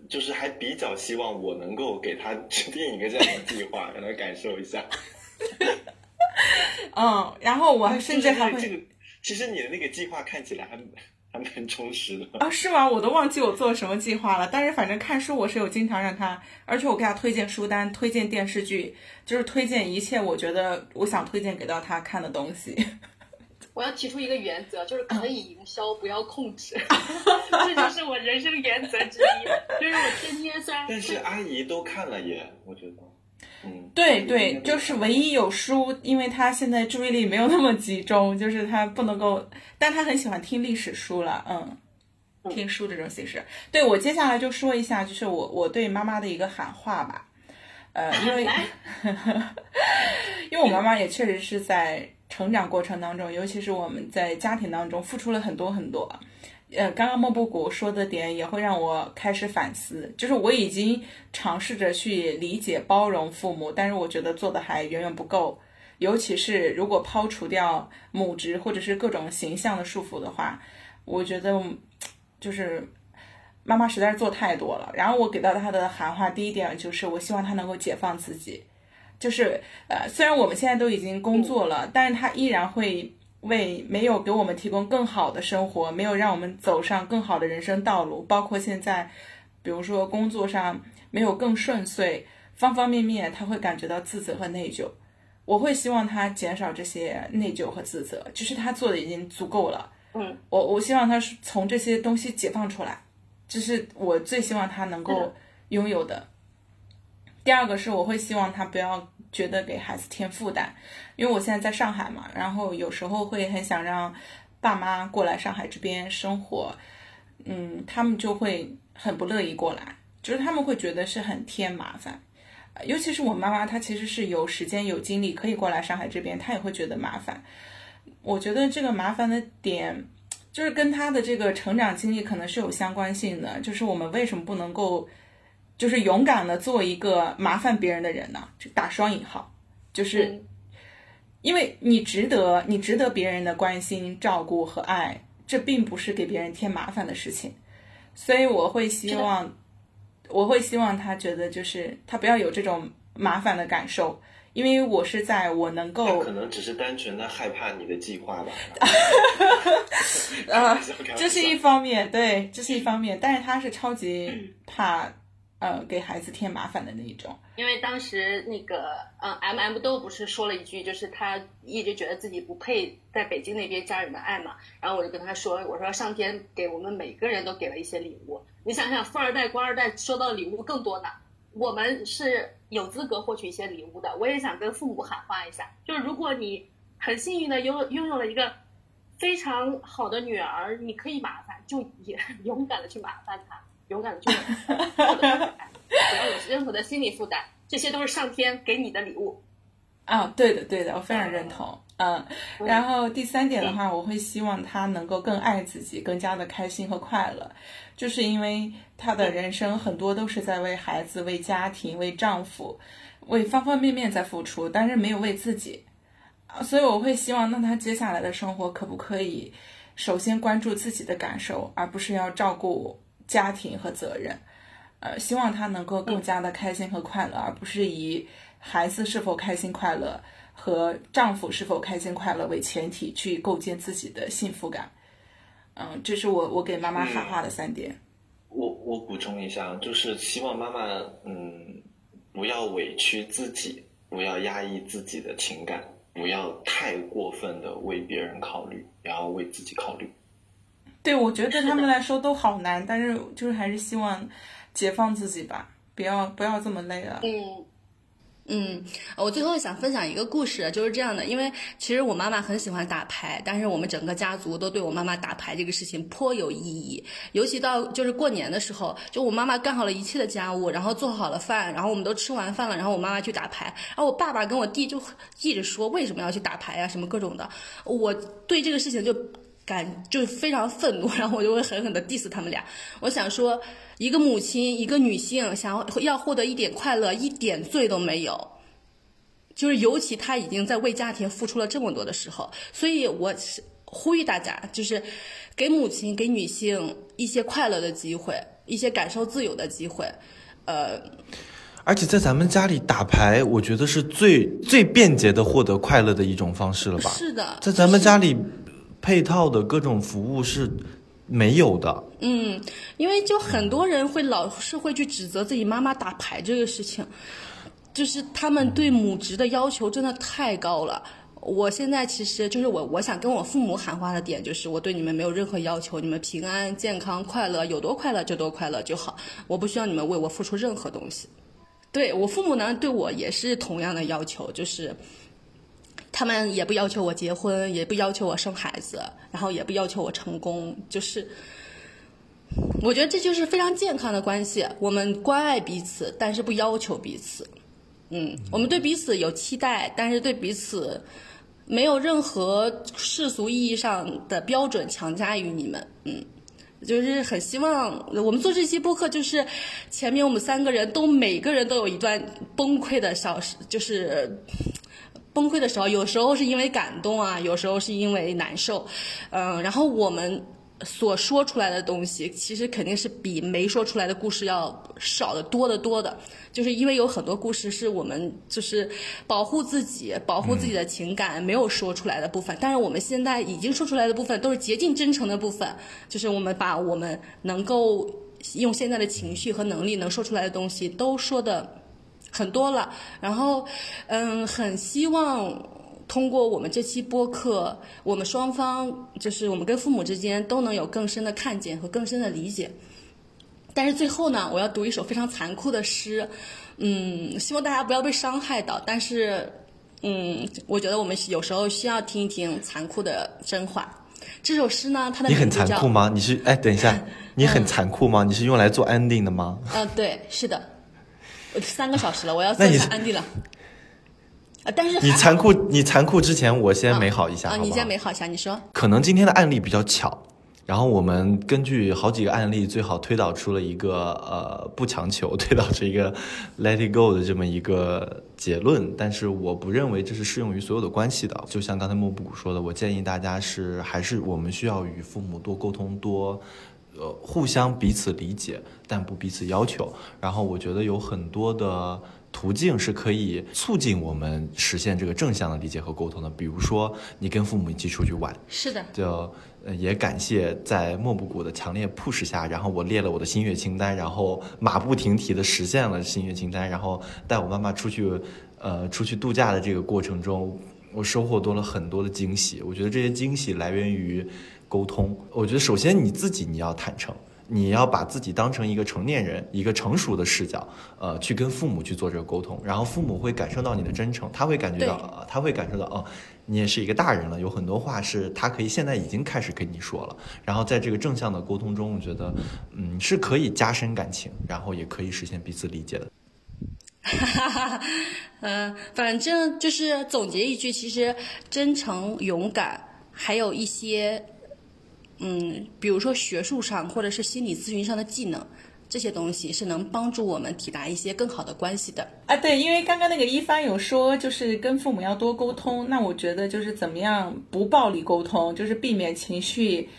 就是还比较希望我能够给她 制定一个这样的计划，让她感受一下。嗯，然后我还甚至还会，这个其实你的那个计划看起来还还蛮充实的啊？是吗？我都忘记我做什么计划了。但是反正看书我是有经常让她，而且我给她推荐书单、推荐电视剧，就是推荐一切我觉得我想推荐给到她看的东西。我要提出一个原则，就是可以营销，不要控制，这就是我人生原则之一。就是我天天虽然，但是阿姨都看了耶，我觉得，嗯，对对，就是唯一有书，因为他现在注意力没有那么集中，就是他不能够，但他很喜欢听历史书了，嗯，听书这种形式。对我接下来就说一下，就是我我对妈妈的一个喊话吧，呃，因为 因为我妈妈也确实是在。成长过程当中，尤其是我们在家庭当中付出了很多很多。呃，刚刚莫布谷说的点也会让我开始反思，就是我已经尝试着去理解、包容父母，但是我觉得做的还远远不够。尤其是如果抛除掉母职或者是各种形象的束缚的话，我觉得就是妈妈实在是做太多了。然后我给到她的喊话，第一点就是我希望她能够解放自己。就是呃，虽然我们现在都已经工作了，但是他依然会为没有给我们提供更好的生活，没有让我们走上更好的人生道路，包括现在，比如说工作上没有更顺遂，方方面面，他会感觉到自责和内疚。我会希望他减少这些内疚和自责，就是他做的已经足够了。嗯，我我希望他是从这些东西解放出来，这是我最希望他能够拥有的。第二个是我会希望他不要觉得给孩子添负担，因为我现在在上海嘛，然后有时候会很想让爸妈过来上海这边生活，嗯，他们就会很不乐意过来，就是他们会觉得是很添麻烦。尤其是我妈妈，她其实是有时间、有精力可以过来上海这边，她也会觉得麻烦。我觉得这个麻烦的点，就是跟她的这个成长经历可能是有相关性的。就是我们为什么不能够，就是勇敢的做一个麻烦别人的人呢？就打双引号，就是因为你值得，你值得别人的关心、照顾和爱，这并不是给别人添麻烦的事情。所以我会希望。我会希望他觉得，就是他不要有这种麻烦的感受，因为我是在我能够，可能只是单纯的害怕你的计划吧。啊，这是一方面，对，这是一方面，但是他是超级怕，呃，给孩子添麻烦的那一种。因为当时那个，嗯，M M 豆不是说了一句，就是他一直觉得自己不配在北京那边家人的爱嘛，然后我就跟他说，我说上天给我们每个人都给了一些礼物。你想想，富二代、官二代收到礼物更多呢。我们是有资格获取一些礼物的。我也想跟父母喊话一下，就是如果你很幸运的拥拥有了一个非常好的女儿，你可以麻烦，就也 勇敢的去麻烦她，勇敢的去，不要有任何的心理负担，这些都是上天给你的礼物。啊，对的，对的，我非常认同。嗯，然后第三点的话，我会希望他能够更爱自己，更加的开心和快乐，就是因为他的人生很多都是在为孩子、为家庭、为丈夫、为方方面面在付出，但是没有为自己，啊，所以我会希望，那他接下来的生活可不可以首先关注自己的感受，而不是要照顾家庭和责任，呃，希望他能够更加的开心和快乐，而不是以孩子是否开心快乐。和丈夫是否开心快乐为前提去构建自己的幸福感，嗯，这是我我给妈妈喊话的三点。我我补充一下，就是希望妈妈嗯不要委屈自己，不要压抑自己的情感，不要太过分的为别人考虑，也要为自己考虑。对，我觉得对他们来说都好难，但是就是还是希望解放自己吧，不要不要这么累了。嗯。嗯，我最后想分享一个故事，就是这样的。因为其实我妈妈很喜欢打牌，但是我们整个家族都对我妈妈打牌这个事情颇有异议。尤其到就是过年的时候，就我妈妈干好了一切的家务，然后做好了饭，然后我们都吃完饭了，然后我妈妈去打牌，然后我爸爸跟我弟就一直说为什么要去打牌呀，什么各种的。我对这个事情就感就非常愤怒，然后我就会狠狠的 diss 他们俩。我想说。一个母亲，一个女性，想要要获得一点快乐，一点罪都没有。就是尤其她已经在为家庭付出了这么多的时候，所以我是呼吁大家，就是给母亲、给女性一些快乐的机会，一些感受自由的机会。呃，而且在咱们家里打牌，我觉得是最最便捷的获得快乐的一种方式了吧？是的，在咱们家里配套的各种服务是。没有的，嗯，因为就很多人会老是会去指责自己妈妈打牌这个事情，就是他们对母职的要求真的太高了。我现在其实就是我，我想跟我父母喊话的点就是，我对你们没有任何要求，你们平安、健康、快乐，有多快乐就多快乐就好，我不需要你们为我付出任何东西。对我父母呢，对我也是同样的要求，就是。他们也不要求我结婚，也不要求我生孩子，然后也不要求我成功，就是，我觉得这就是非常健康的关系。我们关爱彼此，但是不要求彼此。嗯，我们对彼此有期待，但是对彼此没有任何世俗意义上的标准强加于你们，嗯，就是很希望我们做这期播客，就是前面我们三个人都每个人都有一段崩溃的小，就是崩溃的时候，有时候是因为感动啊，有时候是因为难受，嗯，然后我们。所说出来的东西，其实肯定是比没说出来的故事要少的多得多的，就是因为有很多故事是我们就是保护自己、保护自己的情感没有说出来的部分，但是我们现在已经说出来的部分都是竭尽真诚的部分，就是我们把我们能够用现在的情绪和能力能说出来的东西都说的很多了，然后嗯，很希望。通过我们这期播客，我们双方就是我们跟父母之间都能有更深的看见和更深的理解。但是最后呢，我要读一首非常残酷的诗，嗯，希望大家不要被伤害到。但是，嗯，我觉得我们有时候需要听一听残酷的真话。这首诗呢，它的你很残酷吗？你是哎，等一下，你很残酷吗？你是用来做 ending 的吗？嗯，对，是的，三个小时了，我要做 ending 了。但是你残酷，你残酷之前，我先美好一下，啊，你先美好一下，你说。可能今天的案例比较巧，然后我们根据好几个案例，最好推导出了一个呃不强求，推导出一个 let it go 的这么一个结论。但是我不认为这是适用于所有的关系的。就像刚才莫布谷说的，我建议大家是还是我们需要与父母多沟通，多呃互相彼此理解，但不彼此要求。然后我觉得有很多的。途径是可以促进我们实现这个正向的理解和沟通的，比如说你跟父母一起出去玩，是的，就也感谢在莫布谷的强烈 push 下，然后我列了我的心愿清单，然后马不停蹄的实现了心愿清单，然后带我妈妈出去，呃，出去度假的这个过程中，我收获多了很多的惊喜。我觉得这些惊喜来源于沟通。我觉得首先你自己你要坦诚。你要把自己当成一个成年人，一个成熟的视角，呃，去跟父母去做这个沟通，然后父母会感受到你的真诚，他会感觉到，他会感受到，哦，你也是一个大人了，有很多话是他可以现在已经开始跟你说了，然后在这个正向的沟通中，我觉得，嗯，是可以加深感情，然后也可以实现彼此理解的。哈哈哈，嗯，反正就是总结一句，其实真诚、勇敢，还有一些。嗯，比如说学术上或者是心理咨询上的技能，这些东西是能帮助我们抵达一些更好的关系的。啊，对，因为刚刚那个一帆有说，就是跟父母要多沟通。那我觉得就是怎么样不暴力沟通，就是避免情绪，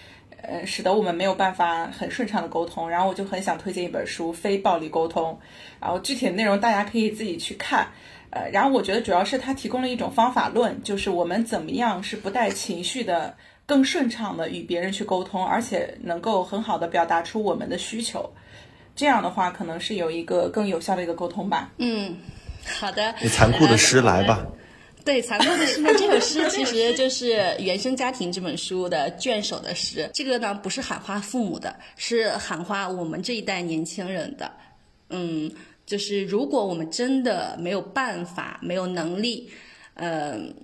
呃，使得我们没有办法很顺畅的沟通。然后我就很想推荐一本书《非暴力沟通》，然后具体的内容大家可以自己去看。呃，然后我觉得主要是它提供了一种方法论，就是我们怎么样是不带情绪的。更顺畅的与别人去沟通，而且能够很好的表达出我们的需求，这样的话可能是有一个更有效的一个沟通吧。嗯，好的。你残酷的诗来吧。对，残酷的诗呢，这首诗其实就是《原生家庭》这本书的卷首的诗。这个呢，不是喊话父母的，是喊话我们这一代年轻人的。嗯，就是如果我们真的没有办法、没有能力，嗯。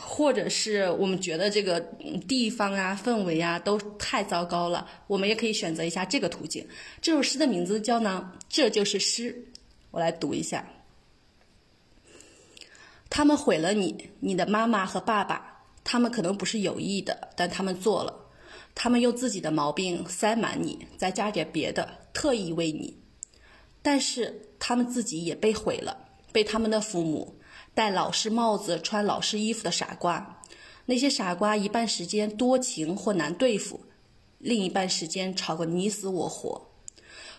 或者是我们觉得这个地方啊、氛围啊都太糟糕了，我们也可以选择一下这个途径。这首诗的名字叫呢，这就是诗。我来读一下：他们毁了你，你的妈妈和爸爸，他们可能不是有意的，但他们做了。他们用自己的毛病塞满你，再加点别的，特意为你。但是他们自己也被毁了，被他们的父母。戴老式帽子、穿老式衣服的傻瓜，那些傻瓜一半时间多情或难对付，另一半时间吵个你死我活，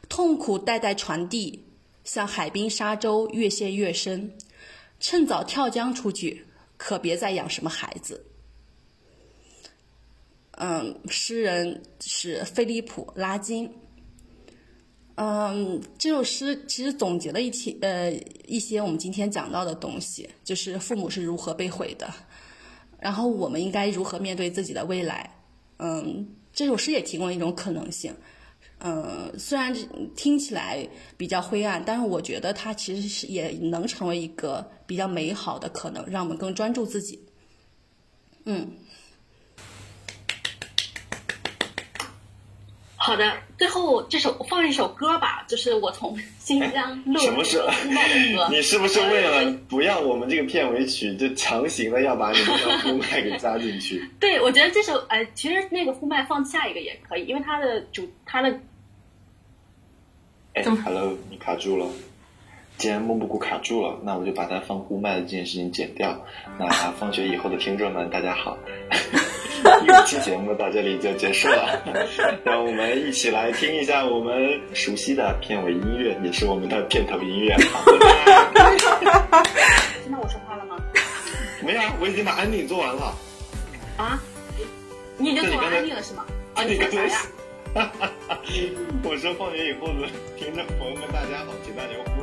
痛苦代代传递，像海滨沙洲越陷越深。趁早跳江出去，可别再养什么孩子。嗯，诗人是菲利普·拉金。嗯，这首诗其实总结了一些呃一些我们今天讲到的东西，就是父母是如何被毁的，然后我们应该如何面对自己的未来。嗯，这首诗也提供了一种可能性。嗯，虽然听起来比较灰暗，但是我觉得它其实是也能成为一个比较美好的可能，让我们更专注自己。嗯。好的，最后这首放一首歌吧，就是我从 新疆录什么歌。你是不是为了不要我们这个片尾曲，就强行的要把你们的呼麦给加进去？对，我觉得这首呃，其实那个呼麦放下一个也可以，因为它的主它的哎，Hello，你卡住了。既然莫布谷卡住了，那我就把它放呼麦的这件事情剪掉。那放学以后的听众们，大家好。一期节目到这里就结束了，让我们一起来听一下我们熟悉的片尾音乐，也是我们的片头音乐。听到我说话了吗？没有，我已经把安定做完了。啊？你已经做完安定了是吗？啊，你干啥呀？我说放学以后的听众朋友们，大家好，请大家。